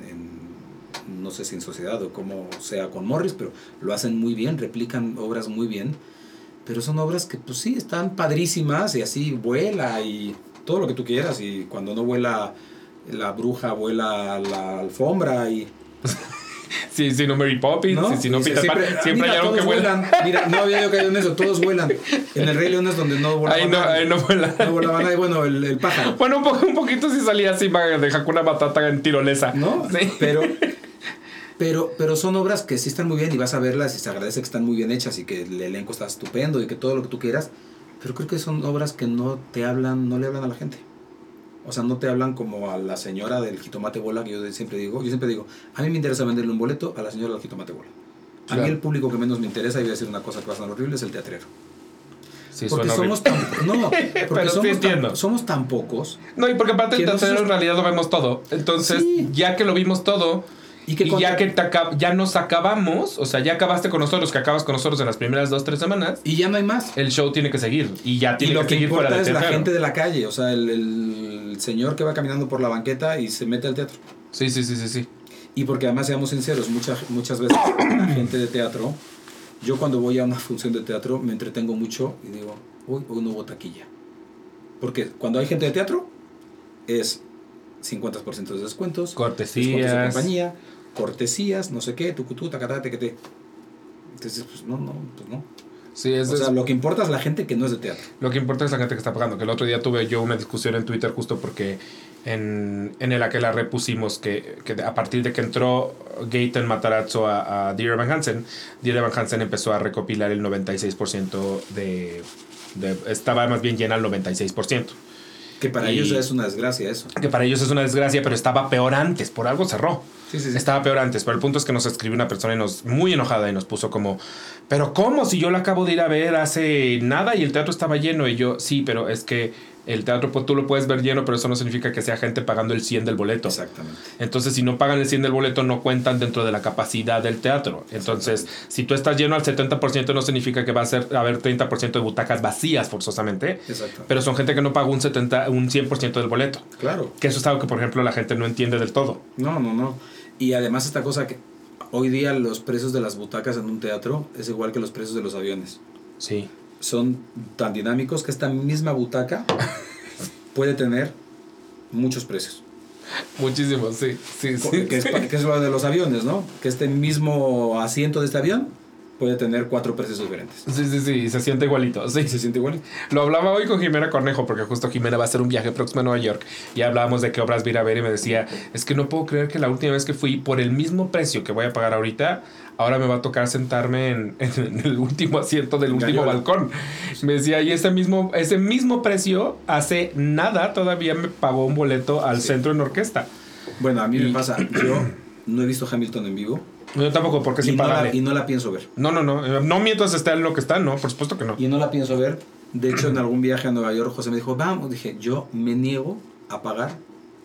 no sé si en sociedad o como sea con Morris, pero lo hacen muy bien, replican obras muy bien. Pero son obras que pues sí, están padrísimas y así vuela y todo lo que tú quieras y cuando no vuela la bruja vuela la alfombra y Sí, si no Mary Poppins, ¿No? si no Peter siempre, Pan, siempre hay algo que vuelan. Mira, no había yo caído en eso, todos vuelan. En el Rey León es donde no volaban. Ahí no, ahí no vuelan. No volaban nadie, bueno, el, el, pájaro. Bueno, un, poco, un poquito sí salía así de Hakuna Matata en tirolesa. ¿No? Sí. Pero, pero, pero son obras que sí están muy bien y vas a verlas y se agradece que están muy bien hechas y que el elenco está estupendo y que todo lo que tú quieras. Pero creo que son obras que no te hablan, no le hablan a la gente. O sea, no te hablan como a la señora del jitomate bola, que yo siempre digo. Yo siempre digo, a mí me interesa venderle un boleto a la señora del jitomate bola. A mí el público que menos me interesa, y voy a decir una cosa que va a sonar horrible, es el teatrero. Sí, porque somos tan, no, porque somos, tan, somos tan pocos. No, y porque aparte el teatrero en realidad lo vemos todo. Entonces, ya que lo vimos todo, y, que ya que ya nos acabamos, o sea, ya acabaste con nosotros, que acabas con nosotros en las primeras dos, tres semanas. Y ya no hay más. El show tiene que seguir. Y ya tiene y lo que, seguir fuera es la gente de la calle, o sea, el, el, señor que va caminando por la banqueta y se mete al teatro. Sí, sí, sí, sí, sí. Y porque además, seamos sinceros, muchas, muchas veces la gente de teatro, yo cuando voy a una función de teatro me entretengo mucho y digo, uy, hoy no hubo taquilla. Porque cuando hay gente de teatro, es 50% de descuentos, cortesías, de compañía, cortesías, no sé qué, tucutú, tacatate, que te. Entonces, pues no, no, pues no. Sí, es, o sea, lo que importa es la gente que no es de teatro. Lo que importa es la gente que está pagando. Que el otro día tuve yo una discusión en Twitter justo porque en, en el la repusimos que, que a partir de que entró Gaten Matarazzo a, a Dear Van Hansen, Dear Van Hansen empezó a recopilar el 96% de, de... Estaba más bien llena el 96%. Que para ellos es una desgracia eso. Que para ellos es una desgracia, pero estaba peor antes, por algo cerró. Sí, sí, Estaba peor antes, pero el punto es que nos escribió una persona y nos, muy enojada y nos puso como, pero ¿cómo? Si yo la acabo de ir a ver hace nada y el teatro estaba lleno y yo, sí, pero es que el teatro pues, tú lo puedes ver lleno, pero eso no significa que sea gente pagando el 100 del boleto. Exactamente. Entonces, si no pagan el 100 del boleto, no cuentan dentro de la capacidad del teatro. Entonces, si tú estás lleno al 70%, no significa que va a, ser, haber 30% de butacas vacías forzosamente. Exacto. Pero son gente que no pagó un, 70, un 100% del boleto. Claro. Que eso es algo que, por ejemplo, la gente no entiende del todo. No, no, no. Y además esta cosa que hoy día los precios de las butacas en un teatro es igual que los precios de los aviones. Sí son tan dinámicos que esta misma butaca puede tener muchos precios. Muchísimos, sí. sí, sí que, Es, que es lo de los aviones, ¿no? Que este mismo asiento de este avión puede tener cuatro precios diferentes. Sí, sí, sí, y se siente igualito. Sí, se siente igualito. Lo hablaba hoy con Jimena Cornejo, porque justo Jimena va a hacer un viaje próximo a Nueva York y hablábamos de qué obras vi a ver y me decía, es que no puedo creer que la última vez que fui por el mismo precio que voy a pagar ahorita, ahora me va a tocar sentarme en, el último asiento del último balcón. Me decía, y ese mismo, ese mismo precio, hace nada todavía me pagó un boleto al centro en orquesta. Bueno, a mí me pasa, yo no he visto Hamilton en vivo yo tampoco, porque es impagable. y no la pienso ver. No, no, no. No mientras esté en lo que está, no, por supuesto que no. Y no la pienso ver. De hecho, en algún viaje a Nueva York, José me dijo, vamos. Dije, yo me niego a pagar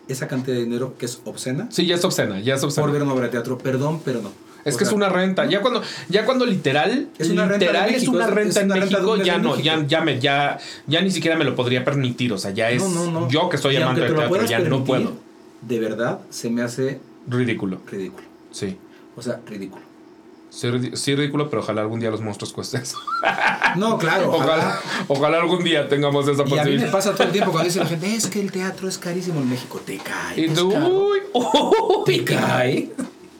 esa cantidad de dinero que es obscena. Sí, ya es obscena, ya es obscena. Por ver una obra de teatro, perdón, pero no. Es que es una renta. Ya cuando, ya cuando literal, Es una renta literal de es una renta es en renta México, ya no, México. ya, ya me, ya, ya ni siquiera me lo podría permitir. O sea, ya es No, no, no. yo que soy Y amante del teatro, ya no puedo. De verdad, se me hace Ridículo. ridículo. Sí. O sea, ridículo. Sí, sí, ridículo, pero ojalá algún día los monstruos cuesten eso. No, claro, Ojalá, ojalá. ojalá algún día tengamos esa Y a mí me posibilidad. pasa todo el tiempo cuando dice la gente, es que el teatro es carísimo en México. Te cae. Y tú, uy, uy, ¿Te cae?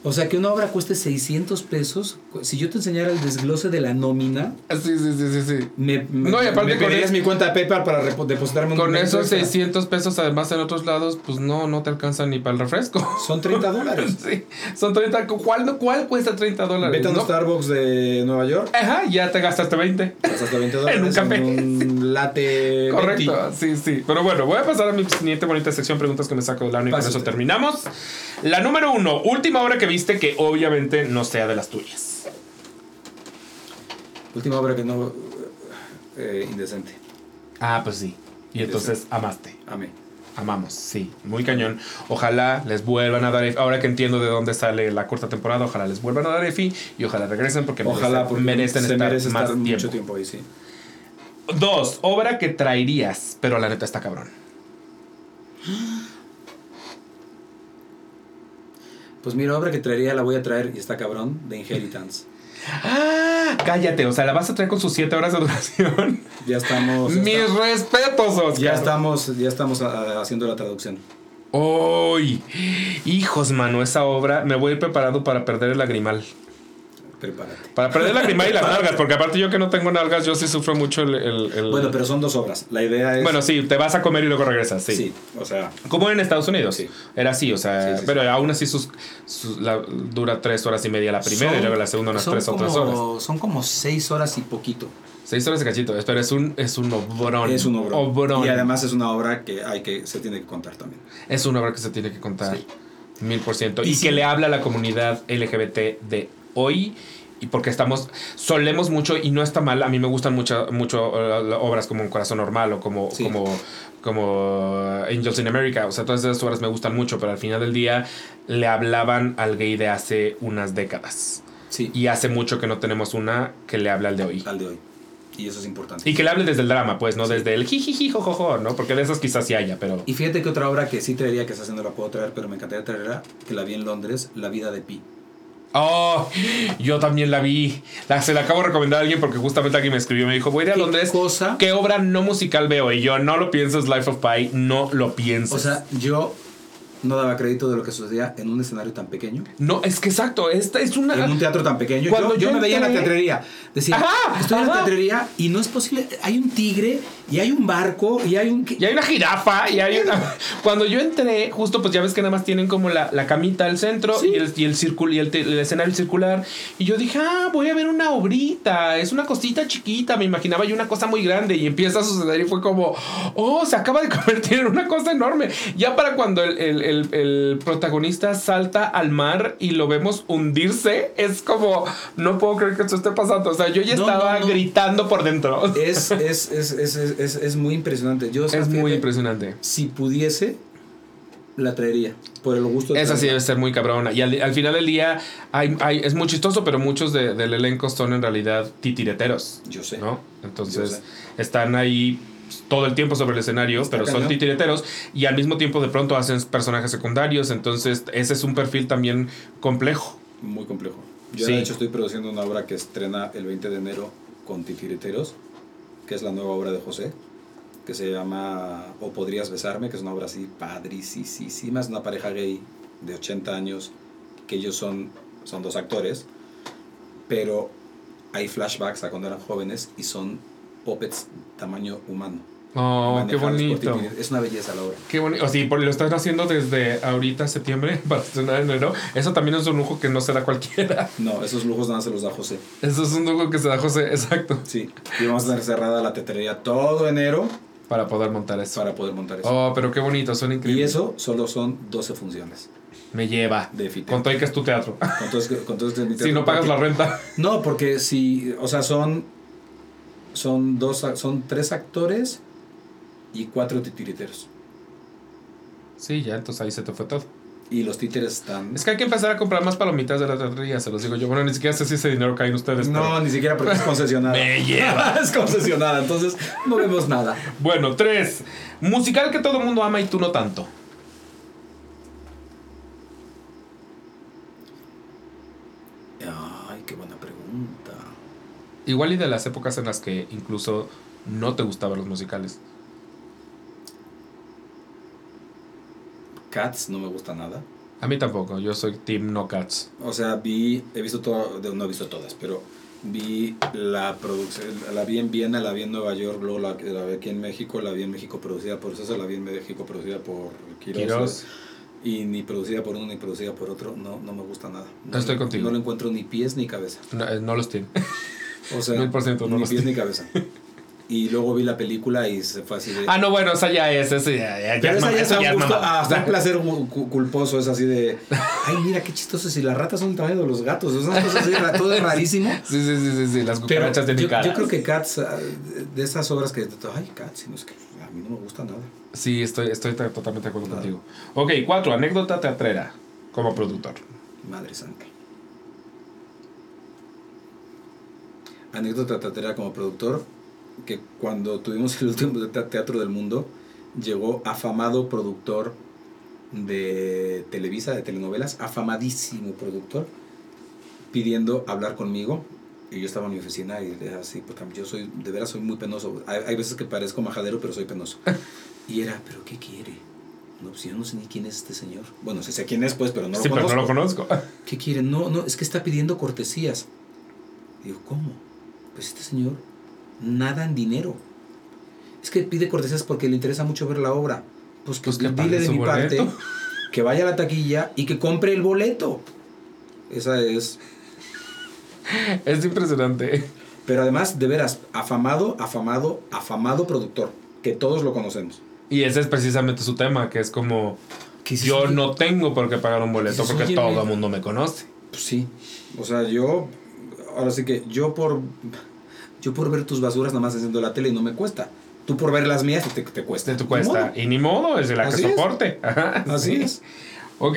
O sea, que una obra cueste 600 pesos. Si yo te enseñara el desglose de la nómina, Sí, sí, sí, sí, sí. me, me, No, y aparte me con pedirías es- mi cuenta de PayPal para depositarme un Con esos extra. 600 pesos, además en otros lados, pues no, no te alcanza ni para el refresco. Son 30 dólares. Sí, son 30. ¿Cuál, cuál cuesta 30 dólares? Vete a un no? Starbucks de Nueva York, Ajá, ya te gastaste 20. gastas hasta 20 dólares En un café. un latte Correcto, sí, sí. Pero bueno, voy a pasar a mi siguiente bonita sección, preguntas que me saco del ano y con eso terminamos. La número uno, última obra que viste que obviamente no sea de las tuyas. Última obra que no... eh, indecente. Ah, pues sí. Y entonces amaste. Amé. Amamos, sí, muy cañón. Ojalá les vuelvan a dar EFI. Ahora que entiendo de dónde sale la cuarta temporada, ojalá les vuelvan a dar EFI y ojalá regresen porque Ojalá, merecen, porque merecen se estar merece más estar tiempo. mucho tiempo ahí, sí. Dos, obra que traerías, pero la neta está cabrón. Pues mira, obra que traería la voy a traer y está cabrón, de Inheritance. Ah, cállate, o sea, la vas a traer con sus siete horas de duración. Ya estamos... ya Mis está- respetos, Oscar. ya estamos, ya estamos ah, haciendo la traducción. ¡Uy! Hijos, mano, esa obra me voy a ir preparado para perder el lagrimal. Prepárate. Para perder el lagrimal y las nalgas, porque aparte yo que no tengo nalgas, yo sí sufro mucho el. el- el- Bueno, pero son dos obras. La idea es... Bueno, sí, te vas a comer y luego regresas, sí. Sí, o sea... Como en Estados Unidos. Sí. Era así, o sea, Sí, sí, sí. pero aún así sus, sus- la- dura tres horas y media la primera y luego la segunda unas tres o tres como- horas. Son como seis horas y poquito. Seis horas de cachito, pero es un, es un obrón. Es un obrón. Obrón. Y además es una obra que hay que se tiene que contar también. Es una obra que se tiene que contar. Mil por ciento. Y que le habla a la comunidad LGBT de hoy. Y porque estamos, solemos mucho, y no está mal, a mí me gustan mucho, mucho eh, obras como Un Corazón Normal o como, Sí. como, como Angels in America. O sea, todas esas obras me gustan mucho, pero al final del día le hablaban al gay de hace unas décadas. Sí. Y hace mucho que no tenemos una que le hable al de hoy. al de hoy. Y eso es importante. Y que le hable desde el drama, pues, no desde el jijiji, jojojo, ¿no? Porque de esas quizás sí haya, pero... Y fíjate que otra obra que sí traería, que esa no la puedo traer, pero me encantaría traerla, que la vi en Londres, La vida de Pi. Oh, yo también la vi. La, se la acabo de recomendar a alguien porque justamente alguien me escribió y me dijo, voy a ir a ¿Qué Londres. cosa? ¿Qué obra no musical veo? Y yo, no lo pienses, Life of Pi, no lo pienses. O sea, yo no daba crédito de lo que sucedía en un escenario tan pequeño. no, es que exacto, esta es una... En un teatro tan pequeño. Cuando yo, yo yo me veía en la teatrería. Decía, Ajá, estoy en la teatrería y no es posible. Hay un tigre y hay un barco y hay un... Y hay una jirafa y hay una... Cuando yo entré, justo pues ya ves que nada más tienen como la, la camita al centro Sí. y, el, y, el, círculo, y el, el escenario circular. Y yo dije, ah, voy a ver una obrita. Es una cosita chiquita. Me imaginaba yo una cosa muy grande. Y empieza a suceder y fue como, oh, se acaba de convertir en una cosa enorme. Ya para cuando el, el- el- el protagonista salta al mar y lo vemos hundirse, es como, no puedo creer que esto esté pasando. O sea, yo ya No, estaba no, no. gritando por dentro. Es, es, es, es, es, muy impresionante. Yo, o sea, Es muy impresionante. Si pudiese, la traería. Por el gusto de Esa sí debe ser muy cabrona. Y al, al final del día hay, hay- es muy chistoso, pero muchos de- del elenco son en realidad titireteros. Yo sé. ¿no? Entonces sé. están ahí todo el tiempo sobre el escenario, Está pero son titireteros y al mismo tiempo de pronto hacen personajes secundarios. Entonces ese es un perfil también complejo. Muy complejo. Yo, Sí. de hecho, estoy produciendo una obra que estrena el 20 de enero con Titireteros, que es la nueva obra de José, que se llama O Podrías Besarme, que es una obra así padricísima. Es una pareja gay de 80 años, que ellos son, son dos actores, pero hay flashbacks a cuando eran jóvenes y son puppets tamaño humano. Oh, qué bonito. Es una belleza la obra. Qué bonito. O sí, por- lo estás haciendo desde ahorita, septiembre, para estrenar en enero. Eso también es un lujo que no se da cualquiera. No, esos lujos nada se los da José. Eso es un lujo que se da José, exacto. Sí, y vamos a tener cerrada la tetería todo enero Para poder montar eso. para poder montar eso. Oh, pero qué bonito, suena increíble. y eso solo son 12 funciones Me lleva. de. Con todo que es tu teatro. Con todo, que- con todo que es mi si teatro, no pagas la renta. No, porque si, o sea, son son dos, son tres actores y cuatro titiriteros. Sí, ya, entonces ahí se te fue todo. Y los títeres están. Es que hay que empezar a comprar más palomitas de la teatrería, se los digo yo. Bueno, ni siquiera sé si ese dinero cae en ustedes. No, pero- ni siquiera porque es concesionada. Me lleva. es concesionada, entonces no vemos nada. Bueno, tres. Musical que todo el mundo ama y tú no tanto. Ay, qué buena pregunta. Igual y de las épocas en las que incluso no te gustaban los musicales. Cats no me gusta nada. A mí tampoco, yo soy Team No Cats. O sea, vi, he visto todo, no he visto todas, pero vi la producción, la vi en Viena, la vi en Nueva York, luego la, la vi aquí en México, la vi en México producida por César, la vi en México producida por Quiroz, Quiroz. y ni producida por uno ni producida por otro, no, no me gusta nada. No, Estoy contigo. No le encuentro ni pies ni cabeza. No, eh, no los tiene. O sea, Mil por ciento no ni pies ni cabeza. Y luego vi la película y se fue así de... Ah, no, bueno, esa ya es, eso ya, ya, ya Pero es esa ya es ya un es gusto, hasta un placer cu- cu- culposo, es así de, ay, mira qué chistoso, si las ratas son el tamaño de los gatos, es una cosa así, todo es rarísimo. Sí, sí, sí, sí, sí, las cucarachas yo, tienen cara. yo creo que Cats, ah, de esas obras que, ay, Cats, no es que a mí no me gusta nada. Sí, estoy, estoy totalmente de acuerdo Claro. contigo. Ok, cuatro, anécdota teatrera como productor. Madre santa. Anécdota teatrera como productor, que cuando tuvimos el último te- teatro del mundo, llegó afamado productor de Televisa, de telenovelas, afamadísimo productor, pidiendo hablar conmigo. Y yo estaba en mi oficina y dije así, porque yo soy, de veras soy muy penoso. Hay, hay veces que parezco majadero, pero soy penoso. Y era, ¿pero qué quiere? No, pues yo no sé ni quién es este señor. Bueno, sí sé quién es, pues, pero no sí, lo pero conozco. no lo conozco. ¿Qué quiere? No, no, es que está pidiendo cortesías. Digo, ¿cómo? Pues este señor nada en dinero. Es que pide cortesías porque le interesa mucho ver la obra. Pues que, Pues que dile de mi parte que vaya a la taquilla y que compre el boleto. Esa es. Es impresionante. Pero además, de veras, afamado, afamado, afamado productor. Que todos lo conocemos. Y ese es precisamente su tema, que es como, yo "Oye, no tengo por qué pagar un boleto porque "Oye, todo mira". el mundo me conoce. Pues sí. O sea, yo. Ahora sí que yo por. Yo por ver tus basuras nada más haciendo la tele y no me cuesta. Tú por ver las mías te, te cuesta. Ni cuesta. modo. Y ni modo, es de la que Así es. soporte. Ajá, Así sí. es. Ok,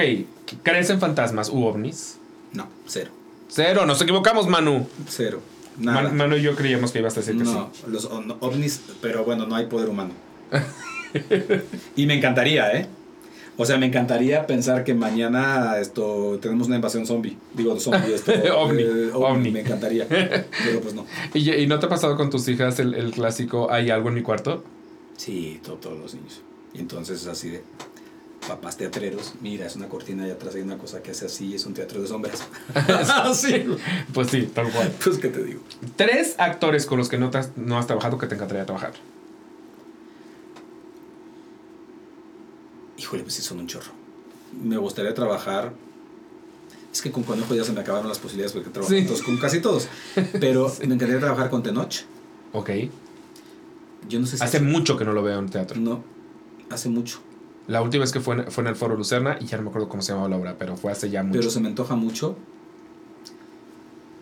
¿crees en fantasmas u ovnis? No, cero. Cero, nos equivocamos, Manu. Cero. Nada. Man- Manu y yo creíamos que ibas a decir que no, los o- no, ovnis, pero bueno, no hay poder humano. y me encantaría, ¿eh? O sea, me encantaría pensar que mañana esto tenemos una invasión zombie. Digo, zombie, esto. Ovni, eh, ovni. Me encantaría. Pero pues no. ¿Y, y no te ha pasado con tus hijas el, el clásico ¿hay algo en mi cuarto? Sí, to- todos los niños. Y entonces es así de papás teatreros, mira, es una cortina y atrás hay una cosa que hace así, es un teatro de sombras. sí. Pues sí, tal cual. Pues qué te digo. Tres actores con los que no, has, no has trabajado que te encantaría trabajar. Híjole, pues sí son un chorro. Me gustaría trabajar. Es que con Conejo ya se me acabaron las posibilidades porque trabajo Sí. todos- con casi todos. Pero me encantaría trabajar con Tenoch. Ok. Yo no sé si Hace mucho que no lo veo en teatro. No, hace mucho. La última vez que fue en, fue en el Foro Lucerna y ya no me acuerdo cómo se llamaba la obra, pero fue hace ya mucho. Pero se me antoja mucho.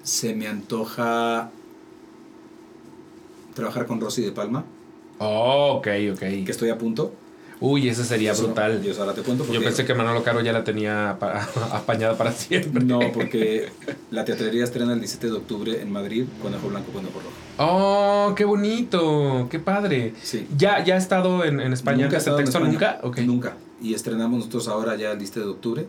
Se me antoja trabajar con Rosy de Palma, Oh, ok, ok. que estoy a punto. Uy, ese sería brutal. Yo ahora te cuento porque Yo pensé que Manolo Caro ya la tenía apa- apañada para siempre. No, porque la teatrería estrena el 17 de octubre en Madrid, Conejo Blanco, Conejo Rojo. Oh, qué bonito, qué padre. Sí. ¿Ya, ya ha estado en, en España Nunca he ese estado en texto? España. ¿Nunca? Ok. Nunca. Y estrenamos nosotros ahora ya el 17 de octubre.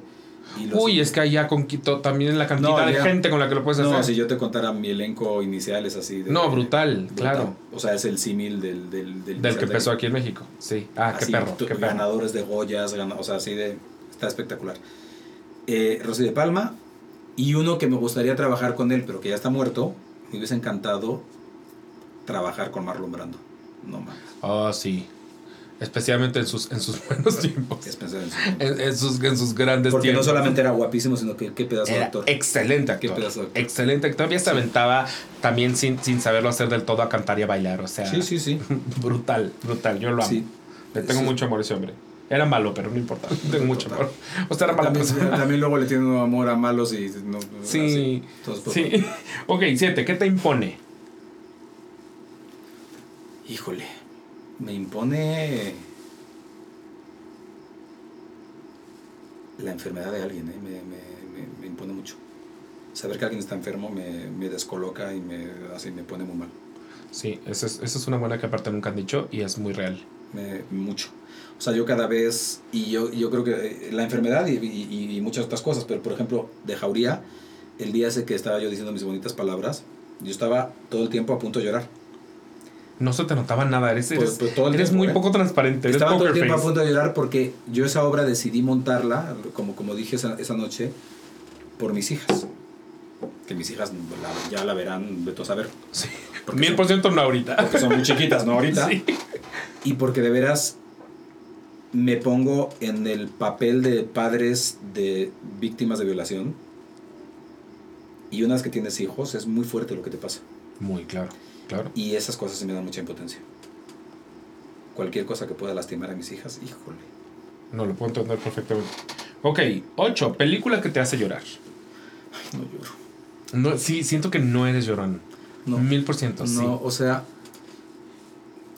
Uy, es que allá conquistó también la cantidad No, de ya. gente con la que lo puedes No, hacer. si yo te contara mi elenco inicial es así. de- No, brutal, claro. O sea, es el símil del... Del, Del que empezó aquí en México. Sí. Ah, qué perro, qué perro. ganadores de Goyas, gana- o sea, así de... Está espectacular. Eh, Rosy de Palma y uno que me gustaría trabajar con él, pero que ya está muerto, me hubiese encantado trabajar con Marlon Brando. No mames. Oh, sí. Especialmente en sus, en sus buenos tiempos. Es pensar en su... En, en sus, en sus grandes Porque no tiempos. solamente era guapísimo, sino que qué pedazo de actor. excelente Qué actor. pedazo de actor. Excelente. Todavía se aventaba también sin, sin saberlo hacer del todo a cantar y a bailar. O sea, Sí, sí, sí. brutal, brutal. Yo lo amo. Sí. Le tengo Sí. mucho amor a ese hombre. Era malo, pero no importa. Tengo mucho amor. O sea, era mala También, persona. también luego le tiene un amor a malos y no, Sí. así. Sí. Ok, siete. ¿Qué te impone? Híjole, me impone. la enfermedad de alguien, ¿eh? me, me, me, impone mucho. Saber que alguien está enfermo me, me descoloca y me, así, me pone muy mal. Sí, eso es, eso es una buena que aparte nunca han dicho y es muy real. Me, mucho. O sea, yo cada vez, y yo, yo creo que eh, la enfermedad y, y, y, muchas otras cosas, pero por ejemplo, de jauría, el día ese que estaba yo diciendo mis bonitas palabras, yo estaba todo el tiempo a punto de llorar. No se te notaba nada, eres, pues, pues, eres, muy ¿eh? poco transparente. Estaba todo el tiempo a punto de llorar porque yo esa obra decidí montarla, como, como dije esa, esa noche, por mis hijas. Que mis hijas ya la verán, de todo saber. Sí. Mil por ciento no ahorita. Porque son muy chiquitas, no ahorita. Sí. Y porque de veras me pongo en el papel de padres de víctimas de violación. Y una vez que tienes hijos, es muy fuerte lo que te pasa. Muy claro. Claro. Y esas cosas se me dan mucha impotencia. Cualquier cosa que pueda lastimar a mis hijas, híjole. No, lo puedo entender perfectamente. Ok, 8. Película que te hace llorar. Ay, no lloro. No, sí, siento que no eres llorón. No. Mil por ciento, sí. No, o sea.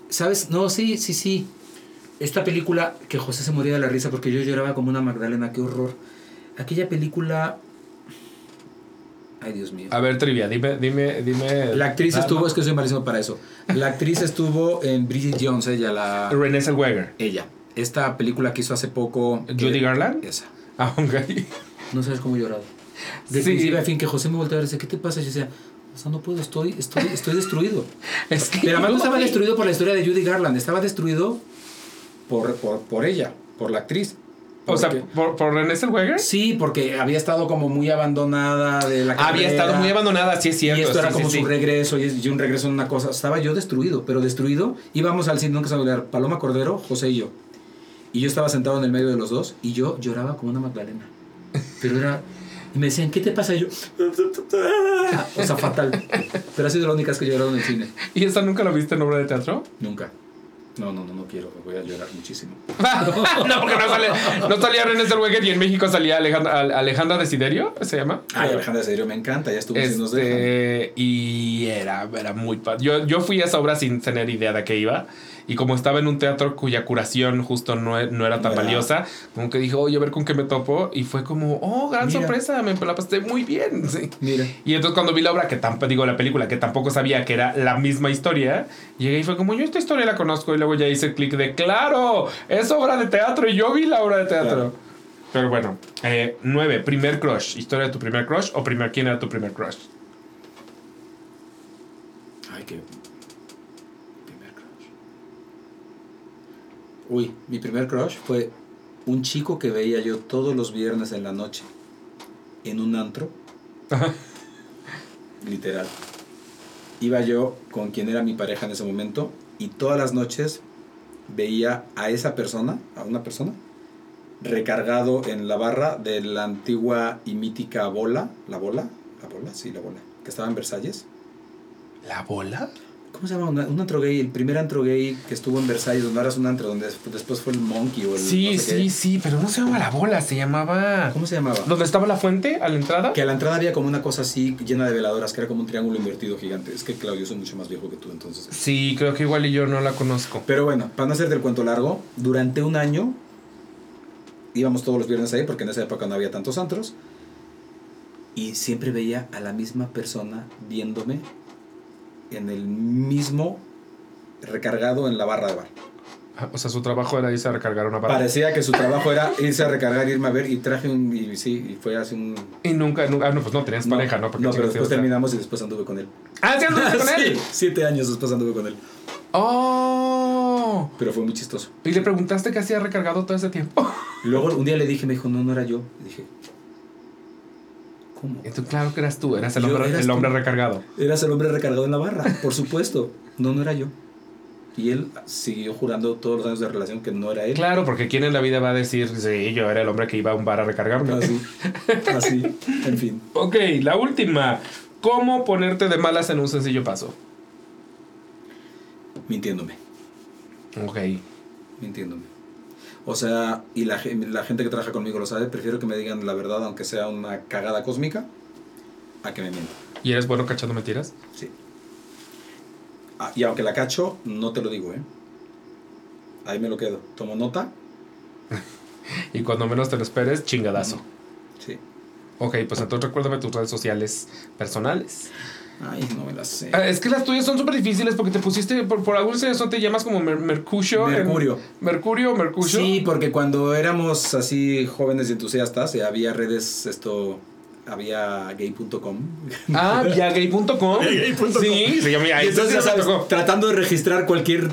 ¿Sabes? No, sí, sí, sí. Esta película que José se moría de la risa porque yo lloraba como una Magdalena, qué horror. Aquella película Ay, Dios mío. A ver, trivia, dime, dime, dime. La actriz estuvo, es que soy malísimo para eso. La actriz estuvo en Bridget Jones, ella, la. Renée Zellweger. Ella. Esta película que hizo hace poco. Judy Garland. Esa. Ah, ok. No sabes cómo he llorado. De sí. principio a fin, que José me volteó a ver y dice, ¿qué te pasa? Y yo decía, o sea, no puedo, estoy, estoy, estoy destruido. es que Pero además no estaba destruido por la historia de Judy Garland, estaba destruido por, por, por ella, por la actriz. O sea, ¿por, por René Zellweger? Sí, porque había estado como muy abandonada de la carrera. Había estado muy abandonada, sí es cierto. Y esto era como su regreso, y, un regreso en una cosa. Estaba yo destruido, pero destruido. Íbamos al cine, nunca se olvidar, Paloma Cordero, José y yo. Y yo estaba sentado en el medio de los dos, y yo lloraba como una Magdalena. Pero era... Y me decían, ¿qué te pasa? Y yo... O sea, fatal. Pero ha sido la única vez que he llorado en el cine. ¿Y esta nunca lo viste en obra de teatro? Nunca. No, no, no, no quiero, voy a llorar muchísimo. no, porque no, sale, no salía René Zellweger y en México salía Alejandra, Alejandra Desiderio, ¿se llama? Ay, Alejandra Desiderio me encanta, ya estuvo este, Y era, era muy padre. Yo, yo fui a esa obra sin tener idea de qué iba. Y como estaba en un teatro cuya curación justo no, e, no era tan valiosa, como que dije, oye, a ver con qué me topo. Y fue como, oh, gran sorpresa, me la pasé muy bien. Sí. Mira. Y entonces cuando vi la obra, que tampoco, digo, la película, que tampoco sabía que era la misma historia, llegué y fue como, yo esta historia la conozco. Y luego ya hice clic de, claro, es obra de teatro. Y yo vi la obra de teatro. Pero bueno, eh, nueve, primer crush. ¿Historia de tu primer crush o primer, quién era tu primer crush? Ay, qué Uy, mi primer crush fue un chico que veía yo todos los viernes en la noche en un antro. Literal. Iba yo con quien era mi pareja en ese momento y todas las noches veía a esa persona, a una persona, recargado en la barra de la antigua y mítica bola, la bola, la bola, sí, la bola, que estaba en Versalles. ¿La bola? ¿Cómo se llama? Un antro gay, el primer antro gay que estuvo en Versalles, donde ahora es un antro, donde después fue el Monkey o el. Sí, sí, sí, pero no se llamaba la bola, se llamaba. ¿Cómo se llamaba? ¿Dónde estaba la fuente a la entrada? Que a la entrada había como una cosa así llena de veladoras, que era como un triángulo invertido gigante. Es que, Claudio, soy mucho más viejo que tú, entonces. Sí, creo que igual y yo no la conozco. Pero bueno, para no hacer del cuento largo, durante un año íbamos todos los viernes ahí, porque en esa época no había tantos antros. Y siempre veía a la misma persona viéndome en el mismo recargado en la barra de bar. Ah, o sea, su trabajo era irse a recargar una barra. Parecía que su trabajo era irse a recargar, irme a ver y traje un. Y sí, y fue hace un. Y nunca, nunca. Ah, no, pues no tenías pareja, ¿no? Porque no, pero después terminamos y después anduve con él. Ah, ¿sí anduviste con él? sí, siete años después anduve con él. ¡Oh! Pero fue muy chistoso. ¿Y le preguntaste qué hacía recargado todo ese tiempo? Luego un día le dije, me dijo, no, no era yo. Le dije, ¿cómo? Entonces, claro que eras tú, eras el, hombre, el hombre recargado. Eras el hombre recargado en la barra, por supuesto. No, no era yo. Y él siguió jurando todos los años de relación que no era él. Claro, porque ¿quién en la vida va a decir, sí, yo era el hombre que iba a un bar a recargarme? Así, así, en fin. Ok, la última. ¿Cómo ponerte de malas en un sencillo paso? Mintiéndome. Ok. Mintiéndome. O sea, y la, la gente que trabaja conmigo lo sabe, prefiero que me digan la verdad, aunque sea una cagada cósmica, a que me mientan. ¿Y eres bueno cachando mentiras? Sí. Ah, y aunque la cacho, no te lo digo, ¿eh? Ahí me lo quedo. Tomo nota Y cuando menos te lo esperes, chingadazo. Sí. Ok, pues entonces recuérdame tus redes sociales personales. Ay, no me las sé. Ah, Es que las tuyas son súper difíciles porque te pusiste, por, por algún eso te llamas como Mer- Mercurio. en- Mercurio. Mercurio, Mercurio. Sí, porque cuando éramos así jóvenes y entusiastas, eh, había redes, esto, había gay.com. Ah, viagay.com. Viagay.com. Sí, se llama Y ahí. entonces, ya sí sabes, tocó. tratando de registrar cualquier...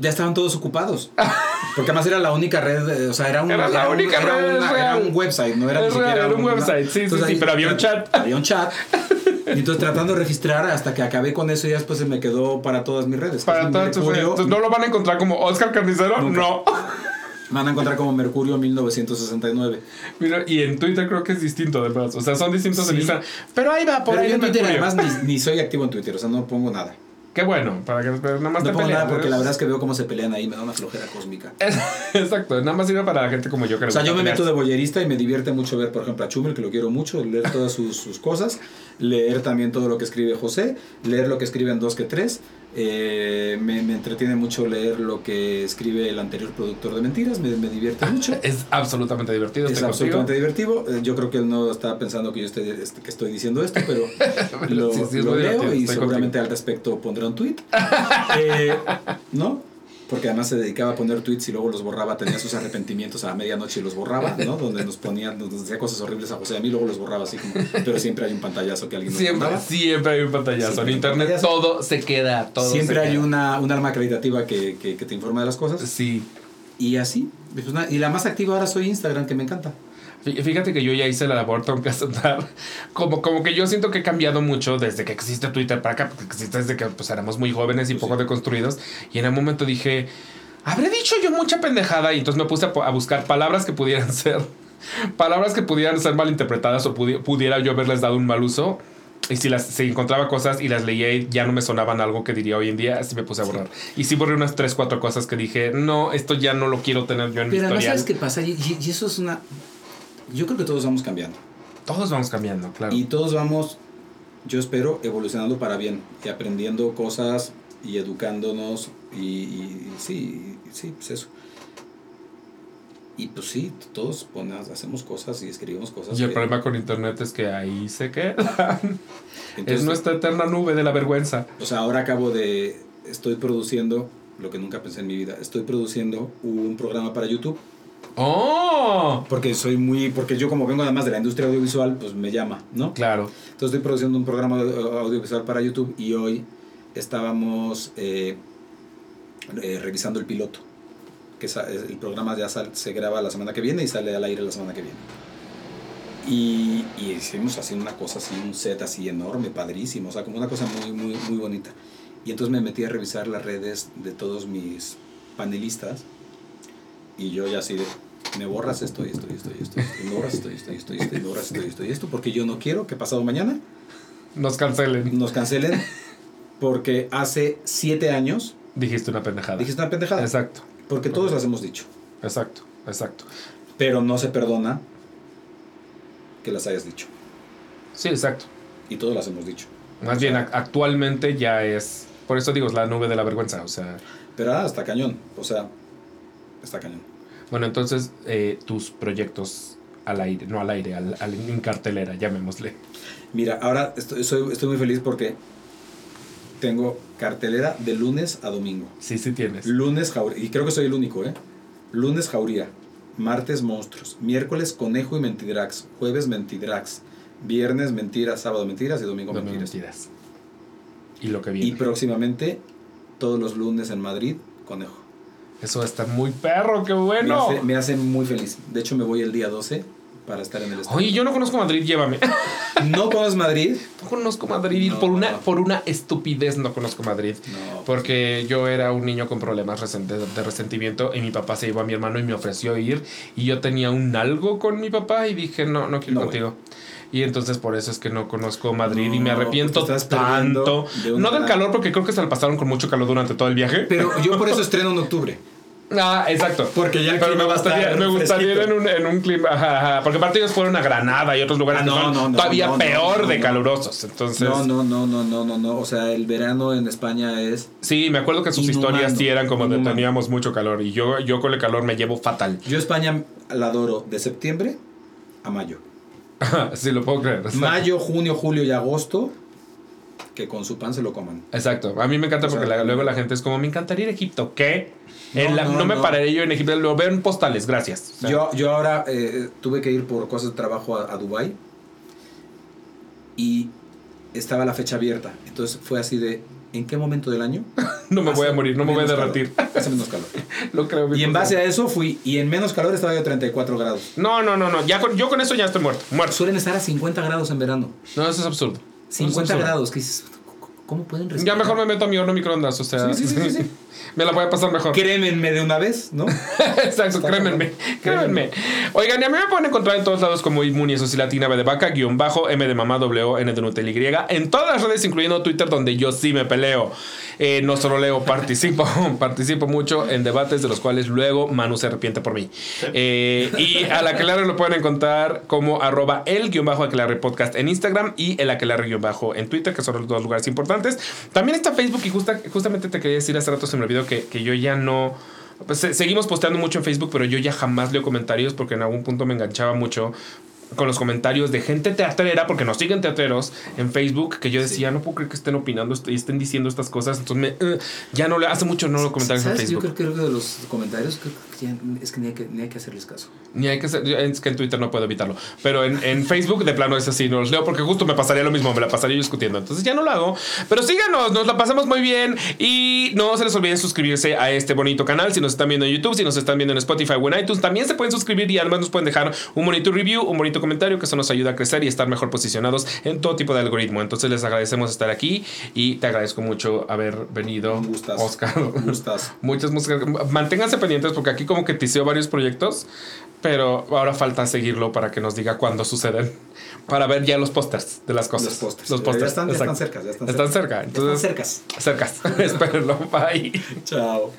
Ya estaban todos ocupados. Porque además era la única red, eh, o sea, era un, Era la un- única era red, una- es era un website, no era ni siquiera era un website, sí, sí, Entonces sí, ahí- pero había un chat. Había un chat. Y entonces tratando de registrar hasta que acabé con eso y después se me quedó para todas mis redes. Para todas tus Mercurio- Entonces, ¿No lo van a encontrar como Oscar Carnicero? Nunca. No. Van a encontrar como Mercurio 1969. Mira, y en Twitter creo que es distinto, de verdad. O sea, son distintos en Sí. Instagram. Pero ahí va, por Pero ahí yo en Twitter además ni, ni soy activo en Twitter, o sea, no pongo nada. Qué bueno, para que nada más No te pongo nada porque la verdad es que veo cómo se pelean ahí, me da una flojera cósmica. Exacto, nada más sirve para la gente como yo que O sea, yo me meto de boyerista y me divierte mucho ver, por ejemplo, a Chumel, que lo quiero mucho, leer todas sus, sus cosas, leer también todo lo que escribe José, leer lo que escriben dos que tres. Eh, me, me entretiene mucho leer lo que escribe el anterior productor de mentiras, me, me divierte mucho. Es absolutamente divertido. Es estoy contigo. absolutamente divertido. Eh, Yo creo que él no está pensando que yo esté, este, que estoy diciendo esto, pero lo, Sí, sí, es lo muy leo y estoy seguramente al respecto pondrá un tweet. Eh, ¿No? Porque además se dedicaba a poner tweets y luego los borraba, tenía sus arrepentimientos a la medianoche y los borraba, ¿no? Donde nos ponían, nos decía cosas horribles a José y a mí, luego los borraba así como. Pero siempre hay un pantallazo que alguien nos Siempre, mandaba. siempre hay un pantallazo. Siempre en internet pantallazo. todo se queda, todo Siempre se hay queda. una, un arma acreditativa que, que, que te informa de las cosas. Sí. Y así. pues y la más activa ahora soy Instagram, que me encanta. Fí- Fíjate que yo ya hice la labor, tengo que aceptar. Como, como que yo siento que he cambiado mucho desde que existe Twitter para acá, porque existe desde que pues, éramos muy jóvenes y poco sí. deconstruidos. Y en el momento dije, habré dicho yo mucha pendejada. Y entonces me puse a, a buscar palabras que pudieran ser, palabras que pudieran ser malinterpretadas o pudi- pudiera yo haberles dado un mal uso. Y si las si encontraba cosas y las leía y ya no me sonaban algo que diría hoy en día, así me puse a borrar. Y sí borré unas 3, 4 cosas que dije, no, esto ya no lo quiero tener yo en mi Pero además, historial. ¿sabes qué pasa? Y, y- y eso es una. Yo creo que todos vamos cambiando. Todos vamos cambiando, claro. Y todos vamos, yo espero, evolucionando para bien y aprendiendo cosas y educándonos. Y, y- y sí, sí, pues eso. Y pues sí, todos ponemos, hacemos cosas y escribimos cosas. Y el que- problema con internet es que ahí se queda. entonces, es nuestra eterna nube de la vergüenza. O sea, ahora acabo de. Estoy produciendo, lo que nunca pensé en mi vida, estoy produciendo un programa para YouTube. ¡Oh! Porque soy muy. Porque yo, como vengo además de la industria audiovisual, pues me llama, ¿no? Claro. Entonces estoy produciendo un programa de- audiovisual para YouTube y hoy estábamos eh, eh, revisando el piloto. Que el programa ya sal- se graba la semana que viene y sale al aire la semana que viene. Y, y hicimos así una cosa así, un set así enorme, padrísimo, o sea, como una cosa muy, muy, muy bonita. Y entonces me metí a revisar las redes de todos mis panelistas y yo ya así de, me borras esto y esto y esto y esto, esto, me borras esto y esto y esto y esto, y me borras esto y esto y esto, porque yo no quiero que pasado mañana Nos cancelen. nos cancelen porque hace siete años Dijiste una pendejada. dijiste una pendejada. Exacto, Porque todos las hemos dicho. exacto, exacto. Pero no se perdona que las hayas dicho. Sí, exacto. Y todos las hemos dicho. Más bien, ac- actualmente ya es. Por eso digo, es la nube de la vergüenza. O sea. Pero ah, está cañón. O sea, está cañón. Bueno, entonces, eh, tus proyectos al aire, no al aire, al, al- en cartelera, llamémosle. Mira, ahora estoy, soy- estoy muy feliz porque tengo cartelera de lunes a domingo. Sí, sí tienes. Lunes Jauría. Y creo que soy el único, ¿eh? Lunes Jauría. Martes Monstruos. Miércoles Conejo y Mentidrax. Jueves Mentidrax. Viernes Mentiras. Sábado Mentiras y domingo me Mentiras. mentiras. Y lo que Y viene. próximamente, todos los lunes en Madrid, Conejo. Eso está muy perro, qué Me, bueno. hace, me hace muy feliz. De hecho, me voy el día 12 para estar en el estadio. Oye, yo no conozco Madrid, llévame. ¿No conoces Madrid? No conozco Madrid No. por una, por una estupidez no conozco Madrid. No. Porque yo era un niño con problemas de, resentimiento y mi papá se llevó a mi hermano y me ofreció ir y yo tenía un algo con mi papá y dije no, no quiero ir contigo. Y entonces por eso es que no conozco Madrid y me arrepiento tanto. de No del calor porque creo que se la pasaron con mucho calor durante todo el viaje. Pero yo por eso estreno en octubre. Ah, exacto. Porque ya Pero me gustaría, me gustaría ir en un, en un clima. Ajá, ajá, porque aparte ellos fueron a Granada y otros lugares Ah, que no, son no, no, todavía peor de calurosos. Entonces. No, no, no, no, no, no, no. O sea, el verano en España es. Sí, me acuerdo que sus Inhumano, historias sí eran como de inhumano. teníamos mucho calor. Y yo, yo con el calor me llevo fatal. Yo España la adoro de septiembre a mayo. sí, lo puedo creer. Exacto. Mayo, junio, julio y agosto, que con su pan se lo coman. Exacto. A mí me encanta O sea, porque la- luego la gente es como, me encantaría ir a Egipto. ¿Qué? En No, la- no, no, me no. pararé yo en Egipto. Lo veo en postales, gracias. O sea, Yo, yo ahora eh, tuve que ir por cosas de trabajo a, a Dubai y estaba la fecha abierta. Entonces fue así de, ¿en qué momento del año? no me voy a morir, no me voy a derretir. calor, hace menos calor. lo creo. Y en base a eso fui, y en menos calor estaba yo a 34 grados. No, no, no, no. Ya con, yo con eso ya estoy muerto. Muerto. Suelen estar a 50 grados en verano. No, eso es absurdo. Eso es 50 absurdo. grados, que dices, ¿cómo pueden Ya respirar? mejor me meto a mi horno microondas, o sea. Sí, sí, sí, sí, sí. me la voy a pasar mejor. Crémenme de una vez, ¿no? Exacto, crémenme, crémenme. Oigan, y a mí me pueden encontrar en todos lados como Inmuni, eso sí, latina, B de vaca, guion bajo, M de mamá, W, N de Nutel Y, en todas las redes, incluyendo Twitter, donde yo sí me peleo. Eh, no solo leo, participo, participo mucho en debates de los cuales luego Manu se arrepiente por mí. Eh, y a la Aquelarre lo pueden encontrar como arroba el guion bajo Aquelarre podcast en Instagram y el Aquelarre guion bajo en Twitter, que son los dos lugares importantes. También está Facebook y justa- justamente te quería decir hace rato, se me olvidó que, que yo ya no... Pues, se- seguimos posteando mucho en Facebook, pero yo ya jamás leo comentarios porque en algún punto me enganchaba mucho con los comentarios de gente teatrera, porque nos siguen teatreros en Facebook, que yo decía, no puedo creer que estén opinando y estén diciendo estas cosas. Entonces, me, eh, ya no le hace mucho no leo comentarios en ¿Sabes? Yo Facebook. creo, creo que de los comentarios creo que ya- es que ni hay que, ni hay que hacerles caso. Ni hay que ser, es que en Twitter no puedo evitarlo. Pero en, en Facebook de plano es así, no los leo porque justo me pasaría lo mismo, me la pasaría discutiendo. Entonces ya no lo hago. Pero síganos, nos la pasamos muy bien. Y no se les olviden suscribirse a este bonito canal. Si nos están viendo en YouTube, si nos están viendo en Spotify o en iTunes, también se pueden suscribir y además nos pueden dejar un bonito review, un bonito comentario que eso nos ayuda a crecer y estar mejor posicionados en todo tipo de algoritmo. Entonces les agradecemos estar aquí y te agradezco mucho haber venido, Un gustazo. Oscar. Un gustazo. Muchas músicas. Manténganse pendientes porque aquí como que tiseo varios proyectos, pero ahora falta seguirlo para que nos diga cuándo suceden. Para ver ya los pósters de las cosas. Los pósters. Los Ya pósters. están- ya están cerca, ya están Están cerca. cerca. Ya Entonces, están cercas. cercas. Espérenlo. Bye. Chao.